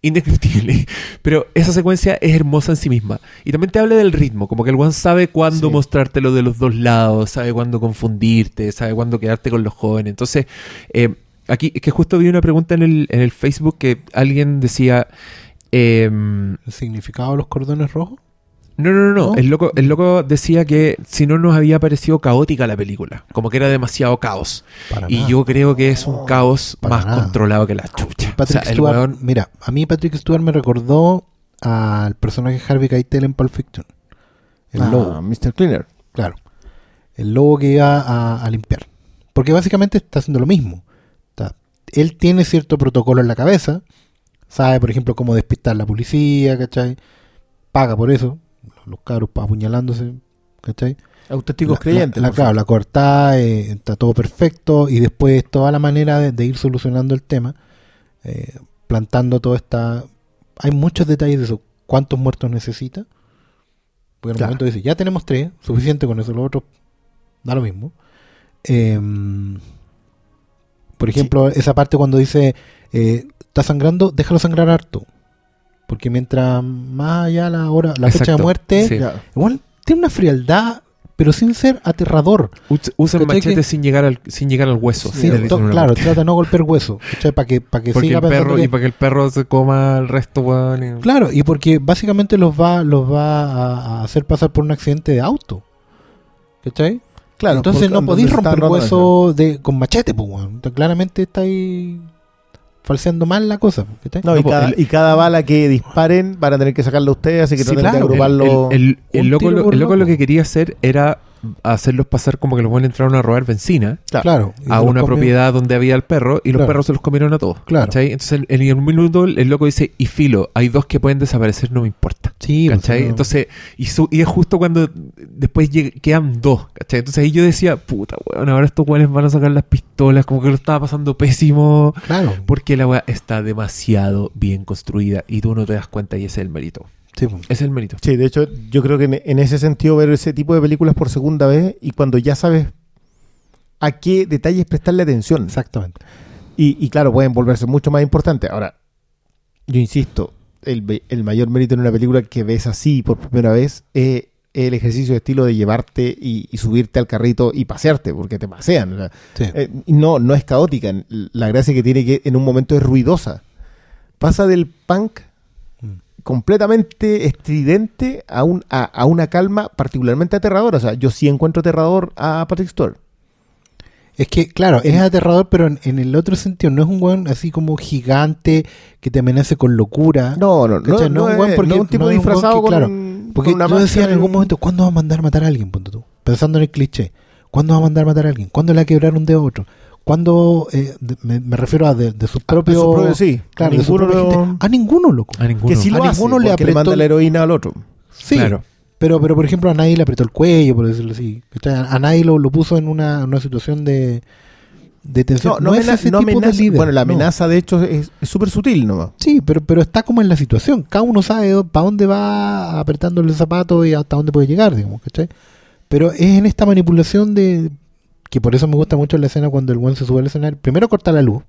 indescriptible. Pero esa secuencia es hermosa en sí misma. Y también te habla del ritmo, como que el one sabe cuándo Sí. mostrártelo de los dos lados, sabe cuándo confundirte, sabe cuándo quedarte con los jóvenes. Entonces, eh, aquí es que justo vi una pregunta en el, en el Facebook que alguien decía... em, ¿El significado de los cordones rojos? no, no, no, no. El, loco, el loco decía que si no nos había parecido caótica la película, como que era demasiado caos. Para Y nada. yo creo que es un caos para más nada. controlado que la chucha. Patrick o sea, el Stewart, weón- mira, a mí Patrick Stewart me recordó al personaje Harvey Keitel en Pulp Fiction. El Ah, lobo, Mr. Cleaner. claro. El lobo que iba a, a limpiar. Porque básicamente está haciendo lo mismo. Él tiene cierto protocolo en la cabeza. Sabe, por ejemplo, cómo despistar a la policía, ¿cachai? Paga por eso. Los cabros apuñalándose, ¿cachai? Auténticos creyentes. La, la- claro, la cortada, eh, está todo perfecto y después toda la manera de, de ir solucionando el tema, eh, plantando toda esta... Hay muchos detalles de eso. ¿Cuántos muertos necesita? Porque en Claro. momento dice, ya tenemos tres, suficiente con eso, lo otro da lo mismo. Em, por ejemplo, esa parte cuando dice, eh, está sangrando, déjalo sangrar harto. Porque mientras más allá la hora, la fecha de muerte, sí. Igual tiene una frialdad, pero sin ser aterrador. Us- Usan ¿Cachai machete que- sin llegar al sin llegar al hueso. Sí, to- claro, parte. trata de no golpear hueso. Para que, pa' que porque siga el perro que- y para que el perro se coma el resto, weón. y- Claro, y porque básicamente los va, los va a, a hacer pasar por un accidente de auto. ¿Cachai? Claro, Entonces no podéis romper hueso de, con machete, pues. Entonces, claramente estáis falseando mal la cosa. ¿cachai? No, No, y, po, cada, el- y cada bala que disparen van a tener que sacarla ustedes, así que Sí, traten claro. de agruparlo. El, el- el Un loco, tiro lo, por el loco loco. lo que quería hacer era hacerlos pasar como que los buenos entraron a robar benzina Claro. a una propiedad donde había el perro y los Claro. perros se los comieron a todos. Claro. ¿cachai? Entonces en, un minuto el loco dice, y filo, hay dos que pueden desaparecer, no me importa. Sí, pues, ¿Cachai? no. Entonces, y, su- y es justo cuando después quedan dos, ¿cachai? Entonces ahí yo decía, puta, weón, ahora estos weones van a sacar las pistolas, como que lo estaba pasando pésimo, Claro. porque la weá está demasiado bien construida y tú no te das cuenta y ese es el mérito. Sí. Ese es el mérito. Sí, de hecho, yo creo que en, en ese sentido ver ese tipo de películas por segunda vez y cuando ya sabes a qué detalles prestarle atención. Exactamente. Y, y claro, pueden volverse mucho más importantes. Ahora, yo insisto, el, el mayor mérito en una película que ves así por primera vez es el ejercicio de estilo de llevarte y, y subirte al carrito y pasearte, porque te pasean. o sea, Sí. eh, no, no es caótica. La gracia que tiene que en un momento es ruidosa. Pasa del punk. Completamente estridente a, un, a, a una calma particularmente aterradora. O sea, yo sí encuentro aterrador a Patrick Stewart. Es que, claro, es aterrador, pero en, en el otro sentido, no es un weón así como gigante que te amenace con locura. No, no, no, no, No, es, weón, porque no es un tipo no un disfrazado que, claro, con, Porque con una yo decía en algún momento, ¿cuándo va a mandar a matar a alguien? Punto tú. Pensando en el cliché. ¿Cuándo va a mandar a matar a alguien? ¿Cuándo le va a quebrar un dedo a otro? ¿Cuándo, eh, de- me, me refiero a de, de sus propios... su propio- sí. Claro, A de su ninguno propia lo- gente. A ninguno, loco. A ninguno. Que A lo hace, ninguno le manda la heroína al otro. Sí, Claro. Pero, pero por ejemplo, a nadie le apretó el cuello, por decirlo así. A a nadie lo, lo puso en una, una situación de, de tensión. No, no, es ese no tipo de amenaza- líder, Bueno, la no. amenaza de hecho es es súper sutil nomás. Sí, pero, pero está como en la situación. Cada uno sabe para dónde va apretándole el zapato y hasta dónde puede llegar, digamos, ¿cachai? Pero es en esta manipulación de... Que por eso me gusta mucho la escena cuando el buen se sube al escenario. Primero corta la luz.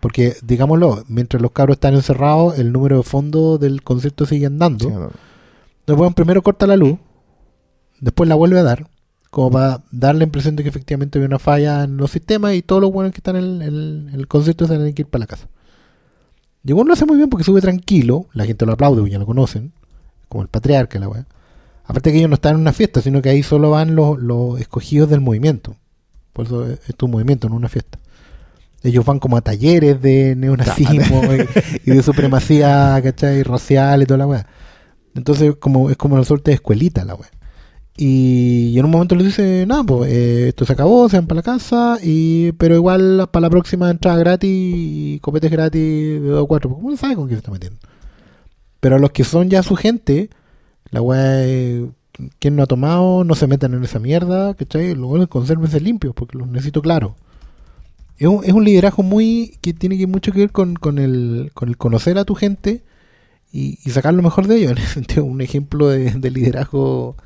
Porque, digámoslo, mientras los cabros están encerrados, el número de fondo del concierto sigue andando. Sí, no. Entonces, bueno, primero corta la luz, después la vuelve a dar, como para dar la impresión de que efectivamente hay una falla en los sistemas y todos los buenos que están en el, en concierto se tienen que ir para la casa. Y bueno, lo hace muy bien porque sube tranquilo, la gente lo aplaude, porque ya lo conocen, como el patriarca, la weá. Aparte que ellos no están en una fiesta, sino que ahí solo van los, los escogidos del movimiento. Por eso es un movimiento, no una fiesta. Ellos van como a talleres de neonazismo y, y de supremacía, ¿cachai? Racial y toda la weá. Entonces como es como una suerte de escuelita la weá. Y, y en un momento les dice, nada, pues eh, esto se acabó, se van para la casa, y pero igual para la próxima entrada gratis y copetes gratis de 2 a 4, porque uno sabe con quién se está metiendo. Pero a los que son ya su gente, la weá es, quien no ha tomado, no se metan en esa mierda, ¿cachai? Buenos consérvense limpios, porque los necesito claro. Es un, es un liderazgo muy que tiene que mucho que ver con, con, el, con el conocer a tu gente y, y sacar lo mejor de ellos. En ese sentido, un ejemplo de, de liderazgo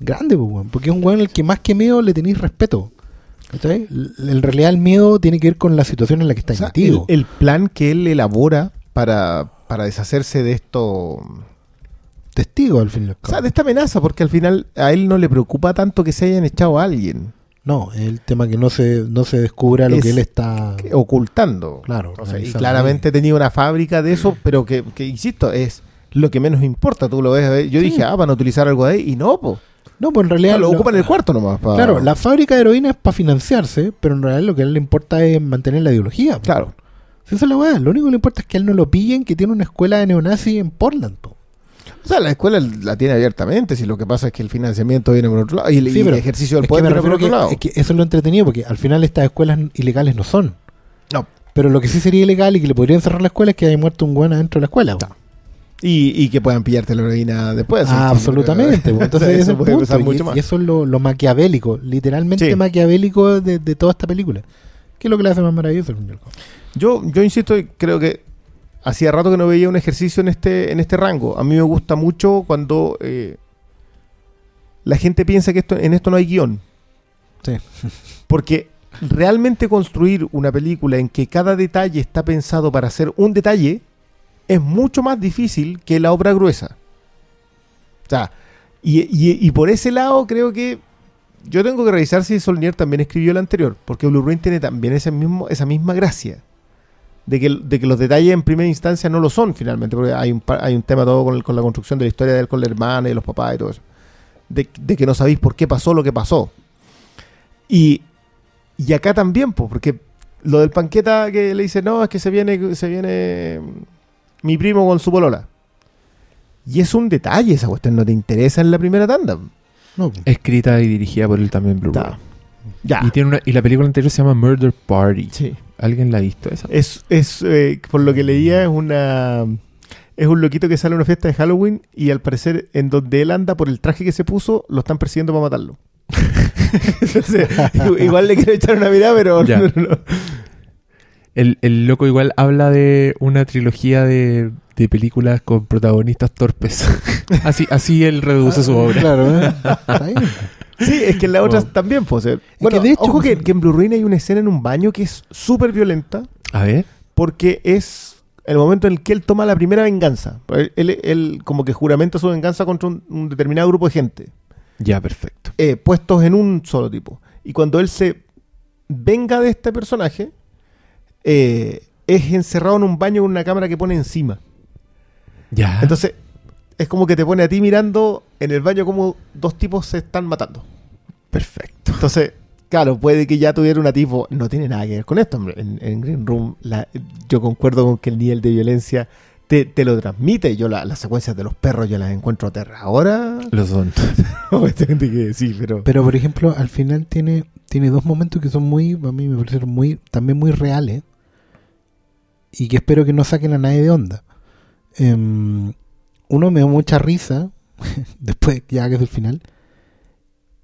grande, pues, weón, porque es un weón al que más que miedo le tenéis respeto. ¿cachai? En realidad el miedo tiene que ver con la situación en la que está O sea, el, el plan que él elabora para, para deshacerse de esto. Testigo al fin y al O sea, de esta amenaza, porque al final a él no le preocupa tanto que se hayan echado a alguien No, es el tema que no se, no se descubra lo Es que él está... ocultando. Claro, O sea, y claramente tenía una fábrica de eso, pero que, que, insisto, es lo que menos importa. Tú lo ves. a ver, Yo Sí. dije, ah, van a utilizar algo de ahí, y no, pues. No, pues en realidad... lo lo- ocupan el cuarto nomás. Claro, la fábrica de heroína es para financiarse, pero en realidad lo que a él le importa es mantener la ideología. po. Claro. Si esa es la weá, lo único que le importa es que a él no lo pillen que tiene una escuela de neonazi en Portland. po. O sea, la escuela la tiene abiertamente, si lo que pasa es que el financiamiento viene por otro lado y el, Sí, y el pero ejercicio del poder viene por otro que, lado. es que eso es lo entretenido, porque al final estas escuelas ilegales no son. No. Pero lo que sí sería ilegal y que le podrían cerrar la escuela es que haya muerto un buen adentro de la escuela. Y, y que puedan pillarte la heroína después. Ah, absolutamente. Entonces eso puede punto, pasar y- mucho y, más. eso es lo, lo maquiavélico, literalmente Sí. maquiavélico de, de toda esta película. Que es lo que le hace más maravilloso. y. Yo, yo insisto y creo que hacía rato que no veía un ejercicio en este, en este rango. A mí me gusta mucho cuando eh, la gente piensa que esto, en esto no hay guion. Sí. Porque realmente construir una película en que cada detalle está pensado para hacer un detalle es mucho más difícil que la obra gruesa. O sea, y, y- y por ese lado creo que yo tengo que revisar si Solnier también escribió el anterior, porque Blue Ruin tiene también ese mismo, esa misma gracia. De que, de que los detalles en primera instancia no lo son finalmente, porque hay un, hay un tema todo con, el- con la construcción de la historia de él con la hermana y los papás y todo eso. De, de que no sabéis por qué pasó lo que pasó. Y, y acá también, pues, porque lo del panqueta que le dice, no, es que se viene, se viene mm, mi primo con su polola. Y es un detalle, esa cuestión no te interesa en la primera tanda. No, Escrita y dirigida por él también, Blue Ta. Ya. Y, tiene una, y la película anterior se llama Murder Party. Sí. ¿Alguien la ha visto esa? Es, es eh, por lo que leía, es una. Es un loquito que sale a una fiesta de Halloween y al parecer en donde él anda por el traje que se puso, lo están persiguiendo para matarlo. Entonces, igual le quiero echar una mirada, pero Ya. no, no. El, el loco igual habla de una trilogía de, de películas con protagonistas torpes. así, así él reduce su obra. Claro, ¿eh? Está bien. Sí, es que en la otra también, pues. eh. Bueno, de hecho, ojo que, pues, que en Blue Ruin hay una escena en un baño que es súper violenta A ver. porque es el momento en el que él toma la primera venganza. Él, él- él como que juramenta su venganza contra un- un determinado grupo de gente. Ya, perfecto. eh, puestos en un solo tipo. Y cuando él se venga de este personaje, eh, es encerrado en un baño con una cámara que pone encima. Ya. Entonces, es como que te pone a ti mirando en el baño como dos tipos se están matando. perfecto. Entonces, claro, puede que ya tuviera una tipo. No tiene nada que ver con esto, hombre. En, en Green Room, la- yo concuerdo con que el nivel de violencia te, te lo transmite. Yo la- las secuencias de los perros yo las encuentro aterradoras. Los son. Obviamente que sí, pero. Pero por ejemplo, al final tiene, tiene dos momentos que son muy, a mí me parecieron muy, también muy reales. Y que espero que no saquen a nadie de onda. Em, uno me dio mucha risa después ya que es el final,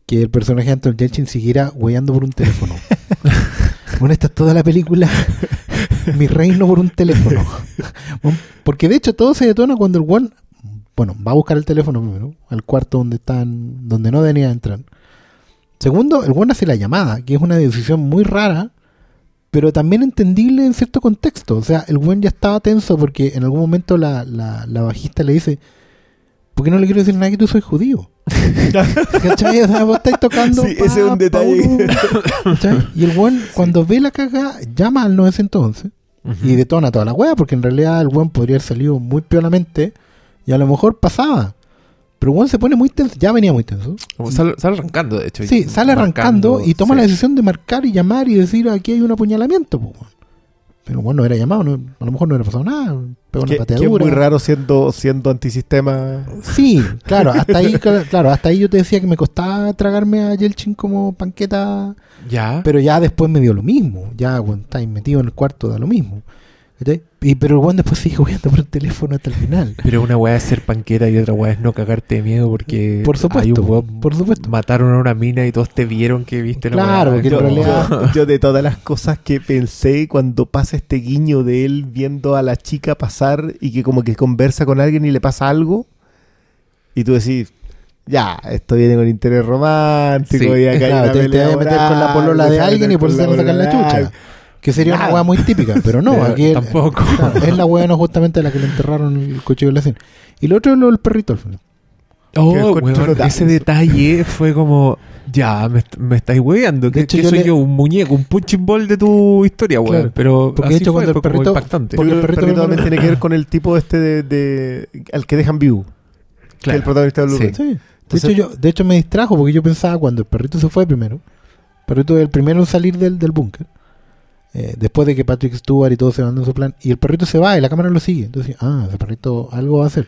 que el personaje de Anton Yelchin siguiera hueando por un teléfono. bueno, esta es toda la película. Mi reino por un teléfono. Bueno, Porque de hecho todo se detona cuando el one, bueno, va a buscar el teléfono primero, al cuarto donde están, donde no venía a entrar. Segundo, el one hace la llamada, que es una decisión muy rara, pero también entendible en cierto contexto. O sea, el buen ya estaba tenso porque en algún momento la, la, la bajista le dice, ¿por qué no le quiero decir nada que tú soy judío? ¿Cachai? O sea, vos estáis tocando. Sí, ese es un detalle. ¿Cachai? Y el buen, cuando ve la caga, llama al 911 y detona toda la wea, porque en realidad el buen podría haber salido muy piolamente y a lo mejor pasaba. Pero buen se pone muy tenso, ya venía muy tenso. Sale, sale arrancando, de hecho. Sí, sale arrancando y toma sí. la decisión de marcar y llamar y decir aquí hay un apuñalamiento. po. Pero bueno, no era llamado, no- a lo mejor no hubiera pasado nada. Pegó una Que, que es pateadura. muy raro siendo, siendo antisistema. Sí, claro, hasta ahí, cl- claro, hasta ahí yo te decía que me costaba tragarme a Yelchin como panqueta, Ya. pero ya después me dio lo mismo. Ya cuando estáis metido en el cuarto da lo mismo. ¿Cachai? Y, pero buen después sigue jugando por el teléfono hasta el final. Pero una weá es ser panqueta y otra weá es no cagarte de miedo porque Por supuesto, hay un weón- por supuesto. mataron a una mina y todos te vieron que viste la Claro, weá. porque Yo, realidad- yo- yo de todas las cosas que pensé cuando pasa este guiño de él viendo a la chica pasar y que como que conversa con alguien y le pasa algo y tú decís, ya, esto viene con interés romántico Sí. y acá hay Claro, una te, te vas a meter con la polola de alguien y por eso te sacan la chucha. Que sería una hueá muy típica, pero no, Pero aquí el- tampoco. claro, es la hueá no justamente la que le enterraron el cuchillo de la cena. Y lo otro es lo del perrito al final. Oh, weón, ese detalle fue como, ya, me, me estáis. De Que, hecho, que yo soy le- yo, un muñeco, un punching ball de tu historia, weón. Claro. Pero Porque así hecho fue, cuando el como perrito- impactante. porque el perrito también tiene que ver con el tipo este de, de- al que dejan view, que Claro. es el protagonista de Blue Sí. Hecho, yo, de hecho, me distrajo porque yo pensaba cuando el perrito se fue primero, el perrito es el primero en salir del, del búnker, eh, después de que Patrick Stewart y todos se van en su plan, y el perrito se va y la cámara lo sigue. Entonces, ah, ese perrito algo va a hacer.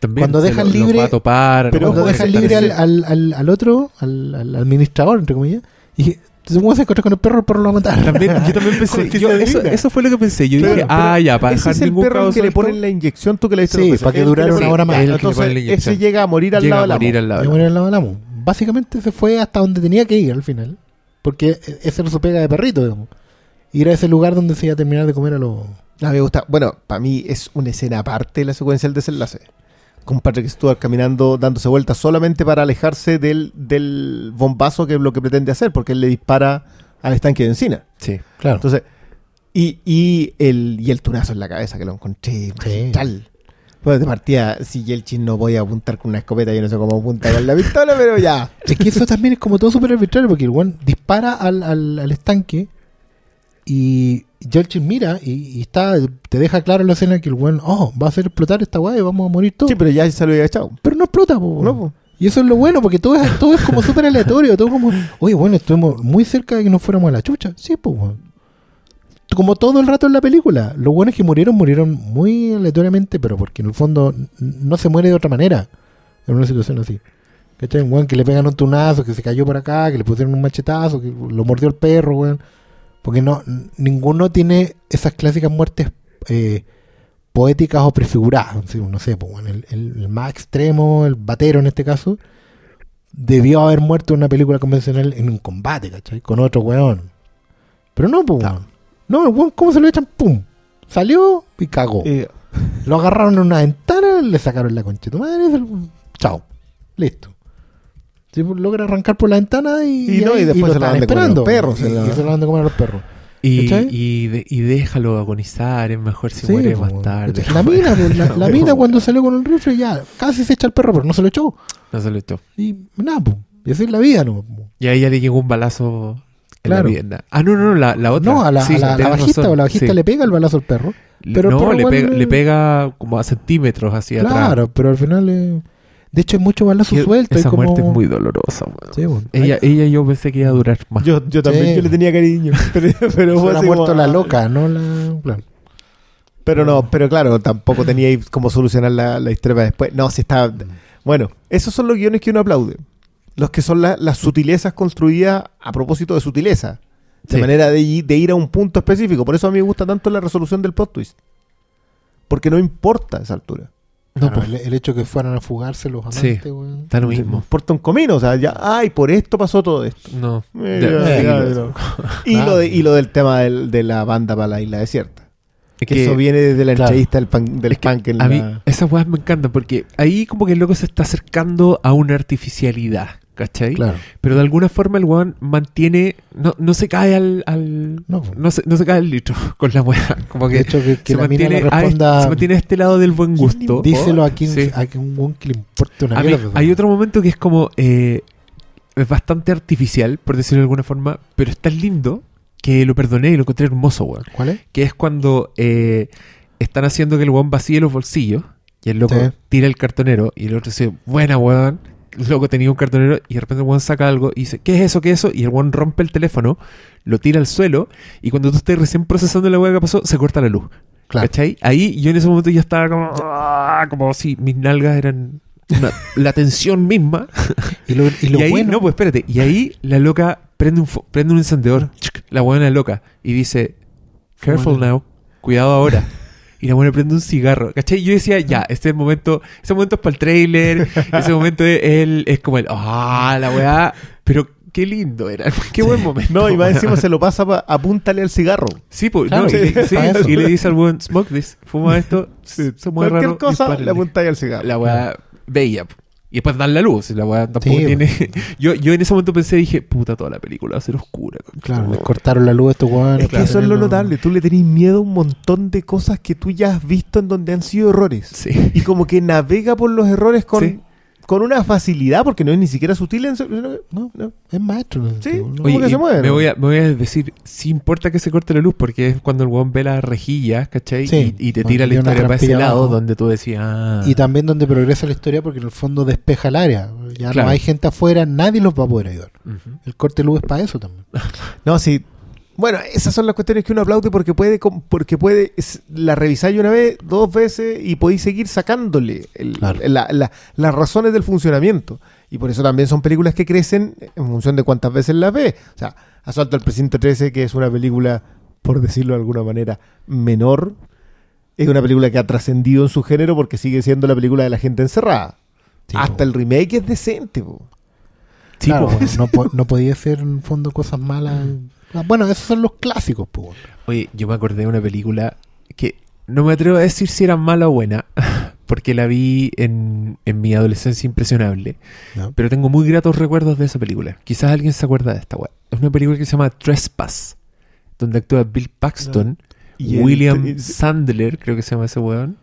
También Cuando dejan lo- libre- topar. pero Cuando dejan libre al, al, al, al otro, al, administrador, entre comillas, y dije, se mueve se encuentra con el perro, el perro lo va a matar. También, yo también pensé, yo- eso, fue lo que pensé. Yo dije, ah, ya, para Ese dejar es el ningún perro que le ponen la inyección, tú que le diste Sí, para que durara una hora más. El Entonces, la ese llega a morir al llega lado a de la de la mu. Básicamente se fue hasta donde tenía que ir al final. Porque ese era su pega de perrito, digamos. Ir a ese lugar donde se iba a terminar de comer a los... A mí me gusta. Bueno, para mí es una escena aparte de la secuencia del desenlace. Con Patrick Stewart caminando, dándose vueltas solamente para alejarse del, del bombazo que es lo que pretende hacer, porque él le dispara al estanque de encina. Sí. Claro. Entonces, y, y el, y el tunazo en la cabeza que lo encontré magistral. Bueno, de partida, si Yelchin no voy a apuntar con una escopeta, yo no sé cómo apuntar con la pistola, pero ya. Es que eso también es como todo súper arbitrario, porque el one dispara al, al, al estanque y Yelchin mira y, y está te deja claro en la escena que el one, oh, va a hacer explotar esta weá y vamos a morir todos. Sí, pero ya se lo había echado. pero no explota, po, No, po. Y eso es lo bueno, porque todo es, todo es como súper aleatorio, todo como, oye, bueno, estuvimos muy cerca de que nos fuéramos a la chucha. Sí, pues, weón. Como todo el rato en la película. Lo bueno es que murieron, murieron muy aleatoriamente, pero porque en el fondo no se muere de otra manera en una situación así. ¿Cachai? Un weón que le pegan un tunazo, que se cayó por acá, que le pusieron un machetazo, que lo mordió el perro, weón. Porque no, ninguno tiene esas clásicas muertes eh, poéticas o prefiguradas. No sé, pues, el, más extremo, el batero en este caso, debió haber muerto en una película convencional en un combate, ¿cachai? Con otro weón. Pero no, pues. No, el weón, ¿cómo se lo echan? ¡Pum! Salió y cagó. Eh, Lo agarraron en una ventana, le sacaron la concha de tu madre. Chao. Listo. Sí, pues, logra arrancar por la ventana y, Y no, y después lo se lo comer a los esperando. perros, Y, se y se lo dan de comer a los perros. Y, de- y déjalo agonizar, es mejor si Sí, muere pues, más tarde. La mina, pues, la, la mina cuando salió con el rifle ya casi se echa el perro, pero no se lo echó. No se lo echó. Y nada, pues. Y así es la vida, ¿no? Y a ella le llegó un balazo en Claro. la pierna. Ah, no, no, no, la, la otra. No, a la, Sí, a la- la bajista o la bajista sí. le pega el balazo al perro. pero el no, perro le pega, le- le pega como a centímetros hacia Claro, atrás. pero al final. eh, de hecho, hay mucho balazo Que suelto. Esa y como... muerte es muy dolorosa. Sí, bueno. Ella, ella yo pensé que iba a durar más. yo, yo también Sí. yo le tenía cariño. Pero, pero Se fue ha así muerto como- la loca, no la. claro. Pero no, pero claro, tampoco tenía ahí cómo solucionar la, la historia después. No, si está. Bueno, esos son los guiones que uno aplaude. Los que son la- las sutilezas construidas a propósito de sutileza. De Sí. manera de, i- de ir a un punto específico. Por eso a mí me gusta tanto la resolución del plot twist. Porque no importa a esa altura. No, Claro, pues, el, el hecho que fueran a fugarse los Sí. amantes, weón. da lo mismo. importa un comino, o sea, ya, ay, por esto pasó todo esto. No. Eh, Ya, ya, sí. Y, lo de- y lo del tema del- de la banda para la isla desierta. Es Que eso viene desde la claro. entrevista del, pan- del Es que punk en a mí la- esas weas me encantan porque ahí como que el loco se está acercando a una artificialidad, ¿cachai? Claro. Pero de alguna forma el weón mantiene, no, no se cae al, al No. no, se, no se cae al litro con la wea, como que De hecho, que, que se, la mina mantiene responda. este- se mantiene a este lado del buen gusto. díselo a quien, Sí. a un weón que le importe una mierda. hay otro momento que es como eh, es bastante artificial, por decirlo de alguna forma, pero es tan lindo que lo perdoné y lo encontré hermoso, weón. ¿Cuál es? que es cuando eh, están haciendo que el weón vacíe los bolsillos y el loco Sí. tira el cartonero y el otro dice, buena weón. Loco tenía un cartonero y de repente el weón saca algo y dice, ¿qué es eso? ¿Qué es eso? Y el weón rompe el teléfono, lo tira al suelo y cuando tú estés recién procesando la weá que pasó, se corta la luz. Claro. ¿Cachai? Ahí yo en ese momento ya estaba como, ah, como si mis nalgas eran una- la tensión misma. Y lo, y lo y ahí, bueno. no, pues espérate. Y ahí la loca prende un, prende un encendedor. La buena loca. Y dice, careful now. Cuidado ahora. Y la buena prende un cigarro. ¿Cachai? Y Yo decía, ya, este momento, ese momento es para el trailer. ese momento es, el- es como el, ah, la weá. Pero qué lindo era. Qué buen momento. No, y más encima se lo pasa pa- apúntale al cigarro. Sí, pues, Claro, no, y, sí, y le dice al buen, smoke this, fuma esto, se mueve Cualquier raro. cosa dispárale". le apuntáis al cigarro. La weá bella. Y después dan la luz. La weá tampoco Sí, tiene. yo, yo en ese momento pensé, dije, puta, toda la película va a ser oscura. Claro, les madre". cortaron la luz a estos weones. Es que eso es lo notable. Tú le tenés miedo a un montón de cosas que tú ya has visto en donde han sido errores. Sí. Y como que navega por los errores con, Sí. Con una facilidad, porque no es ni siquiera sutil. No, no. es maestro. Sí. ¿Cómo que se mueve, Me voy, a, me voy a decir, sí importa que se corte la luz, porque es cuando el weón ve las rejillas, ¿cachai? Sí. y, y te tira la historia para ese lado abajo. donde tú decías, ah, Y también donde progresa la historia porque en el fondo despeja el área. Ya Claro. no hay gente afuera, nadie los va a poder ayudar. El corte de luz es para eso también. No, sí. Bueno, esas son las cuestiones que uno aplaude porque puede, porque puede, la revisáis una vez, dos veces y podéis seguir sacándole el- Claro. la- la- las razones del funcionamiento. Y por eso también son películas que crecen en función de cuántas veces las ves. O sea, Asalto al Precinto 13, que es una película, por decirlo de alguna manera, menor, es una película que ha trascendido en su género porque sigue siendo la película de la gente encerrada. Sí, Hasta po. el remake es decente, po. Sí, Claro, po. bueno, no, no podía ser en fondo cosas malas. Ah, Bueno, esos son los clásicos, pues. Oye, yo me acordé de una película que no me atrevo a decir si era mala o buena, porque la vi en, en mi adolescencia impresionable. ¿no? Pero tengo muy gratos recuerdos de esa película. Quizás alguien se acuerda de esta weá. Es una película que se llama Trespass, donde actúa Bill Paxton, Y el- William el- Sandler, creo que se llama ese weón.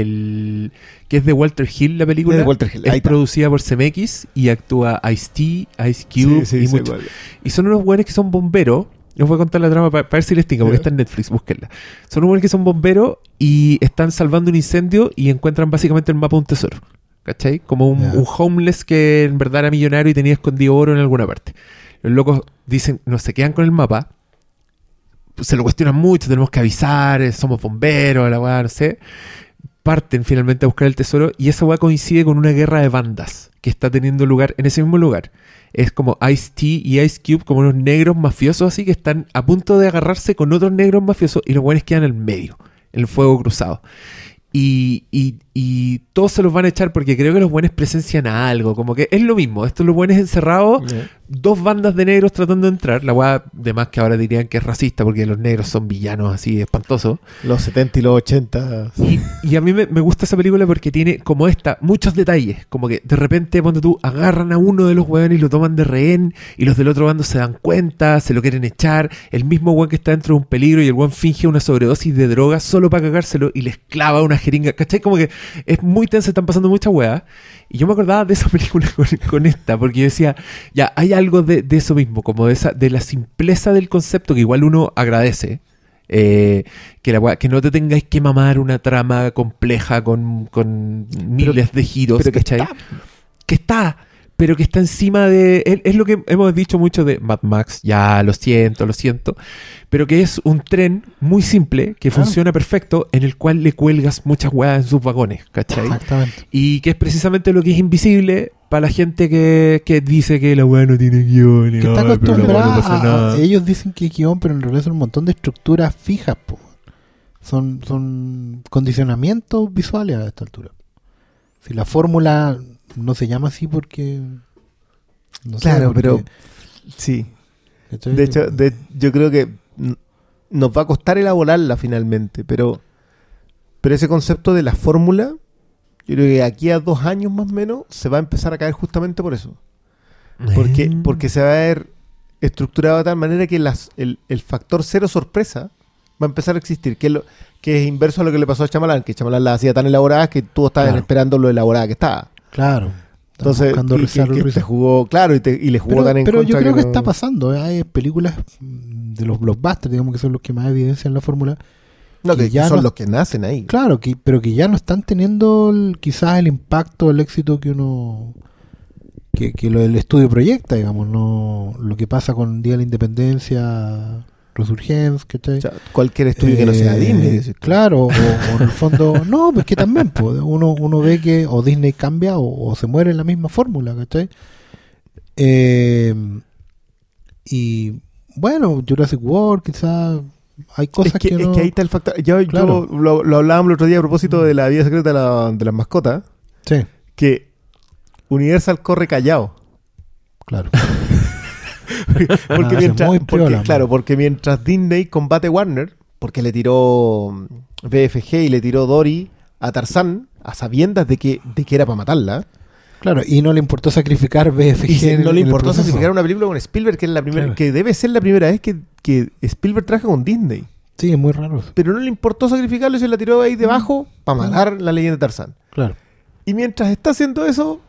El, que es de Walter Hill, la película. Es de Walter Hill, ahí Es está. producida por CMX y actúa Ice-T, Ice Cube Sí, sí, y mucho- son unos buenos que son bomberos. Les voy a contar la trama para ver si les tinca, porque está en Netflix, búsquenla. Son unos buenos que son bomberos y están salvando un incendio y encuentran básicamente el mapa de un tesoro. ¿Cachai? Como un, homeless que en verdad era millonario y tenía escondido oro en alguna parte. Los locos dicen, no se quedan con el mapa. Se lo cuestionan mucho, tenemos que avisar, somos bomberos, la weá, no sé. Parten finalmente a buscar el tesoro y esa weá coincide con una guerra de bandas que está teniendo lugar en ese mismo lugar. Es como Ice-T y Ice Cube, como unos negros mafiosos así que están a punto de agarrarse con otros negros mafiosos y los buenos quedan en el medio, en el fuego cruzado. Y, y, y todos se los van a echar porque creo que los buenos presencian algo. Como que es lo mismo. Estos los buenos encerrados, dos bandas de negros tratando de entrar. La weá, de más que ahora dirían que es racista porque los negros son villanos así espantosos. Los 70 y los 80. Y, y a mí me, me gusta esa película porque tiene, como esta, muchos detalles. Como que de repente, cuando tú agarran a uno de los hueones y lo toman de rehén, y los del otro bando se dan cuenta, se lo quieren echar. El mismo hueón que está dentro de un peligro y el hueón finge una sobredosis de droga solo para cagárselo y les clava una jeringa. ¿Cachai? Como que es muy tenso, están pasando muchas weas. Y yo me acordaba de esa película con, con esta, porque yo decía, ya, hay algo de, de eso mismo, como de esa, de la simpleza del concepto que igual uno agradece. Eh, que, la wea- que no te tengáis que mamar una trama compleja con, con miles de giros, pero que ¿cachai? está. Que está, pero que está encima de... Es, es lo que hemos dicho mucho de Mad Max, ya lo siento, lo siento, pero que es un tren muy simple, que Claro. funciona perfecto, en el cual le cuelgas muchas weas en sus vagones, ¿cachai? Exactamente. Y que es precisamente lo que es invisible para la gente que, que dice que la weá no tiene guion. y, Que está "Ay, pero la weá acostumbrada no pasa a- nada". Ellos dicen que es guion, pero en realidad son un montón de estructuras fijas, po. Son, son condicionamientos visuales a esta altura. Si la fórmula no se llama así porque... no sé, Claro, porque- pero sí. De hecho, de- yo creo que nos va a costar elaborarla finalmente, pero, pero ese concepto de la fórmula, yo creo que aquí a dos años más o menos se va a empezar a caer justamente por eso. Porque, Mm. porque se va a ver estructurado de tal manera que las, el, el factor cero sorpresa va a empezar a existir, que es, lo, que es inverso a lo que le pasó a Chamalán, que Chamalán la hacía tan elaborada que estabas Claro. esperando lo elaborada que estaba. Claro. Entonces, buscando y que- rizar el que te jugó, claro, y, te- y le jugó Pero, tan en pero yo creo que, no- está pasando. ¿eh? Hay películas mm, de los blockbusters, digamos que son los que más evidencian la fórmula. No, que, ya son no- los que nacen ahí. Claro, que, pero que ya no están teniendo el- quizás el impacto, el éxito que uno que, que lo del estudio proyecta, digamos, no lo que pasa con Día de la Independencia, Resurgence, ¿cachai? O sea, cualquier estudio que no sea Eh, Disney. Claro, o, o en el fondo, no, pues que también, pues, uno, uno ve que o Disney cambia o, o se muere en la misma fórmula, ¿cachai? Eh, y bueno, Jurassic World, quizás hay cosas es, que, que, es no- que ahí está el factor. Yo, yo lo, lo hablábamos el otro día a propósito de la vida secreta de, la- de las mascotas, Sí, que Universal corre callado. claro. Porque Ah, mientras, muy porque, piola, claro, porque mientras Disney combate Warner, porque le tiró mm, BFG y le tiró Dory a Tarzán, a sabiendas de que, de que era para matarla, Claro, y no le importó sacrificar BFG. y no le importó sacrificar una película con Spielberg, que es la primera, Claro. que debe ser la primera vez que, que Spielberg trabaja con Disney. Sí, es muy raro. Pero no le importó sacrificarlo y se la tiró ahí debajo para matar la leyenda de Tarzán. Claro. Y mientras está haciendo eso,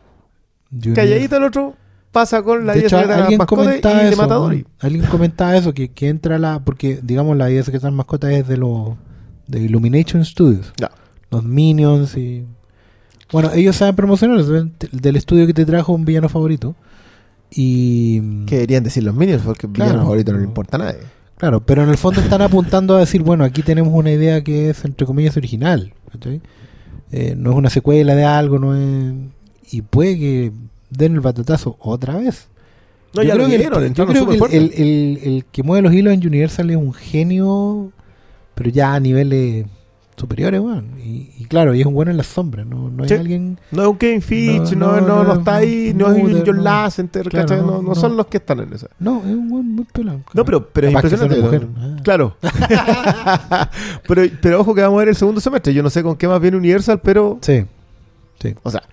Yo- calladito el otro pasa con la de hecho, de alguien comentaba y eso. mata a ¿no? Dory. Alguien comentaba eso, que, que entra la. Porque, digamos, la idea secreta de las mascotas es de los. de Illumination Studios. Ya. Los Minions y. Bueno, ellos saben promocionar del estudio que te trajo un villano favorito. Y. Que deberían decir los Minions, porque el Claro. villano favorito no le importa a nadie. Claro, pero en el fondo están apuntando a decir, bueno, aquí tenemos una idea que es, entre comillas, original. ¿cachai? Eh, no es una secuela de algo, no es... Y puede que den el batatazo otra vez. No, Yo ya lo creo que el- vieron, Yo creo que el, que mueve los hilos en Universal es un genio, pero ya a niveles superiores, weón. Y, y claro, y es un bueno en las sombras, no, no Sí. es alguien... No es un Kevin Feige, No, no, no, está ahí, no es un John. Lasseter, Claro, no, son los que están en esa. No, es un buen muy pelado. No, pero, pero es impresionante. mujer. Ah. Claro. pero, pero ojo que vamos a ver el segundo semestre. Yo no sé con qué más viene Universal, pero. Sí. O sea,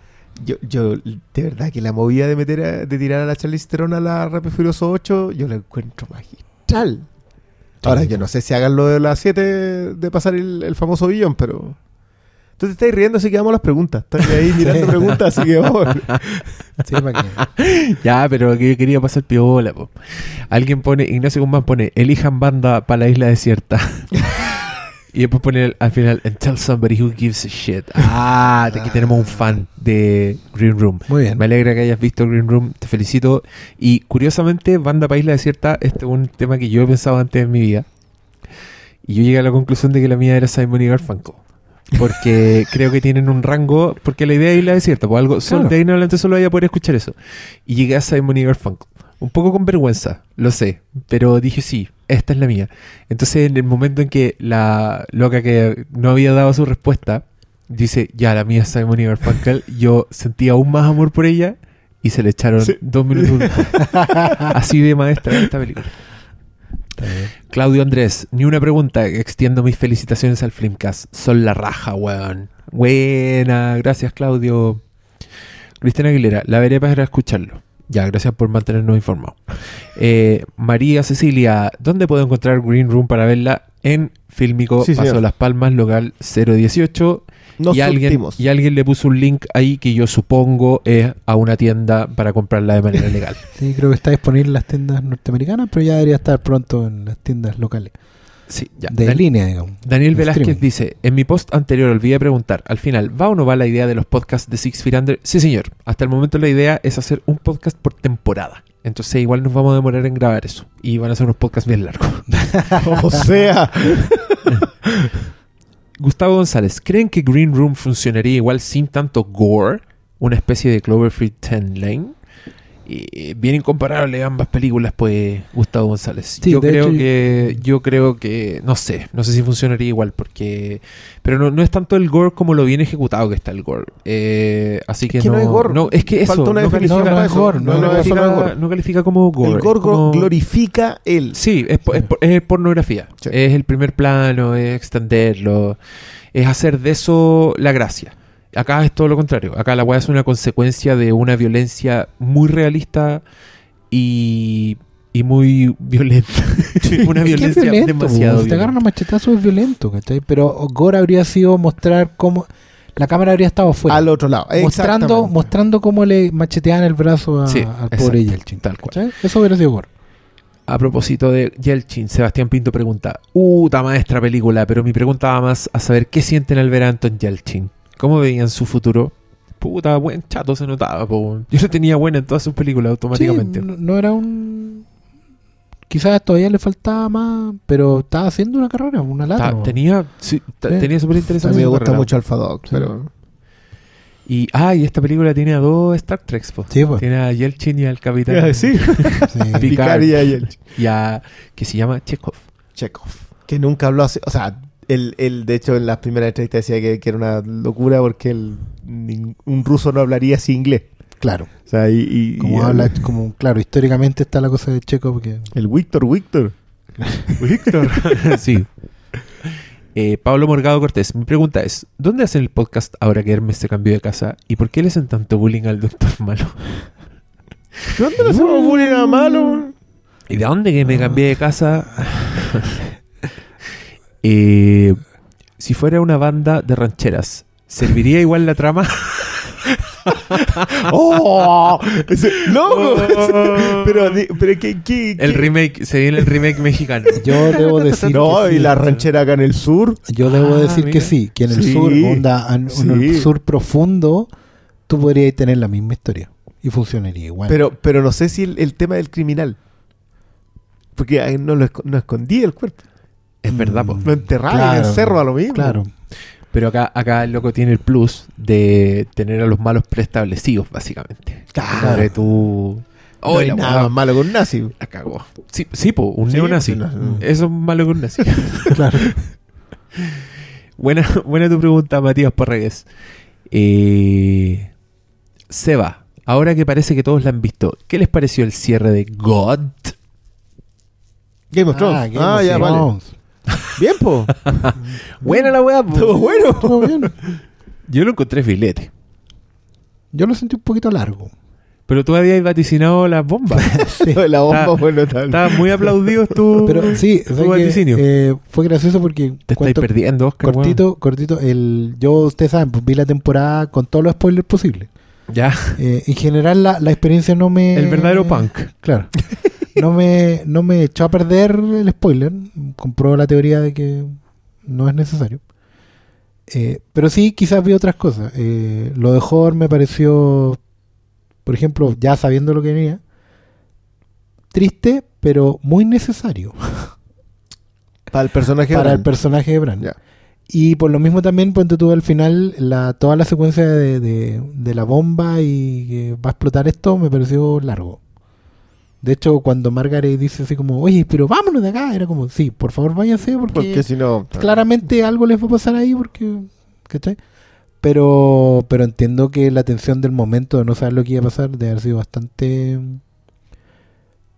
yo, yo de verdad que la movida de meter a- de tirar a la Charlize Theron a la Rápido Furioso 8, yo la encuentro magistral. Ahora, yo no sé si hagan lo de las 7 de pasar el, el famoso billón, pero. Tú te estás riendo, así que vamos a las preguntas. Estás ahí mirando preguntas, así que vamos. Sí, para que... Ya, pero que yo quería pasar piola, po. Alguien pone, Ignacio Guzmán pone, elijan banda para la isla desierta. y después pone al- al final, and tell somebody who gives a shit. Ah, aquí tenemos un fan de Green Room. Muy bien. Me alegra que hayas visto Green Room, te felicito. Y curiosamente, banda para isla desierta, este es un tema que yo he pensado antes en mi vida. Y yo llegué a la conclusión de que la mía era Simon y Garfunkel. Porque creo que tienen un rango. Porque la idea de Isla Desierta, pues algo. Sol, Claro. de ahí en adelante solo voy a poder escuchar eso. Y llegué a Simon y Garfunkel. Un poco con vergüenza, lo sé. Pero dije, sí, esta es la mía. Entonces, en el momento en que la loca que no había dado su respuesta dice, ya, la mía es Simon y Garfunkel, yo sentí aún más amor por ella y se le echaron Sí. dos minutos. Así de maestra esta película. Claudio Andrés, ni una pregunta. Extiendo mis felicitaciones al Flimcast. Son la raja, weón. Buena, gracias, Claudio. Cristiana Aguilera, la veré para escucharlo. Ya, gracias por mantenernos informados. Eh, María Cecilia, ¿dónde puedo encontrar Green Room para verla? En Filmico Sí, Paso señor. Las Palmas, local 018. Nos y, alguien, y alguien le puso un link ahí que yo supongo es a una tienda para comprarla de manera legal. Sí, creo que está disponible en las tiendas norteamericanas, pero ya debería estar pronto en las tiendas locales. Sí, ya. De Dan- línea, digamos. Daniel Velázquez streaming. dice, en mi post anterior olvidé preguntar, al final, ¿va o no va la idea de los podcasts de Six Feet Under? Sí, señor. Hasta el momento la idea es hacer un podcast por temporada. Entonces igual nos vamos a demorar en grabar eso. Y van a ser unos podcasts bien largos. o sea. Gustavo González, ¿creen que Green Room funcionaría igual sin tanto gore? Una especie de Cloverfield 10 Lane. Eh, bien incomparable ambas películas, pues Gustavo González. Sí, yo creo hecho, que, yo creo que, no sé, no sé si funcionaría igual, porque, pero no, no es tanto el gore como lo bien ejecutado que está el gore. Eh, así que, Es que no no, es gore. no, es que eso Falta una no definición califica, no, gore, No, califica, gore. no califica como gore. el gore como- glorifica el. Sí, es, po- es, es pornografía. Sí. Es el primer plano, es extenderlo, es hacer de eso la gracia. Acá es todo lo contrario. Acá la weá es una consecuencia de una violencia muy realista y, y muy violenta. una violencia violento, demasiado po, Si te agarran a violenta. machetazo es violento, ¿cachai? Pero Gore habría sido mostrar cómo. La cámara habría estado afuera. al otro lado. mostrando, mostrando cómo le macheteaban el brazo a- Sí, al pobre Yelchin. tal cual. ¿cachai? Eso hubiera sido Gore. A propósito de Yelchin, Sebastián Pinto pregunta, ¡Uta maestra película! Pero mi pregunta va más a saber qué sienten al ver a Anton Yelchin. ¿Cómo veían su futuro? Puta, buen chato se notaba. po. Yo lo tenía buena en todas sus películas automáticamente. Sí, no, no era un. Quizás todavía le faltaba más, pero estaba haciendo una carrera, una lata. Tenía sí, ta- Sí. tenía súper A interesante. mí me gusta carrera. mucho Alpha Dog, Sí. pero. Y, ah, y esta película tiene a dos Star Treks. po. Sí, pues. Tiene a Yelchin y al capitán. sí. Sí. Picard. Picard y el Y a. que se llama Chekhov. Chekhov. Que nunca habló así. O sea, él, él de hecho en las primeras entrevistas decía que, que era una locura porque él, un ruso no hablaría así inglés. Claro. O sea, y. y- Como y habla, el, como, claro, históricamente está la cosa de Checo, porque el Víctor, Víctor. Víctor. sí. Eh, Pablo Morgado Cortés, mi pregunta es: ¿dónde hacen el podcast ahora que Hermes se cambió de casa? ¿Y por qué le hacen tanto bullying al doctor malo? ¿Dónde le hacemos bullying a malo? ¿Y de dónde que me cambié de casa? Eh, si fuera una banda de rancheras, ¿serviría igual la trama? ¡Oh! Ese- ¡No! pero, di- pero ¿qué, qué, El remake, se viene el remake mexicano. yo debo decir. No, que y sí. la ranchera acá en el sur. Yo debo Ah, decir que sí, que en el Sí, sur, onda, en, en el sur profundo, tú podrías tener la misma historia y funcionaría igual. Pero, pero no sé si el, el tema del criminal. Porque ahí no lo no escondí el cuerpo. Es verdad, po. Lo enterraba en el cerro a lo mismo. Claro. Pero acá, acá el loco tiene el plus de tener a los malos preestablecidos, básicamente. Claro. De tú. No hay la nada más malo con un nazi. La cagó. Sí, sí, po, un Sí, neonazi. no- Eso es malo que un nazi. claro. buena, buena tu pregunta, Matías Porregues. Eh, Seba, ahora que parece que todos la han visto, ¿qué les pareció el cierre de God? Game of Thrones. Game Ah, of ya, vale. Bien, po. Buena la weá, po. Estuvo bueno. Estuvo bien. Yo lo encontré filete. Yo lo sentí un poquito largo. Pero tú habías vaticinado las bombas. Sí. La bomba Está- fue notable. Muy aplaudidos tu, Pero sí. Eh, fue gracioso porque Te estáis perdiendo, Oscar. cortito, cortito, el yo ustedes saben, pues vi la temporada con todos los spoilers posibles. Ya. Eh, en general la, la experiencia no me El verdadero punk. Claro. No me, no me echó a perder el spoiler. Compró la teoría de que no es necesario. Eh, pero sí, quizás vi otras cosas. Eh, lo de Hor me pareció, por ejemplo, ya sabiendo lo que venía, triste, pero muy necesario Para el personaje. para Bran. el personaje de Bran. Y por lo mismo también, ponte tú al final, la, toda la secuencia de, de- de la bomba y que va a explotar esto me pareció largo. De hecho, cuando Margaret dice así como, oye, pero vámonos de acá, era como, sí, por favor váyanse porque, Porque si no. claramente algo les va a pasar ahí porque, ¿cachai? Pero, pero entiendo que la tensión del momento de no saber lo que iba a pasar debe haber sido bastante...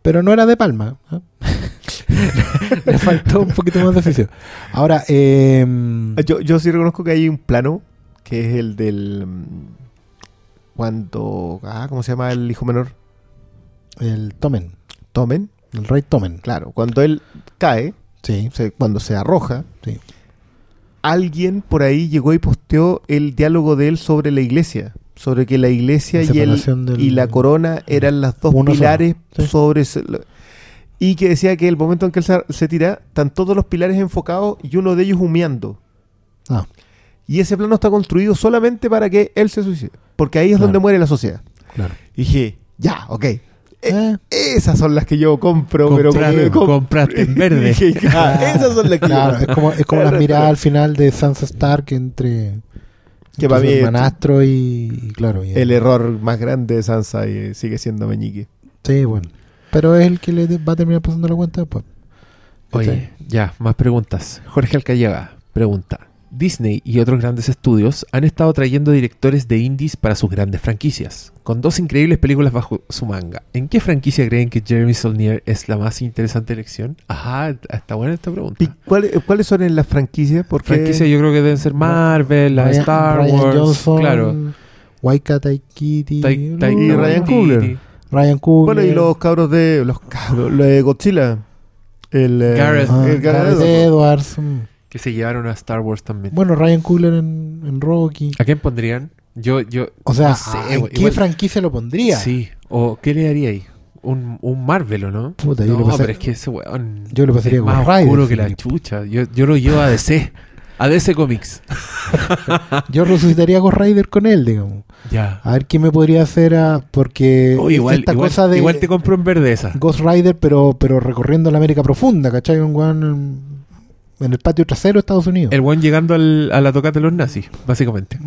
Pero no era de palma. ¿ah? Le faltó un poquito más de oficio. Ahora, eh, Yo, yo sí reconozco que hay un plano que es el del. mm, Cuando. Ah, ¿cómo se llama el hijo menor? El Tomen, Tomen. el rey Tomen. Claro, cuando él cae, Sí, se- cuando se arroja, sí. alguien por ahí llegó y posteó el diálogo de él sobre la iglesia. Sobre que la iglesia La y, el, separación del- y la corona eran las dos pilares sí. sobre... y que decía que el momento en que él se, se tira, están todos los pilares enfocados y uno de ellos humeando. Ah, Y ese plano está construido solamente para que él se suicide. Porque ahí es Claro. donde muere la sociedad. claro. Y dije, ya, ok. Eh, Eh, esas son las que yo compro, pero Compraste- com- compraste en verde. Dije, ya, esas son las que claro, es como, es como las miradas al final de Sansa Stark entre Que para mí hermanastro y, y claro. y- el error más grande de Sansa eh, sigue siendo Meñique. Sí, bueno. Pero es el que le va a terminar pasando la cuenta después. Oye, ya, más preguntas. Jorge Alcayaga pregunta. Disney y otros grandes estudios han estado trayendo directores de indies para sus grandes franquicias, con dos increíbles películas bajo su manga. ¿En qué franquicia creen que Jeremy Saulnier es la más interesante elección? Ajá, está buena esta pregunta. ¿Y cuál- cuáles son en las franquicias? Porque Franquicia yo creo que deben ser Marvel, la Ryan- Star Ryan Wars, Johnson, claro. Waika Taikiti. Tai- Tai- Y Ryan Coogler. Ryan Coogler. Bueno, y los cabros de. Los cabros. Lo de Godzilla. El. eh, Gareth. Ah, el Gareth Gareth Edwards. Edwards. Que se llevaron a Star Wars también. Bueno, Ryan Coogler en, en Rocky. ¿A quién pondrían? Yo, yo, O sea, no sé, ¿en qué igual- franquicia lo pondría? Sí, o ¿qué le daría ahí? Un, un Marvel, ¿o no? Puta, yo no, pasé- pero es que ese weón yo le pasaría es más Rider, oscuro que la chucha. Yo, yo lo llevo a DC. A DC Comics. Yo resucitaría Ghost Rider con él, digamos. Ya. A ver qué me podría hacer a, porque Oh, igual, esta igual, cosa de igual te compro en verde esa. Ghost Rider, pero, pero recorriendo la América profunda, ¿cachai? Un weón en, el patio trasero de Estados Unidos. El weón llegando al- a la tocata de los nazis, básicamente.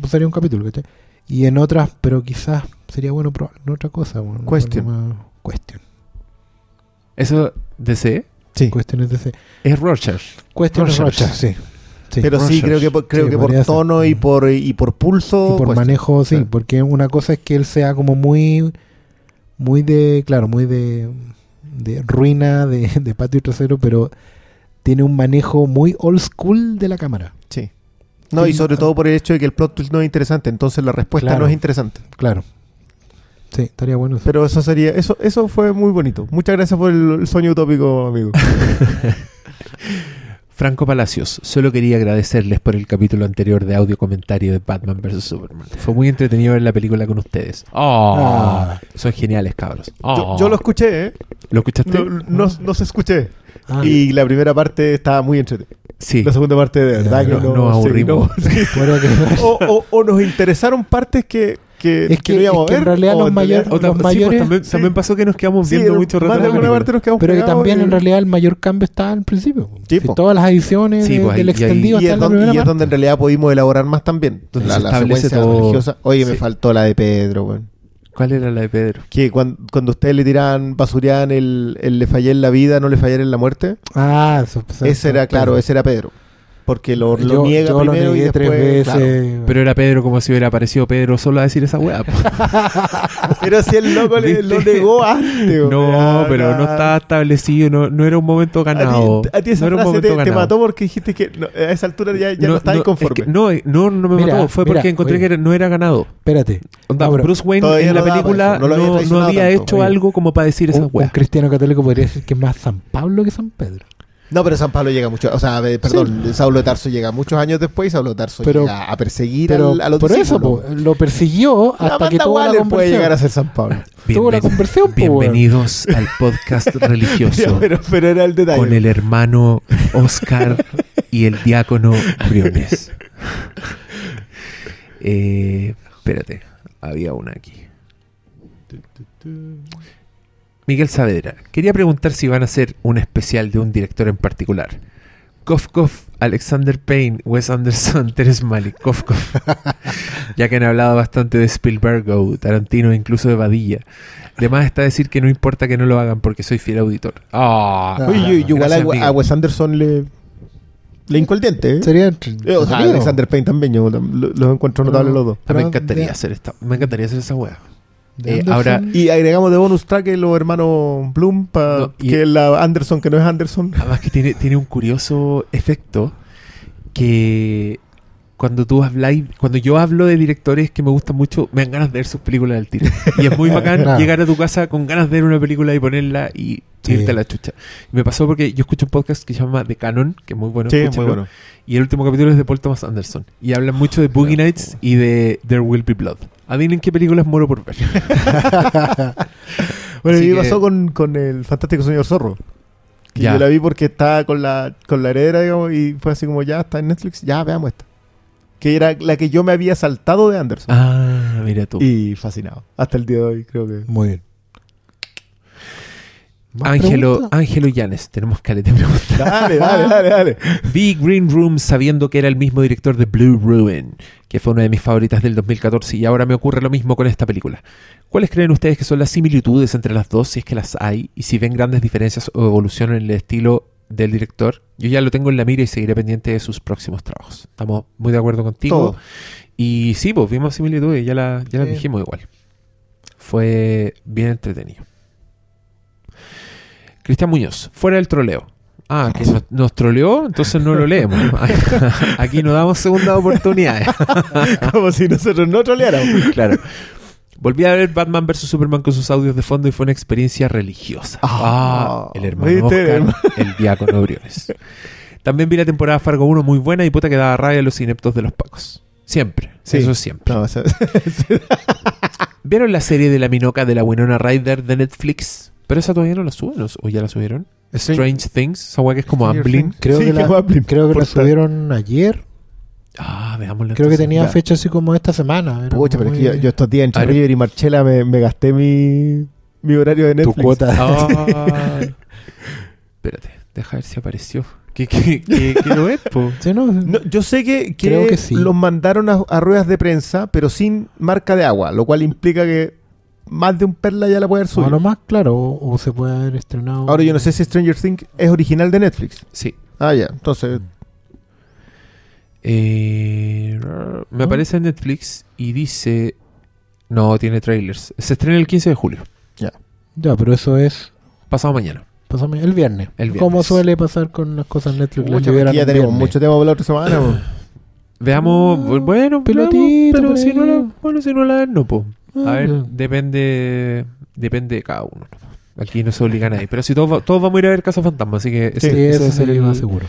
Pues sería un capítulo, ¿cachai? Y en otras, pero quizás sería bueno probar en otra cosa. Bueno, Question. Question. Eso, DC, Sí. Cuestiones de ese. es Rorschach. Question es Rorschach. Rocha, sí. Sí. Pero sí, creo que por, creo Sí, que por ser. tono y por, y por pulso. Y por pues, manejo, sí, sí. porque una cosa es que él sea como muy, muy de, claro, muy de, de ruina, de, de patio trasero, pero tiene un manejo muy old school de la cámara, Sí. No, y sobre todo por el hecho de que el plot twist no es interesante, entonces la respuesta Claro. no es interesante. claro. Sí, estaría bueno. eso. Pero eso sería, eso, eso fue muy bonito. Muchas gracias por el, el sueño utópico, amigo. Franco Palacios, solo quería agradecerles por el capítulo anterior de audio comentario de Batman vs. Superman. Fue muy entretenido ver la película con ustedes. Oh, Ah. Son geniales, cabros. Yo, Oh. yo lo escuché, ¿eh? ¿Lo escuchaste? No, no, no se escuché. Ah, Y la primera parte estaba muy entretenida. Sí. La segunda parte de verdad Ya, que no- no, nos sí, aburrimos. no, sí. o- o nos interesaron partes que, que, Es que- no íbamos es que a en ver. los en mayores- realidad- O tam- los sí, mayores- pues, también, sí. también pasó que nos quedamos Sí, viendo mucho rato. Más de alguna parte nos quedamos pero que también y- en realidad el mayor cambio está al principio. Sí, Si po. todas las ediciones pues, del y extendido Y están es, en la donde, y es donde en realidad pudimos elaborar más también. Donde la, la secuencia todo. religiosa. Oye, me faltó la de Pedro, weón. ¿Cuál era la de Pedro? Que cuando, cuando ustedes le tiraban, basureaban el, el le fallé en la vida, no le fallé en la muerte. Ah, eso, eso- ese era, claro, ese era Pedro. Porque lo, lo yo, niega yo lo y negué después. tres claro. veces. Pero era Pedro como si hubiera aparecido Pedro solo a decir esa weá. Pero si el loco le, lo negó antes. no, pero no estaba establecido, no, no era un momento A ganado. ti, a ti esa no frase te, mató porque dijiste que no, a esa altura ya, ya no, estabas es conforme. que no, no, no me Mira, mató. Fue mira, porque encontré oye. que era- no era ganado. Espérate. Onda, No, pero Bruce Wayne en la película eso, no lo había no, no traicionado había tanto. hecho Oye. algo como para decir esa Un, un weá. cristiano católico podría decir que es más San Pablo que San Pedro. No, pero San Pablo llega mucho. O sea, perdón, Saulo de Tarso llega muchos años después y Saulo de Tarso Pero- llega a perseguir Pero al, a los por eso po, lo persiguió La hasta que Amanda tuvo la puede llegar a ser San Pablo. Tuvo la conversión, po, Bienvenidos al podcast religioso pero, pero era el detalle. con el hermano Oscar y el diácono Briones. Eh, espérate, había una aquí. Miguel Saavedra, quería preguntar si van a hacer un especial de un director en particular. Kof Kof, Alexander Payne, Wes Anderson, Teres Malik, Kof Kof. ya que han hablado bastante de Spielberg, o Tarantino, e incluso de Badilla. Además está decir que no importa que no lo hagan porque soy fiel auditor. Ah, Ah, igual gracias, a, Wes Anderson le, le hinco el diente. ¿eh? Sería Eh, o sea. Alexander Payne también. Yo lo- los encuentro Pero- notables los dos. Ah, me encantaría de- hacer esta, me encantaría hacer esa wea. Eh, ahora- Y agregamos de bonus track los hermanos Bloom No, y- que la Anderson, que no es Anderson. Además que tiene, tiene un curioso efecto que cuando tú hablas, cuando yo hablo de directores que me gustan mucho, me dan ganas de ver sus películas del tiro. Y es muy bacán Claro. llegar a tu casa con ganas de ver una película y ponerla y Sí. irte a la chucha. Y me pasó porque yo escucho un podcast que se llama The Canon, que es muy bueno. sí, muy bueno. Y el último capítulo es de Paul Thomas Anderson. Y hablan mucho de Boogie Nights y de There Will Be Blood. Adivinen qué películas muero por ver. Bueno, Así y que- pasó con, con el fantástico señor Zorro. Que Ya. yo la vi porque estaba con la, con la heredera, digamos, y fue así como, ya está en Netflix, ya veamos esta. Que era la que yo me había saltado de Anderson. ah, mira tú. Y fascinado. Hasta el día de hoy, creo que. Muy bien. ¿Más Ángelo? Ángelo Llanes, tenemos que de preguntas. Dale, dale, dale, dale. Vi Green Room sabiendo que era el mismo director de Blue Ruin, que fue una de mis favoritas del 2014 y ahora me ocurre lo mismo con esta película. ¿Cuáles creen ustedes que son las similitudes entre las dos, si es que las hay, y si ven grandes diferencias o evolución en el estilo del director? Yo ya lo tengo en la mira y seguiré pendiente de sus próximos trabajos. Estamos muy de acuerdo contigo. Todo. Y sí, pues vimos similitudes, ya, la, ya las dijimos igual. Fue bien entretenido. Cristian Muñoz, fuera del troleo. Ah, que nos, nos troleó, entonces no lo leemos. Aquí nos damos segunda oportunidades. Como si nosotros no troleáramos. claro. Volví a ver Batman vs Superman con sus audios de fondo y fue una experiencia religiosa. Ah, Ah, el hermano. Oscar, el diácono Briones. También vi la temporada Fargo 1 muy buena y puta que daba rabia a los ineptos de los pacos. Siempre, Sí. eso siempre. No, o sea, ¿Vieron la serie de la Minoca de la Winona Ryder de Netflix? Pero esa todavía no la suben, ¿o- ¿o ya la subieron? Strange Things, esa weá que es como Amblin. Creo Sí, que la, Amblin. creo que la subieron ayer. Ah, veámosla. Creo que tenía ya. fecha así como esta semana. Pucha, pero es que yo, yo estos días entre. River y Marchela me, me gasté mi, mi horario de tu Netflix. cuota. Ah. Espérate, deja ver si apareció. ¿Qué, qué, qué, qué lo es, po? Sí, no, No, yo sé que, que, Creo que sí. los mandaron a, a ruedas de prensa, pero sin marca de agua, lo cual implica que más de un perla ya la puede haber a subido. lo más claro, o, o se puede haber estrenado. Ahora yo no sé si Stranger Things es original de Netflix. Sí. Ah, ya. Entonces, Eh, me aparece en Netflix y dice... No, tiene trailers. Se estrena el 15 de julio, Ya, pero eso es pasado mañana. pásame, el viernes. El viernes. Como suele pasar con las cosas Netflix. las pucha, liberan aquí ya tenemos viernes. mucho tema para la otra semana. Veamos, Ah, bu- bueno, pelotito veamos, pero si no la, bueno, si no la ven, no, po. A Ah, ver, ya. depende depende de cada uno. ¿no? Aquí no se obliga a nadie. Pero si todos, todos vamos a ir a ver Casa Fantasma, así que Sí, ese, sería el, más seguro.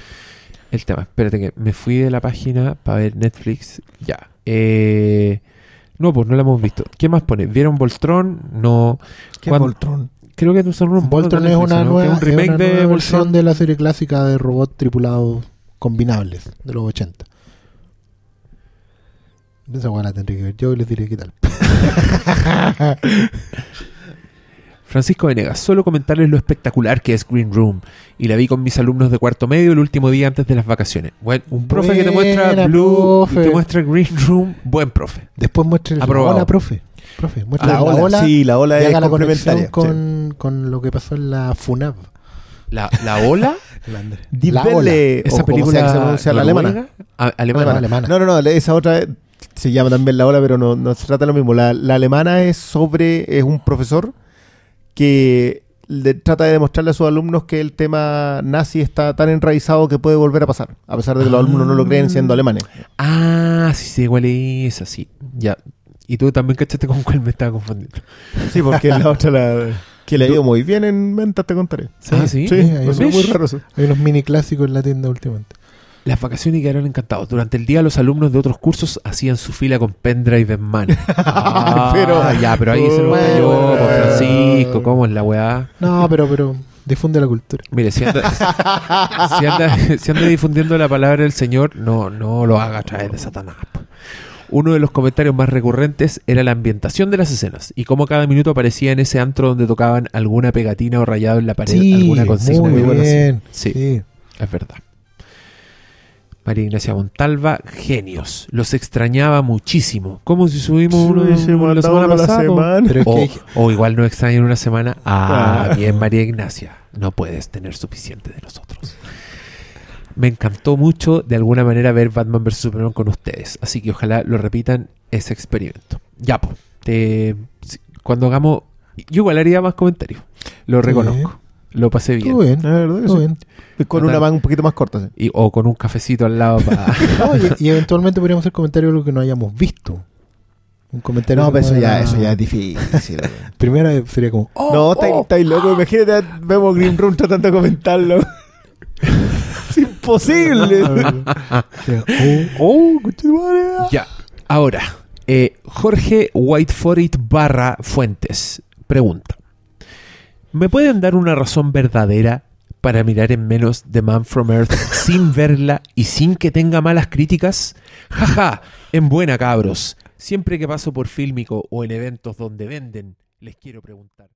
el tema. Espérate que me fui de la página para ver Netflix. Ya. Eh, no, pues no la hemos visto. ¿Qué más pone? ¿Vieron Voltron? No. ¿Qué ¿Cuándo- Voltron? Creo que son unos de Voltron es una ¿no? nueva, es un remake es una de nueva versión Voltron. de la serie clásica de robots tripulados combinables de los 80. Esa buena la tendré que ver yo y les diré qué tal. Francisco Venegas, solo comentarles lo espectacular que es Green Room. Y la vi con mis alumnos de cuarto medio el último día antes de las vacaciones. Bueno, un profe que te muestra Blue y te muestra Green Room, buen profe. Después muestre la Aprobado. ola, profe. Profe, muestre La ola, sí, la ola y es haga la conexión complementaria. con, con lo que pasó en la FUNAV. La, la ola, La, la ola. Esa o como sea que se película pronuncia la alemana. a- alemana. Alemana. alemana. No, no, no, esa otra se llama también la ola, pero no, no se trata de lo mismo. La, la alemana es sobre, es un profesor que le trata de demostrarle a sus alumnos que el tema nazi está tan enraizado que puede volver a pasar, a pesar de que los Ah. alumnos no lo creen siendo alemanes. Ah, sí, sí, igual es así. Ya. Y tú también cachaste con cuál me estaba confundiendo. Sí, porque la otra la, que le ha ido muy bien en ventas, te contaré. Ah, sí. Sí, hay unos- muy raro eso. Hay unos mini clásicos en la tienda últimamente. Las vacaciones quedaron encantados. Durante el día los alumnos de otros cursos hacían su fila con pendrive en mano. Ah, Pero- ya, pero ahí se Bueno, cayó, bueno. pues, Francisco, ¿cómo es la weá? No, pero, pero difunde la cultura. Mire, si anda, si, anda, si anda difundiendo la palabra del Señor, no, no lo haga a través de Satanás. Uno de los comentarios más recurrentes era la ambientación de las escenas y cómo cada minuto aparecía en ese antro donde tocaban alguna pegatina o rayado en la pared, alguna consigna. muy bien. Sí. Sí. Es verdad. María Ignacia Montalva, genios. Los extrañaba muchísimo. Como si subimos uno la semana pasada. Pero O, que o igual no extrañan una semana. Ah, Ah. bien, María Ignacia. No puedes tener suficiente de nosotros. Me encantó mucho de alguna manera ver Batman vs Superman con ustedes. Así que ojalá lo repitan ese experimento. Ya, pues. cuando hagamos. Yo igual haría más comentarios. Lo Sí. reconozco. Lo pasé bien. Estuvo bien. La verdad que estuvo sí. bien. Con Total. una manga un poquito más corta. sí. Y- o con un cafecito al lado para. No, y, y eventualmente podríamos hacer comentarios de lo que no hayamos visto. Un comentario. No, pero eso ya, eso ya es difícil. Primero sería como. oh, no, estáis oh. estáis locos. Imagínate, vemos Green Room tratando de comentarlo. es imposible. Oh, oh, conchetumare. Ya, ahora, eh, Jorge Whiteforit barra Fuentes pregunta: ¿Me pueden dar una razón verdadera para mirar en menos The Man from Earth sin verla y sin que tenga malas críticas? Jaja, en buena cabros. Siempre que paso por Fílmico o en eventos donde venden, les quiero preguntar.